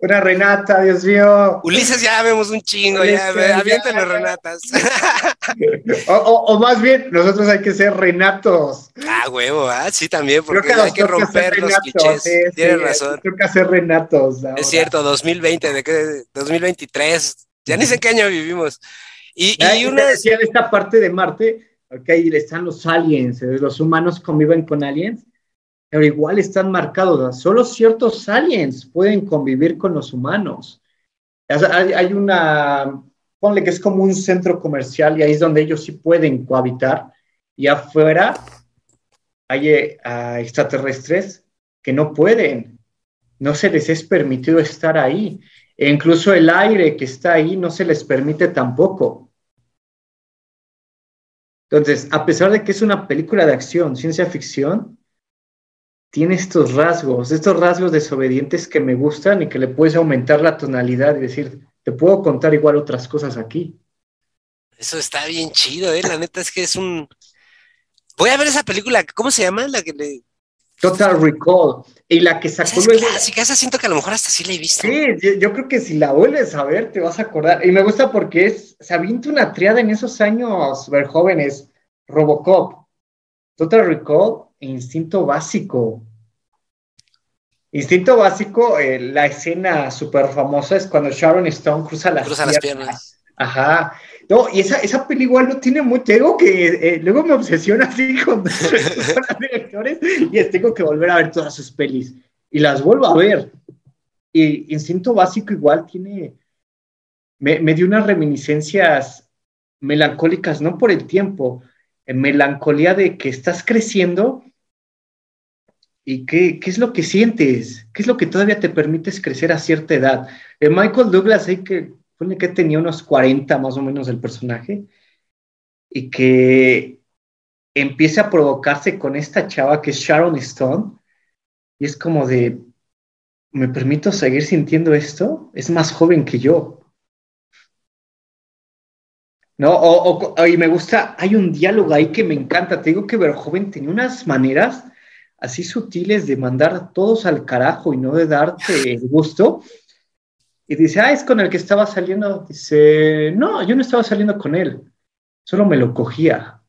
Una Renata, Dios mío. Ulises, ya vemos un chingo, ya, avienten las Renatas. O, más bien, nosotros hay que ser Renatos. Ah, huevo, ah, sí, también, porque hay que romper los clichés. Tienes razón. Creo que hacer Renatos. Es cierto, 2020, ¿de qué? 2023. Ya ni sé qué año vivimos. Y, y una. Decía de esta parte de Marte, que ahí están los aliens, eh, los humanos conviven con aliens pero igual están marcados. Solo ciertos aliens pueden convivir con los humanos. Hay, una, ponle que es como un centro comercial y ahí es donde ellos sí pueden cohabitar. Y afuera hay eh, extraterrestres que no pueden, no se les es permitido estar ahí. E incluso el aire que está ahí no se les permite tampoco. Entonces, a pesar de que es una película de acción, ciencia ficción, tiene estos rasgos, estos rasgos desobedientes que me gustan y que le puedes aumentar la tonalidad y decir, te puedo contar igual otras cosas aquí. Eso está bien chido, ¿eh? La neta es que es un... Voy a ver esa película, ¿cómo se llama? La que le... Total Recall. Y la que sacó luego... Así que esa siento que a lo mejor hasta sí la he visto. Sí, yo, creo que si la vuelves a ver te vas a acordar. Y me gusta porque es, se avienta una triada en esos años ver jóvenes. Robocop, Total Recall instinto básico. Instinto básico, eh, la escena súper famosa es cuando Sharon Stone cruza las, cruza las piernas. Ajá. No, y esa, esa peli igual no tiene mucho. Tengo que. Eh, luego me obsesiona así con, los directores y tengo que volver a ver todas sus pelis. Y las vuelvo a ver. Y Instinto Básico igual tiene. Me, me dio unas reminiscencias melancólicas, no por el tiempo, melancolía de que estás creciendo ¿Y qué, qué, es lo que sientes? ¿Qué es lo que todavía te permites crecer a cierta edad? Eh, Michael Douglas, hay que, pone que tenía unos 40 más o menos el personaje, y que empieza a provocarse con esta chava que es Sharon Stone, y es como de, ¿me permito seguir sintiendo esto? Es más joven que yo. No, o, o, y me gusta, hay un diálogo ahí que me encanta, te digo que Verjoven tenía unas maneras así sutiles de mandar todos al carajo y no de darte el gusto. Y dice, ah, es con el que estaba saliendo. Dice, no, yo no estaba saliendo con él, solo me lo cogía.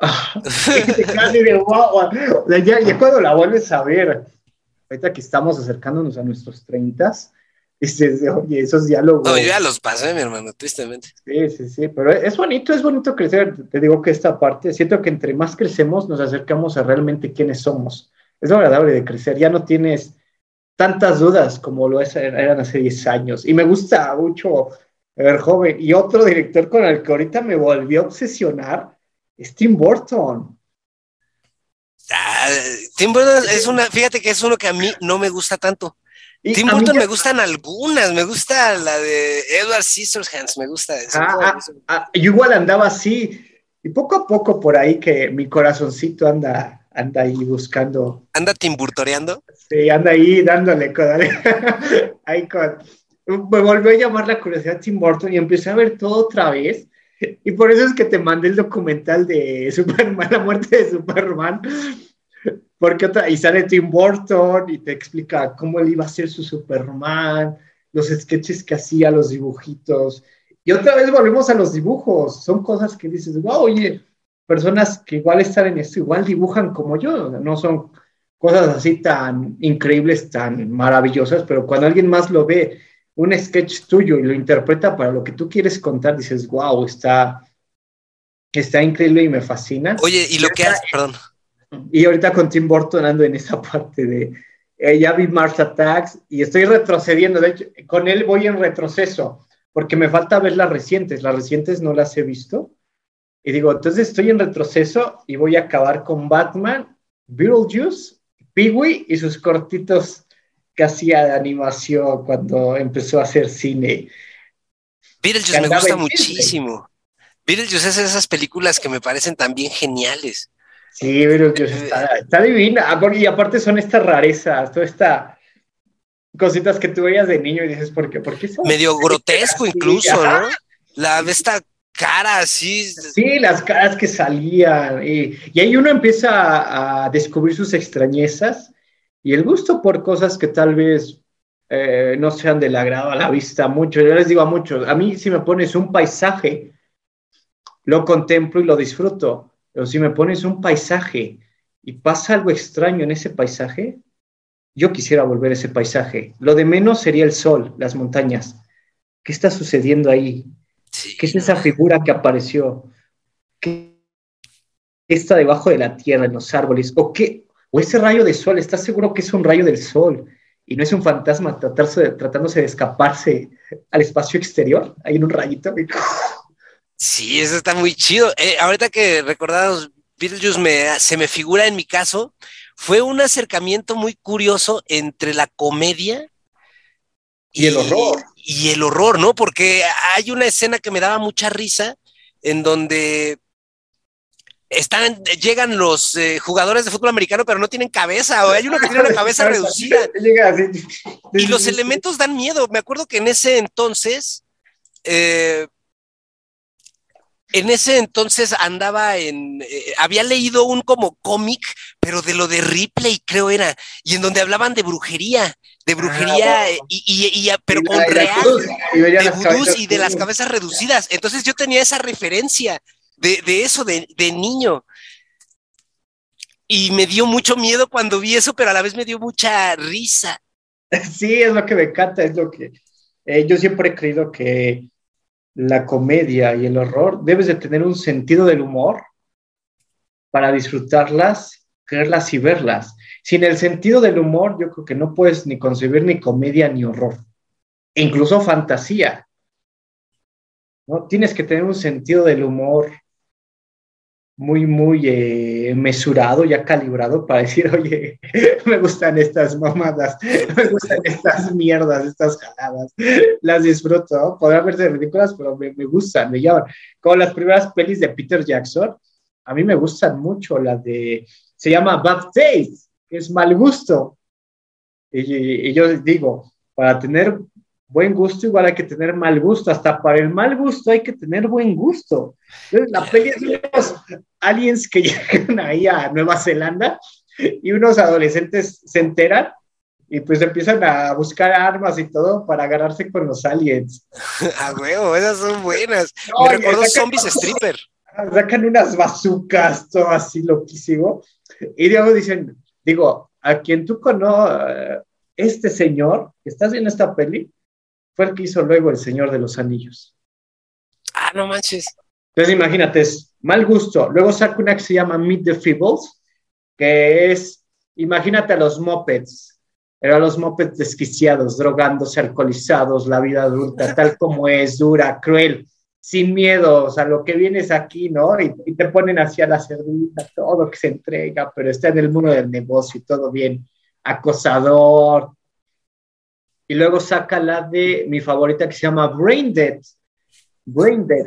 ya, cuando la vuelves a ver, ahorita que estamos acercándonos a nuestros treintas, dices, oye, esos diálogos. No, yo ya los pasé, mi hermano, tristemente. Sí, sí, sí, pero es bonito, es bonito crecer. Te digo que esta parte, siento que entre más crecemos, nos acercamos a realmente quiénes somos. Es lo agradable de crecer, ya no tienes tantas dudas como lo eran hace 10 años. Y me gusta mucho ver joven. Y otro director con el que ahorita me volvió a obsesionar es Tim Burton. Ah, Tim Burton es una, fíjate que es uno que a mí no me gusta tanto. Tim Burton me gustan algunas, me gusta la de Edward Scissorhands, me gusta. Ah, ah, ah, yo igual andaba así, y poco a poco por ahí que mi corazoncito anda, anda ahí buscando. ¿Anda timburtoreando? Sí, anda ahí dándole, ahí con, me volvió a llamar la curiosidad Tim Burton y empecé a ver todo otra vez. Y por eso es que te mandé el documental de Superman, la muerte de Superman, porque otra, y sale Tim Burton y te explica cómo él iba a ser su Superman, los sketches que hacía, los dibujitos. Y otra vez volvemos a los dibujos. Son cosas que dices, wow, oye, personas que igual están en esto, igual dibujan como yo. No son cosas así tan increíbles, tan maravillosas, pero cuando alguien más lo ve, un sketch tuyo y lo interpreta para lo que tú quieres contar, dices, wow, está, está increíble y me fascina. Oye, y lo que hace, perdón. Y ahorita con Tim Burton ando en esa parte de, eh, ya vi Mars Attacks y estoy retrocediendo, de hecho, con él voy en retroceso, porque me falta ver las recientes, las recientes no las he visto. Y digo, entonces estoy en retroceso y voy a acabar con Batman, Beetlejuice, Peewee y sus cortitos que hacía de animación cuando empezó a hacer cine. Beetlejuice me gusta muchísimo. Beetlejuice es esas películas que me parecen también geniales. Sí, pero está, está divina. Ah, y aparte son estas rarezas, toda esta, cositas que tú veías de niño y dices, ¿por qué? ¿Por qué Medio grotesco incluso, ¿no? La esta cara así. Sí, las caras que salían. Y, y ahí uno empieza a, descubrir sus extrañezas y el gusto por cosas que tal vez eh, no sean del agrado a la vista mucho. Yo les digo a muchos, a mí si me pones un paisaje, lo contemplo y lo disfruto. Pero si me pones un paisaje y pasa algo extraño en ese paisaje, yo quisiera volver a ese paisaje. Lo de menos sería el sol, las montañas. ¿Qué está sucediendo ahí? ¿Qué es esa figura que apareció? ¿Qué está debajo de la tierra, en los árboles? ¿O qué? ¿O ese rayo de sol? ¿Estás seguro que es un rayo del sol? Y no es un fantasma tratándose de escaparse al espacio exterior, ahí en un rayito. Sí, eso está muy chido. Eh, ahorita que recordamos Beetlejuice me, se me figura en mi caso, fue un acercamiento muy curioso entre la comedia y, el horror. Y el horror, ¿no? Porque hay una escena que me daba mucha risa en donde están, llegan los eh, jugadores de fútbol americano, pero no tienen cabeza, o hay uno que tiene una cabeza reducida. Y los elementos dan miedo. Me acuerdo que en ese entonces, eh, en ese entonces andaba en, eh, había leído un como cómic, pero de lo de Ripley, creo era, y en donde hablaban de brujería, de brujería, ah, y, pero con real, de vudús y de las cabezas reducidas. Entonces yo tenía esa referencia de, eso, de, niño. Y me dio mucho miedo cuando vi eso, pero a la vez me dio mucha risa. Sí, es lo que me encanta, es lo que eh, yo siempre he creído que la comedia y el horror, debes de tener un sentido del humor para disfrutarlas, creerlas y verlas. Sin el sentido del humor, yo creo que no puedes ni concebir ni comedia ni horror, e incluso fantasía. ¿no? Tienes que tener un sentido del humor muy, muy eh, mesurado, ya calibrado para decir, oye, me gustan estas mamadas, me gustan estas mierdas, estas jaladas, las disfruto, podrán verse ridículas, pero me, me, gustan, me llaman. Como las primeras pelis de Peter Jackson, a mí me gustan mucho, las de, se llama Bad Taste, que es mal gusto. Y, y yo digo, para tener buen gusto igual hay que tener mal gusto, hasta para el mal gusto hay que tener buen gusto. Entonces, la peli es unos aliens que llegan ahí a Nueva Zelanda y unos adolescentes se enteran y pues empiezan a buscar armas y todo para agarrarse con los aliens. A huevo, esas son buenas. Me recuerdo Zombies Stripper. Sacan unas bazucas, todo así loquísimo. Y luego dicen, digo, a quien tú conoces, este señor, ¿estás viendo esta peli? Fue el que hizo luego El Señor de los Anillos. Ah, no manches. Entonces imagínate, es mal gusto. Luego saca una que se llama Meet the Feebles, que es, imagínate a los mopeds, eran los mopeds desquiciados, drogándose, alcoholizados, la vida adulta, tal como es, dura, cruel, sin miedo, o sea, lo que vienes aquí, ¿no? Y, y te ponen hacia la cerdita, todo que se entrega, pero está en el mundo del negocio y todo bien, acosador, y luego saca la de mi favorita que se llama Brain Dead. Brain Dead,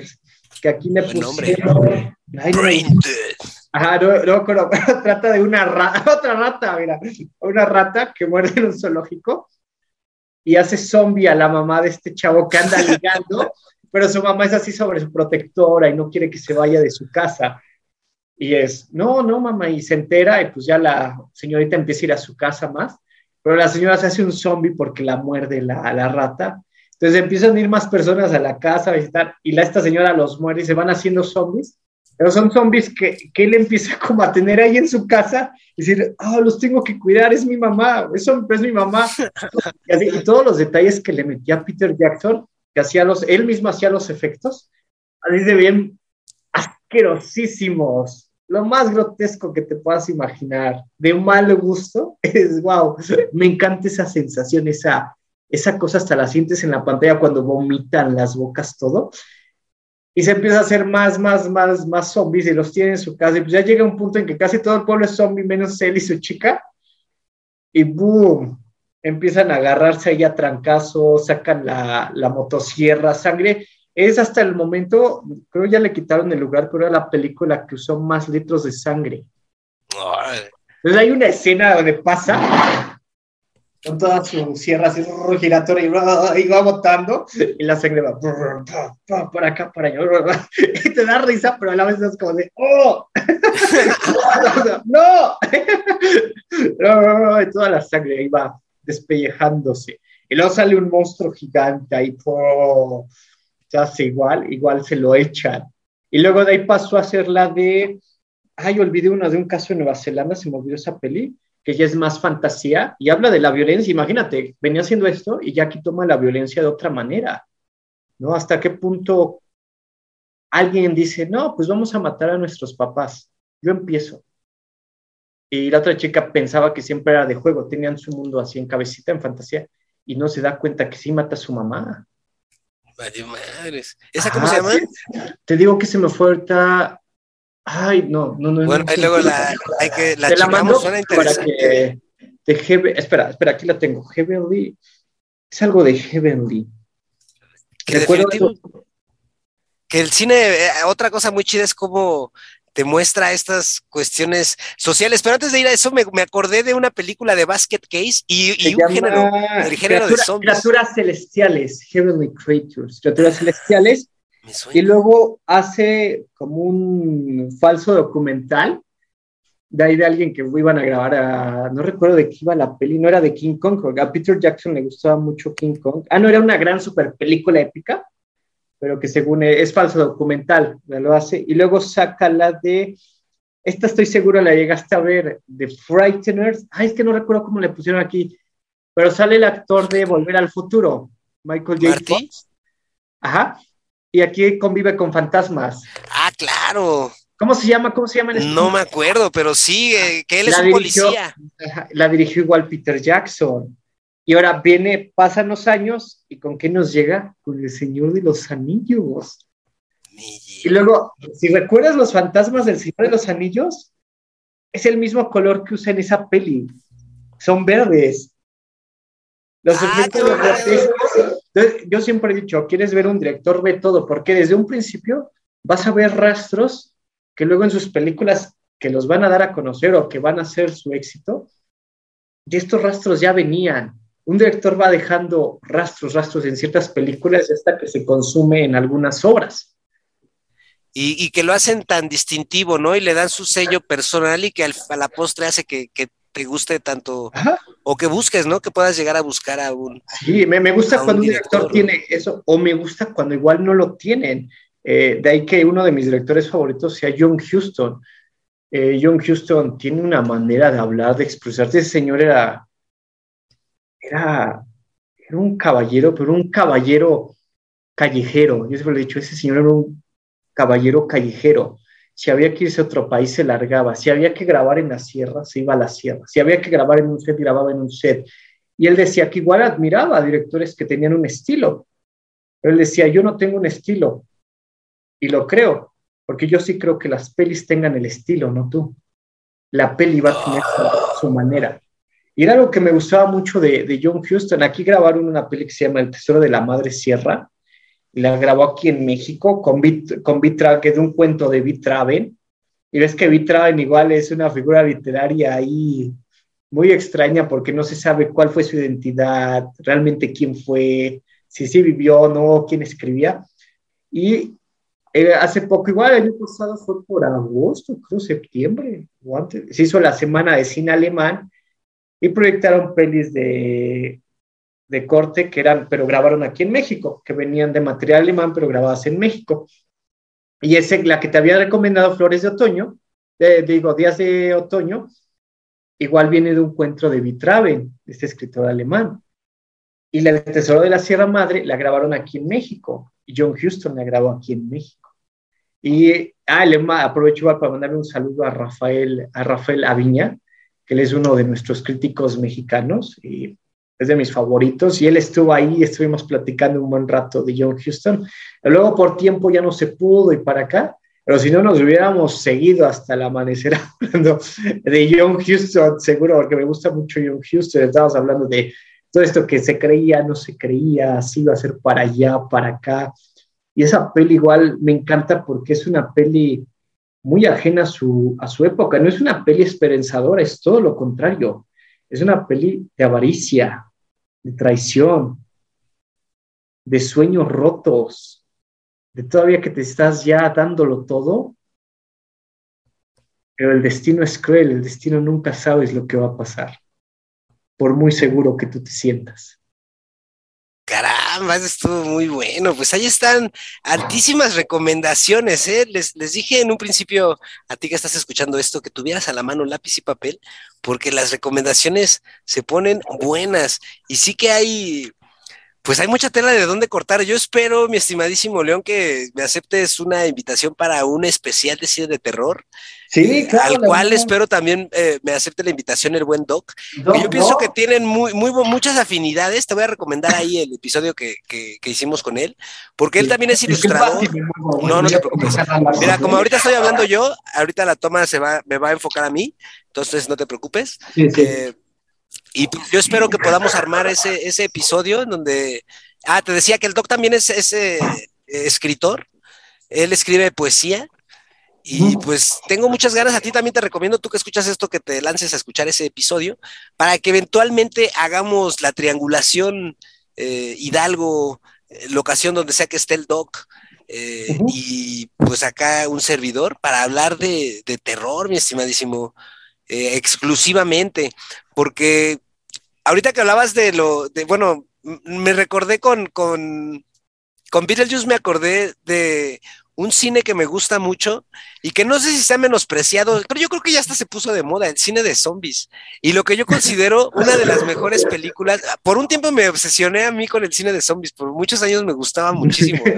que aquí le pusieron... Brain Dead. Ajá, no, no, pero, trata de una rata, otra rata, mira, una rata que muerde en un zoológico y hace zombie a la mamá de este chavo que anda ligando, pero su mamá es así sobre su protectora y no quiere que se vaya de su casa. Y es, no, no, mamá, y se entera y pues ya la señorita empieza a ir a su casa más pero la señora se hace un zombie porque la muerde la, la rata. Entonces empiezan a ir más personas a la casa a visitar y la, esta señora los muerde y se van haciendo zombies. Pero son zombies que, que él empieza como a tener ahí en su casa y decir, ah, los tengo que cuidar, es mi mamá, eso es mi mamá. Y, así, y todos los detalles que le metía Peter Jackson, que hacía los, él mismo hacía los efectos, así de bien asquerosísimos lo más grotesco que te puedas imaginar, de mal gusto, es wow, me encanta esa sensación, esa, esa cosa hasta la sientes en la pantalla cuando vomitan las bocas todo. Y se empieza a hacer más, más, más, más zombies y los tiene en su casa. Y pues ya llega un punto en que casi todo el pueblo es zombie, menos él y su chica. Y boom, empiezan a agarrarse ahí a trancazos, sacan la, la motosierra, sangre es hasta el momento, creo ya le quitaron el lugar, pero era la película que usó más litros de sangre. Entonces hay una escena donde pasa con toda su sierra así giratoria y, va botando y la sangre va por acá, por allá. Y te da risa, pero a la vez es como de ¡Oh! ¡No! Y toda la sangre ahí va despellejándose. Y luego sale un monstruo gigante ahí, hace igual, igual se lo echan. Y luego de ahí pasó a ser la de, ay, olvidé una de un caso en Nueva Zelanda, se me olvidó esa peli, que ya es más fantasía y habla de la violencia. Imagínate, venía haciendo esto y ya aquí toma la violencia de otra manera, ¿no? ¿Hasta qué punto alguien dice, no, pues vamos a matar a nuestros papás? Yo empiezo. Y la otra chica pensaba que siempre era de juego, tenían su mundo así en cabecita, en fantasía, y no se da cuenta que sí mata a su mamá. Madres. ¿Esa cómo se llama? Te digo que se me fue ahorita Ay, no, no, no. Bueno, ahí luego la, hay que, la, la mando suena interesante. de espera, espera, aquí la tengo. Heavenly, es algo de Heavenly. Que, que el cine, eh, otra cosa muy chida es como te muestra estas cuestiones sociales. Pero antes de ir a eso, me, me acordé de una película de Basket Case y, y un género, el género de zombies. Criaturas celestiales, Heavenly Creatures, criaturas celestiales y luego hace como un falso documental de ahí de alguien que iban a grabar a, no recuerdo de qué iba la peli, no era de King Kong, a Peter Jackson le gustaba mucho King Kong. Ah, no, era una gran super película épica, pero que según es falso documental, lo hace. Y luego saca la de, esta estoy seguro la llegaste a ver, de Frighteners. Ay, es que no recuerdo cómo le pusieron aquí, pero sale el actor de Volver al Futuro, Michael J. Fox. Ajá y aquí convive con fantasmas. Ah, claro. ¿Cómo se llama? ¿Cómo se llama? En este no me acuerdo, pero sí, eh, que él es un policía. La dirigió igual Peter Jackson. Y ahora viene, pasan los años, ¿y con qué nos llega? Con el Señor de los Anillos. Y luego, si recuerdas los fantasmas del Señor de los Anillos, es el mismo color que usa en esa peli. Son verdes. Los ah, efectos yo siempre he dicho, quieres ver un director, ve todo, porque desde un principio vas a ver rastros que luego en sus películas que los van a dar a conocer o que van a ser su éxito, y estos rastros ya venían. Un director va dejando rastros, rastros en ciertas películas hasta que se consume en algunas obras. Y, que lo hacen tan distintivo, ¿no? Y le dan su sello personal y que a la postre hace que, que te guste tanto o que busques, ¿no? Que puedas llegar a buscar a un. Sí, me, gusta cuando un director, tiene eso, o me gusta cuando igual no lo tienen. Eh, de ahí que uno de mis directores favoritos sea John Huston. Eh, John Huston tiene una manera de hablar, de expresarse. Ese señor era, era, era un caballero, pero un caballero callejero. Yo siempre lo he dicho, ese señor era un caballero callejero si había que irse a otro país, se largaba. Si había que grabar en la sierra, se iba a la sierra. Si había que grabar en un set, grababa en un set. Y él decía que igual admiraba a directores que tenían un estilo. él decía, yo no tengo un estilo. Y lo creo, porque yo sí creo que las pelis tengan el estilo, no tú. La peli va a tener su, manera. Y era algo que me gustaba mucho de, de John Huston. Aquí grabaron una peli que se llama El Tesoro de la Madre Sierra, la grabó aquí en México con Bit, con que es un cuento de Vitraven. Y ves que Vitraven igual es una figura literaria ahí muy extraña porque no se sabe cuál fue su identidad, realmente quién fue, si sí vivió o no, quién escribía. Y eh, hace poco, igual el año pasado fue por agosto, creo septiembre, o antes, se hizo la semana de cine alemán y proyectaron pelis de de corte que eran, pero grabaron aquí en México, que venían de material alemán, pero grabadas en México. Y ese, la que te había recomendado, Flores de Otoño, digo, Días de Otoño, igual viene de un cuento de Vitraven, este escritor alemán. Y la Tesoro de la Sierra Madre la grabaron aquí en México. Y John Huston la grabó aquí en México. Y ah, aprovecho para mandarle un saludo a Rafael, a Rafael Aviña, que él es uno de nuestros críticos mexicanos. Y es de mis favoritos, y él estuvo ahí, estuvimos platicando un buen rato de John Houston. Luego por tiempo ya no se pudo y para acá, pero si no nos hubiéramos seguido hasta el amanecer hablando de John Houston, seguro, porque me gusta mucho John Houston, estábamos hablando de todo esto que se creía, no se creía, si iba a ser para allá, para acá. Y esa peli igual me encanta porque es una peli muy ajena a su, a su época, no es una peli esperanzadora, es todo lo contrario. Es una peli de avaricia, de traición, de sueños rotos, de todavía que te estás ya dándolo todo, pero el destino es cruel, el destino nunca sabes lo que va a pasar, por muy seguro que tú te sientas. Caramba, estuvo muy bueno. Pues ahí están altísimas recomendaciones. ¿eh? Les, les, dije en un principio a ti que estás escuchando esto que tuvieras a la mano lápiz y papel, porque las recomendaciones se ponen buenas. Y sí que hay pues hay mucha tela de dónde cortar. Yo espero, mi estimadísimo León, que me aceptes una invitación para un especial de cine de terror. Sí, claro. Al cual espero también eh, me acepte la invitación el buen Doc. yo pienso que tienen muy, muy, muchas afinidades. Te voy a recomendar ahí el episodio que, que, hicimos con él, porque él también es ilustrador. No, no te preocupes. Mira, como ahorita estoy hablando yo, ahorita la toma se va, me va a enfocar a mí, entonces no te preocupes. Sí, sí. Eh, y pues, yo espero que podamos armar ese, ese episodio en donde. Ah, te decía que el Doc también es, ese eh, escritor. Él escribe poesía. Y pues tengo muchas ganas, a ti también te recomiendo, tú que escuchas esto, que te lances a escuchar ese episodio, para que eventualmente hagamos la triangulación eh, Hidalgo, eh, locación donde sea que esté el doc, y pues acá un servidor para hablar de, de terror, mi estimadísimo, exclusivamente, porque ahorita que hablabas de lo, de, bueno, me recordé con, con, con Beetlejuice, me acordé de un cine que me gusta mucho y que no sé si se ha menospreciado, pero yo creo que ya hasta se puso de moda, el cine de zombies. Y lo que yo considero una de las mejores películas, por un tiempo me obsesioné a mí con el cine de zombies, por muchos años me gustaba muchísimo.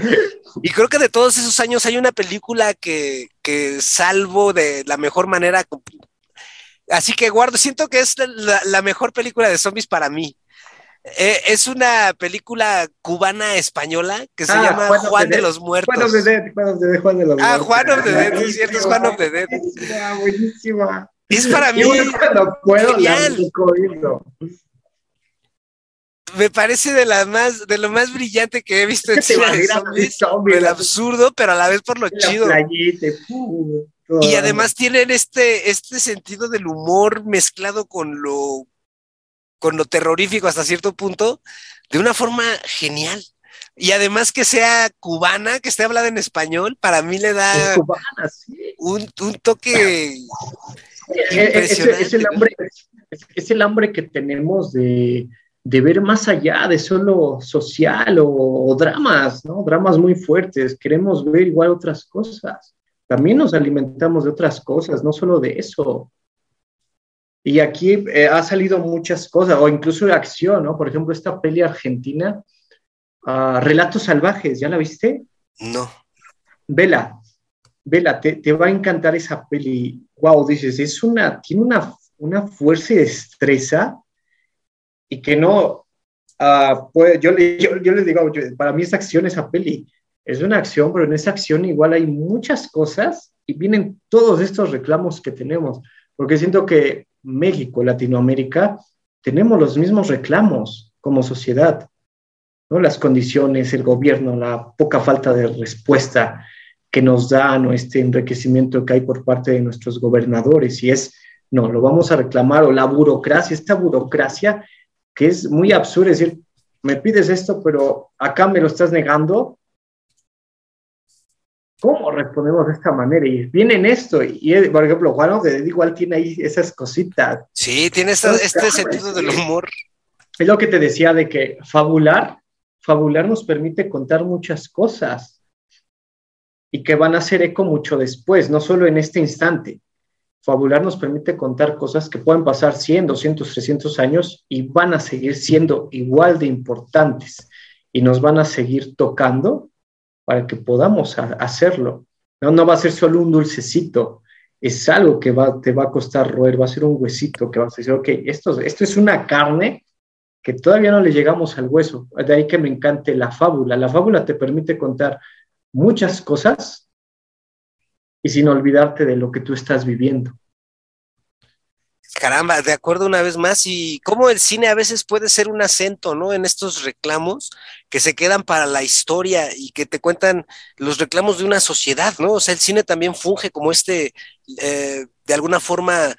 Y creo que de todos esos años hay una película que, que salvo de la mejor manera Así que guardo, siento que es la, mejor película de zombies para mí. Eh, es una película cubana española que se ah, llama Juan, de, los Muertos. Juan of the Dead, Juan of the Dead, Juan de los Ah, Juan of the Dead, es cierto, es Juan of the Dead. Buenísima. Es para mí. cuando puedo genial. Me parece de la más, de lo más brillante que he visto en de zombies, el absurdo, pero a la vez por lo chido. Playita, y además tienen este, este sentido del humor mezclado con lo, con lo terrorífico hasta cierto punto, de una forma genial. Y además que sea cubana, que esté hablada en español, para mí le da un, toque impresionante. Es, el hambre, es, el hambre que tenemos de, ver más allá de solo social o, o, dramas, ¿no? Dramas muy fuertes. Queremos ver igual otras cosas también nos alimentamos de otras cosas, no solo de eso. Y aquí eh, ha salido muchas cosas, o incluso de acción, ¿no? Por ejemplo, esta peli argentina, ah, Relatos Salvajes, ¿ya la viste? No. Vela, vela, te, te, va a encantar esa peli. Wow, dices, es una, tiene una, una fuerza y destreza y que no, uh, pues, yo, yo, yo les digo, para mí es acción esa peli es una acción, pero en esa acción igual hay muchas cosas y vienen todos estos reclamos que tenemos, porque siento que México, Latinoamérica, tenemos los mismos reclamos como sociedad, ¿no? Las condiciones, el gobierno, la poca falta de respuesta que nos dan o este enriquecimiento que hay por parte de nuestros gobernadores y es, no, lo vamos a reclamar o la burocracia, esta burocracia que es muy absurda, es decir, me pides esto, pero acá me lo estás negando, ¿cómo respondemos de esta manera? Y viene en esto, y por ejemplo, Juan de igual tiene ahí esas cositas. Sí, tiene este sentido del humor. Es lo que te decía de que fabular, fabular nos permite contar muchas cosas y que van a hacer eco mucho después, no solo en este instante. Fabular nos permite contar cosas que pueden pasar 100, 200, 300 años y van a seguir siendo igual de importantes y nos van a seguir tocando para que podamos hacerlo. No, no va a ser solo un dulcecito, es algo que va, te va a costar roer, va a ser un huesito que vas a decir, ok, esto, esto es una carne que todavía no le llegamos al hueso. De ahí que me encante la fábula. La fábula te permite contar muchas cosas y sin olvidarte de lo que tú estás viviendo. Caramba, de acuerdo una vez más, y cómo el cine a veces puede ser un acento, ¿no? En estos reclamos que se quedan para la historia y que te cuentan los reclamos de una sociedad, ¿no? O sea, el cine también funge como este, eh, de alguna forma,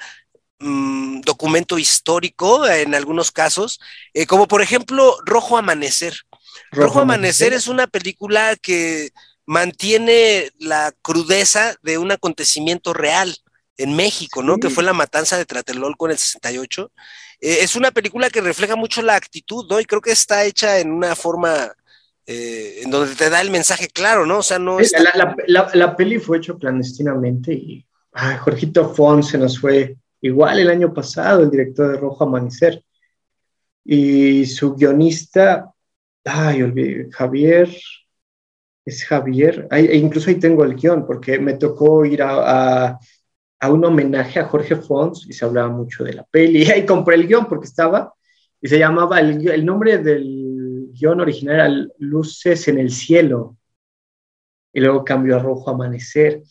mm, documento histórico en algunos casos, eh, como por ejemplo Rojo Amanecer. Rojo, Amanecer es una película que mantiene la crudeza de un acontecimiento real en México, ¿no? Que fue la matanza de Tlatelolco en el 68. Eh, es una película que refleja mucho la actitud, ¿no? Y creo que está hecha en una forma eh, en donde te da el mensaje claro, ¿no? O sea, no. La, peli fue hecha clandestinamente y Jorgito Font se nos fue igual el año pasado, el director de Rojo Amanecer. Y su guionista, ay, olvidé, Javier, es Javier, e incluso ahí tengo el guion, porque me tocó ir a, un homenaje a Jorge Fons y se hablaba mucho de la peli. Y ahí compré el guion porque estaba, y se llamaba, el, el nombre del guion original era Luces en el cielo, y luego cambió a Rojo Amanecer.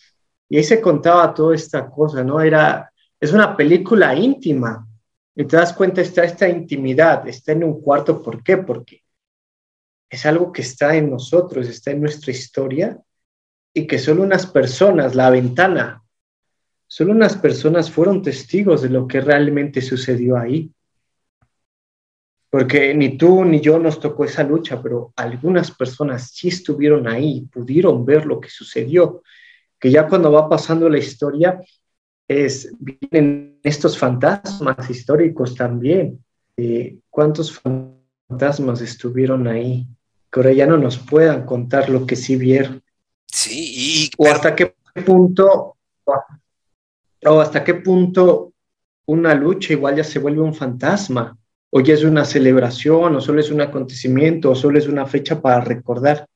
Y ahí se contaba toda esta cosa, ¿no? Era, es una película íntima. Y te das cuenta, está esta intimidad, está en un cuarto. ¿Por qué? Porque es algo que está en nosotros, está en nuestra historia y que solo unas personas, la ventana, solo unas personas fueron testigos de lo que realmente sucedió ahí porque ni tú ni yo nos tocó esa lucha, pero algunas personas sí estuvieron ahí, pudieron ver lo que sucedió, que ya cuando va pasando la historia, es, vienen estos fantasmas históricos también. ¿Cuántos fantasmas estuvieron ahí? Que ahora ya no nos puedan contar lo que sí vieron. Sí, y... O hasta qué punto, o hasta qué punto una lucha igual ya se vuelve un fantasma o ya es una celebración, o solo es un acontecimiento, o solo es una fecha para recordar.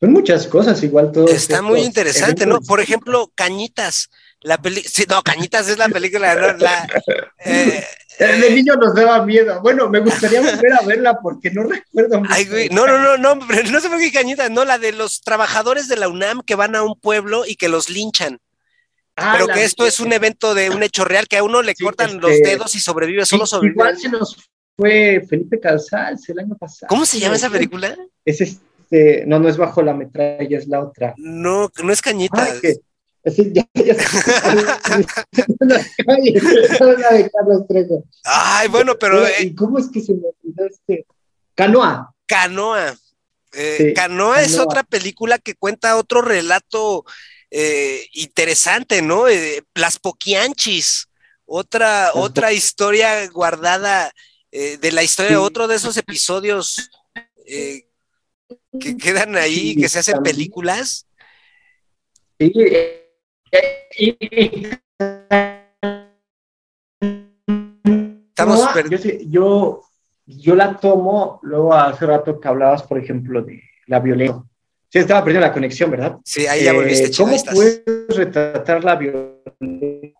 Son muchas cosas, igual todo. Está muy interesante, ¿no? Por ejemplo, Cañitas. La peli sí, no, Cañitas es la película, ¿no? La, eh, de niño nos daba miedo. Bueno, me gustaría volver a verla porque no recuerdo. Ay, güey, no, no, no, no, no sé por qué Cañitas, no, la de los trabajadores de la UNAM que van a un pueblo y que los linchan. Ah, pero que esto es un evento de un hecho real, que a uno le cortan los este, dedos y sobrevive, solo sobrevive. Igual se nos fue Felipe Calzals el año pasado. ¿Cómo se llama esa película? Es este, no, no es bajo la metralla, es la otra. No, no es Cañita. Ay, bueno, pero. Eh, ¿Cómo es que se me olvidó este? Canoa. Canoa. Eh, Canoa es otra película que cuenta otro relato eh, interesante, ¿no? Eh, las Poquianchis, otra, otra historia guardada eh, de la historia, otro de esos episodios que quedan ahí, que se hacen películas. Estamos yo, yo la tomo, luego hace rato que hablabas, por ejemplo, de la violencia Sí, estaba perdiendo la conexión, ¿verdad? Sí, ahí ya volviste. Eh, ¿Cómo puedes retratar la violencia?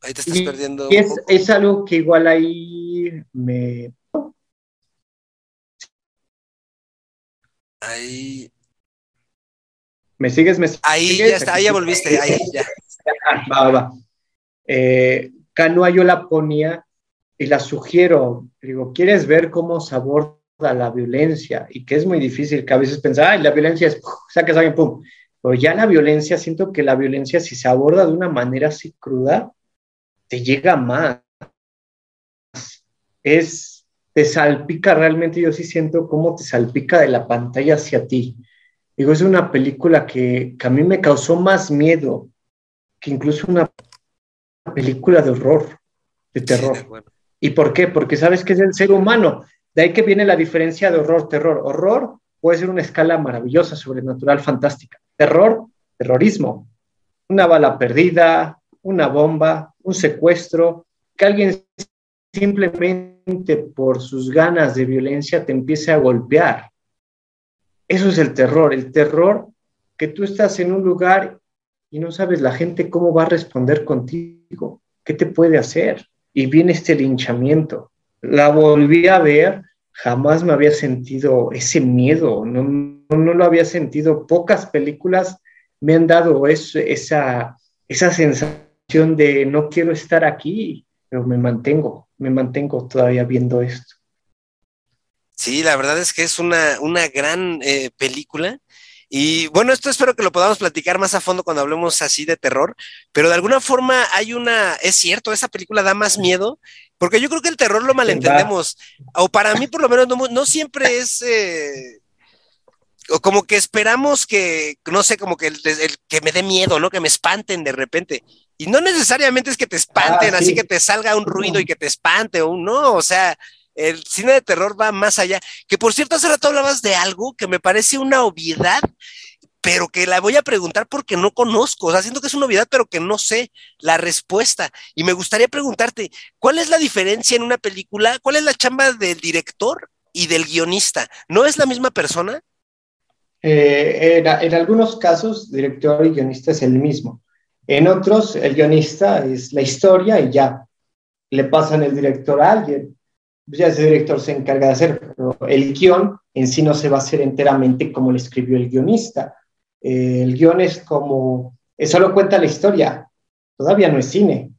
Ahí te estás perdiendo. es, es, algo que igual ahí me. Ahí. ¿Me sigues? ¿Me ahí ya está, ahí ya volviste, ahí ya. Va, va. Eh, Canoa yo la ponía y la sugiero. Digo, ¿quieres ver cómo sabor la violencia y que es muy difícil, que a veces pensar, ay, la violencia es, saques a alguien, pum. Pero ya la violencia, siento que la violencia, si se aborda de una manera así cruda, te llega más. Es, te salpica realmente, yo sí siento cómo te salpica de la pantalla hacia ti. Digo, es una película que, que a mí me causó más miedo que incluso una película de horror, de terror. ¿Y por qué? Porque sabes que es el ser humano. De ahí que viene la diferencia de horror-terror. Horror puede ser una escala maravillosa, sobrenatural, fantástica. Terror, terrorismo. Una bala perdida, una bomba, un secuestro, que alguien simplemente por sus ganas de violencia te empiece a golpear. Eso es el terror. El terror que tú estás en un lugar y no sabes la gente cómo va a responder contigo, qué te puede hacer. Y viene este linchamiento la volví a ver, jamás me había sentido ese miedo, no, no, lo había sentido. Pocas películas me han dado esa, esa sensación de no quiero estar aquí, pero me mantengo, me mantengo todavía viendo esto. Sí, la verdad es que es una, una gran eh, película Y bueno, esto espero que lo podamos platicar más a fondo cuando hablemos así de terror, pero de alguna forma hay una, es cierto, esa película da más miedo, porque yo creo que el terror lo malentendemos, o para mí por lo menos no, siempre es... Eh, o como que esperamos que, no sé, como que, el, que me dé miedo, ¿no? Que me espanten de repente. Y no necesariamente es que te espanten, ah, así que te salga un ruido y que te espante, o un, no, o sea, el cine de terror va más allá. Que por cierto, hace rato hablabas de algo que me parece una obviedad, pero que la voy a preguntar porque no conozco. O sea, siento que es una obviedad, pero que no sé la respuesta. Y me gustaría preguntarte, ¿cuál es la diferencia en una película? ¿Cuál es la chamba del director y del guionista? ¿No es la misma persona? Eh, en, algunos casos, director y guionista es el mismo. En otros, el guionista es la historia y ya le pasan el director a alguien ya ese director se encarga de hacer, pero el guion en sí no se va a hacer enteramente como lo escribió el guionista. Eh, el guion es como, solo cuenta la historia, todavía no es cine.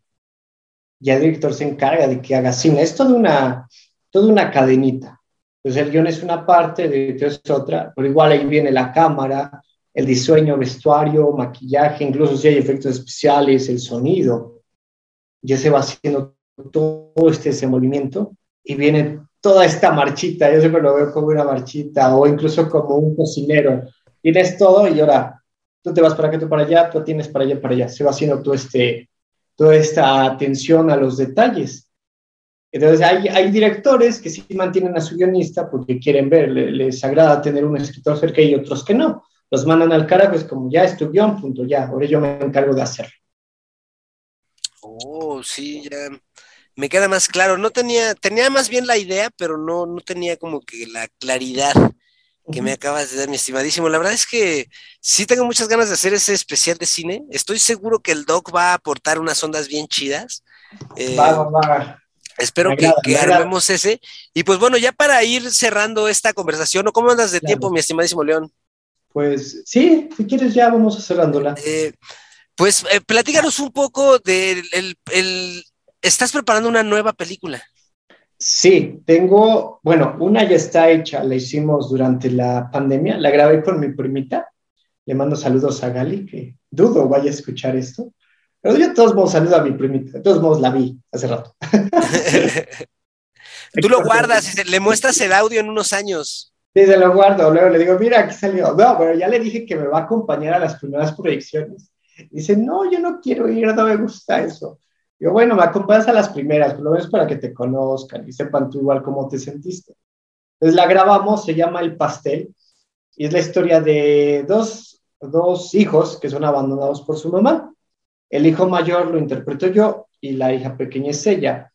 Ya el director se encarga de que haga cine. Es toda una, toda una cadenita. Pues el guion es una parte, el director es otra, pero igual ahí viene la cámara, el diseño, vestuario, maquillaje, incluso si hay efectos especiales, el sonido. Ya se va haciendo todo este desenvolvimiento y viene toda esta marchita, yo siempre lo veo como una marchita o incluso como un cocinero. Tienes todo y ahora tú te vas para acá, tú para allá, tú tienes para allá, para allá. Se va haciendo todo este, toda esta atención a los detalles. Entonces hay, hay directores que sí mantienen a su guionista porque quieren ver, les, agrada tener un escritor cerca y otros que no. Los mandan al carajo, es como ya es tu guion, punto, ya, ahora yo me encargo de hacerlo. Oh, sí, ya me queda más claro. No tenía, tenía más bien la idea, pero no, no tenía como que la claridad que me acabas de dar, mi estimadísimo. La verdad es que sí tengo muchas ganas de hacer ese especial de cine. Estoy seguro que el doc va a aportar unas ondas bien chidas. Eh, va, va, Espero que, que armemos ese. Y pues bueno, ya para ir cerrando esta conversación, ¿cómo andas de tiempo, mi estimadísimo León? Pues sí, si quieres ya vamos cerrándola. Eh, pues eh, platícanos un poco del el, estás preparando una nueva película. Sí, tengo, bueno, una ya está hecha, la hicimos durante la pandemia, la grabé con mi primita, le mando saludos a Gali, que dudo vaya a escuchar esto, pero yo de todos modos saludo a mi primita, de todos modos la vi hace rato. Tú lo guardas y le muestras el audio en unos años. Sí, se lo guardo, luego le digo, mira, aquí salió. No, pero ya le dije que me va a acompañar a las primeras proyecciones. Dice, no, yo no quiero ir, no me gusta eso. Yo, bueno, me acompañas a las primeras, por lo menos para que te conozcan y sepan tú igual cómo te sentiste. Entonces la grabamos, se llama El Pastel, y es la historia de dos, dos hijos que son abandonados por su mamá. El hijo mayor lo interpreto yo y la hija pequeña es ella.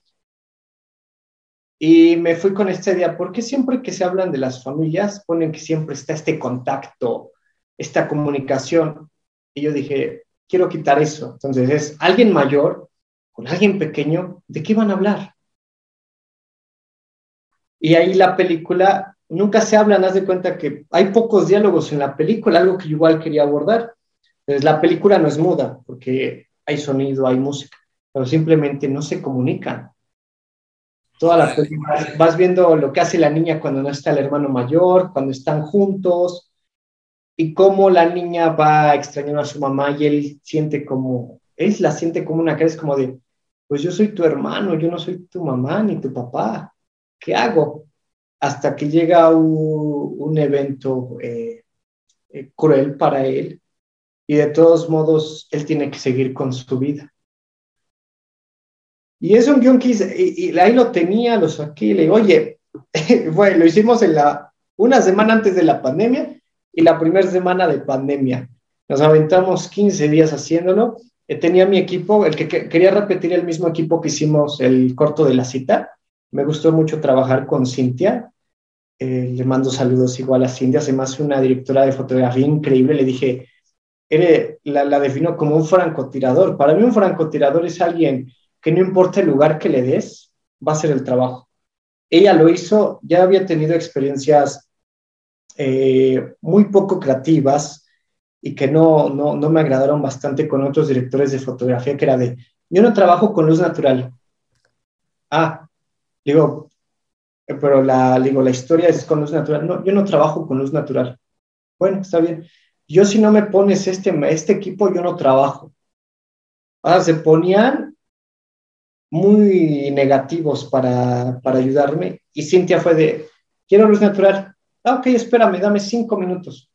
Y me fui con esta idea, porque siempre que se hablan de las familias, ponen que siempre está este contacto, esta comunicación. Y yo dije, quiero quitar eso. Entonces es alguien mayor con alguien pequeño, ¿de qué van a hablar? Y ahí la película, nunca se habla, haz de cuenta que hay pocos diálogos en la película, algo que yo igual quería abordar. Entonces, la película no es muda, porque hay sonido, hay música, pero simplemente no se comunican. Toda la película, vas viendo lo que hace la niña cuando no está el hermano mayor, cuando están juntos, y cómo la niña va a extrañar a su mamá y él siente como, él la siente como una cara, es como de, pues yo soy tu hermano, yo no soy tu mamá ni tu papá, ¿qué hago? Hasta que llega un, evento eh, eh, cruel para él y de todos modos él tiene que seguir con su vida. Y es un guion que hice, y, ahí lo tenía, lo saqué y le digo, oye, bueno, lo hicimos en la, una semana antes de la pandemia y la primera semana de pandemia. Nos aventamos 15 días haciéndolo tenía mi equipo, el que, quería repetir el mismo equipo que hicimos el corto de la cita. Me gustó mucho trabajar con Cintia. Eh, le mando saludos igual a Cintia, además una directora de fotografía increíble. Le dije, la, la defino como un francotirador. Para mí un francotirador es alguien que no importa el lugar que le des, va a hacer el trabajo. Ella lo hizo, ya había tenido experiencias eh, muy poco creativas, y que no, no, no me agradaron bastante con otros directores de fotografía, que era de, yo no trabajo con luz natural. Ah, digo, eh, pero la, digo, la historia es con luz natural. No, yo no trabajo con luz natural. Bueno, está bien. yo si no me pones este, este equipo, yo no trabajo. Ah, se ponían muy negativos para, para ayudarme y Cintia fue de, quiero luz natural. Ah, ok, espérame, dame cinco minutos.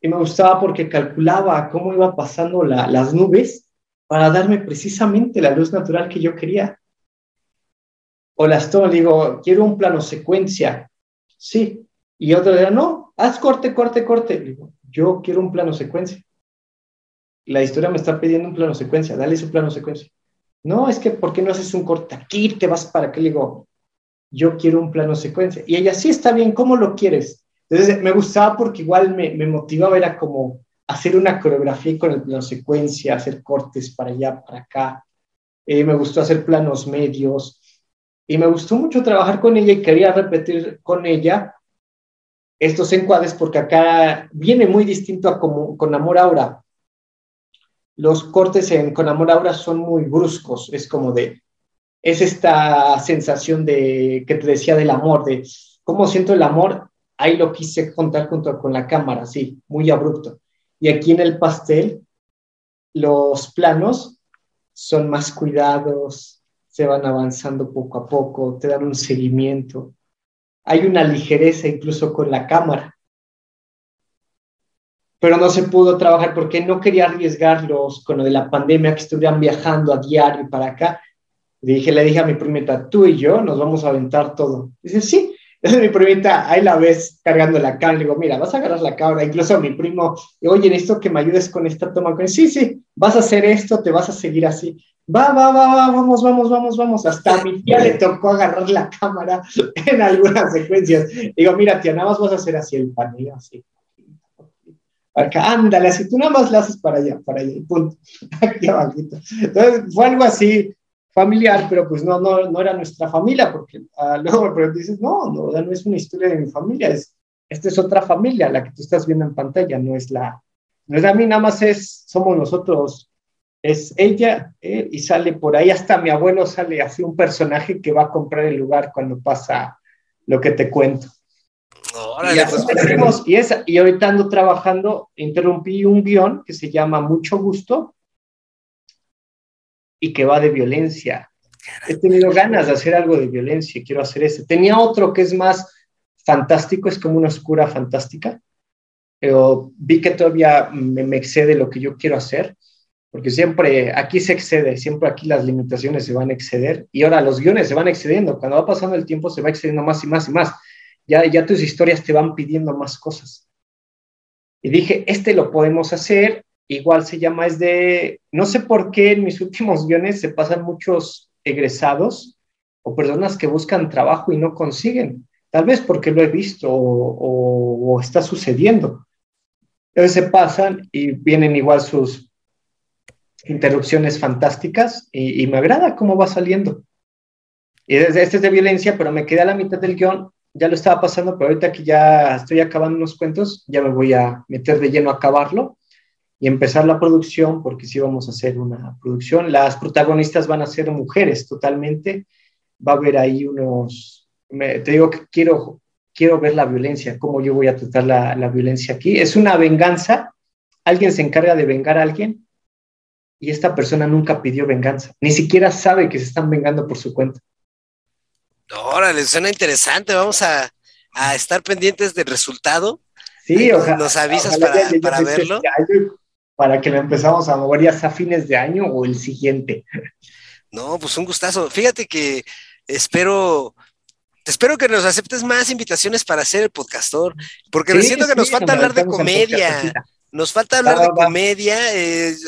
Y me gustaba porque calculaba cómo iba pasando la, las nubes para darme precisamente la luz natural que yo quería. O las tomo, digo, quiero un plano secuencia. Sí. Y otro día, no, haz corte, corte, corte. Digo, yo quiero un plano secuencia. La historia me está pidiendo un plano secuencia, dale su plano secuencia. No, es que, ¿por qué no haces un corte aquí? Te vas para qué? Le digo, yo quiero un plano secuencia. Y ella, sí, está bien, ¿cómo lo quieres? Entonces, me gustaba porque igual me, motivaba, era como hacer una coreografía con el plano secuencia, hacer cortes para allá, para acá. Eh, me gustó hacer planos medios. Y me gustó mucho trabajar con ella y quería repetir con ella estos encuadres porque acá viene muy distinto a como con Amor Aura. Los cortes en, con Amor Aura son muy bruscos, es como de, es esta sensación de que te decía del amor, de cómo siento el amor, ahí lo quise contar junto con la cámara, sí, muy abrupto. Y aquí en el pastel, los planos son más cuidados, se van avanzando poco a poco, te dan un seguimiento hay una ligereza incluso con la cámara. Pero no se pudo trabajar porque no quería arriesgarlos con lo de la pandemia, que estuvieran viajando a diario para acá. Le dije, le dije a mi primita, tú y yo nos vamos a aventar todo. Dice, sí. Entonces mi primita, ahí la ves cargando la cámara. Le digo, mira, vas a agarrar la cámara. Incluso a mi primo, oye, necesito que me ayudes con esta toma. Sí, sí, vas a hacer esto, te vas a seguir así va, va, va, va, vamos, vamos, vamos, vamos. Hasta a mi tía le tocó agarrar la cámara en algunas secuencias. Digo, mira, tía, nada más vas a hacer así el paneo, así. Acá, ándale, así tú nada más la haces para allá, para allá, punto. Aquí abajito. Entonces, fue algo así familiar, pero pues no, no, no era nuestra familia, porque uh, luego me dices, no, no, no es una historia de mi familia, es, esta es otra familia, la que tú estás viendo en pantalla, no es la, no es a mí, nada más es, somos nosotros es ella eh, y sale por ahí, hasta mi abuelo sale así un personaje que va a comprar el lugar cuando pasa lo que te cuento. y, pues, y, esa, y ahorita ando trabajando, interrumpí un guion que se llama Mucho Gusto y que va de violencia. He tenido ganas de hacer algo de violencia, quiero hacer ese. Tenía otro que es más fantástico, es como una oscura fantástica, pero vi que todavía me, me excede lo que yo quiero hacer porque siempre aquí se excede, siempre aquí las limitaciones se van a exceder y ahora los guiones se van excediendo, cuando va pasando el tiempo se va excediendo más y más y más, ya, ya tus historias te van pidiendo más cosas. Y dije, este lo podemos hacer, igual se llama, es de, no sé por qué en mis últimos guiones se pasan muchos egresados o personas que buscan trabajo y no consiguen, tal vez porque lo he visto o, está sucediendo. Entonces se pasan y vienen igual sus interrupciones fantásticas y, me agrada cómo va saliendo. Y desde este es de violencia, pero me quedé a la mitad del guion, ya lo estaba pasando, pero ahorita que ya estoy acabando unos cuentos, ya me voy a meter de lleno a acabarlo y empezar la producción, porque sí vamos a hacer una producción. Las protagonistas van a ser mujeres totalmente. Va a haber ahí unos, te digo que quiero, quiero ver la violencia, cómo yo voy a tratar la, la violencia aquí. Es una venganza, alguien se encarga de vengar a alguien y esta persona nunca pidió venganza, ni siquiera sabe que se están vengando por su cuenta. Órale, suena interesante, vamos a, estar pendientes del resultado. Sí, ojalá. Nos avisas para, para verlo. Para que lo empezamos a mover ya a fines de año o el siguiente. No, pues un gustazo. Fíjate que espero, espero que nos aceptes más invitaciones para hacer el podcastor, porque siento que nos falta hablar de comedia. Nos falta hablar de comedia. Eh,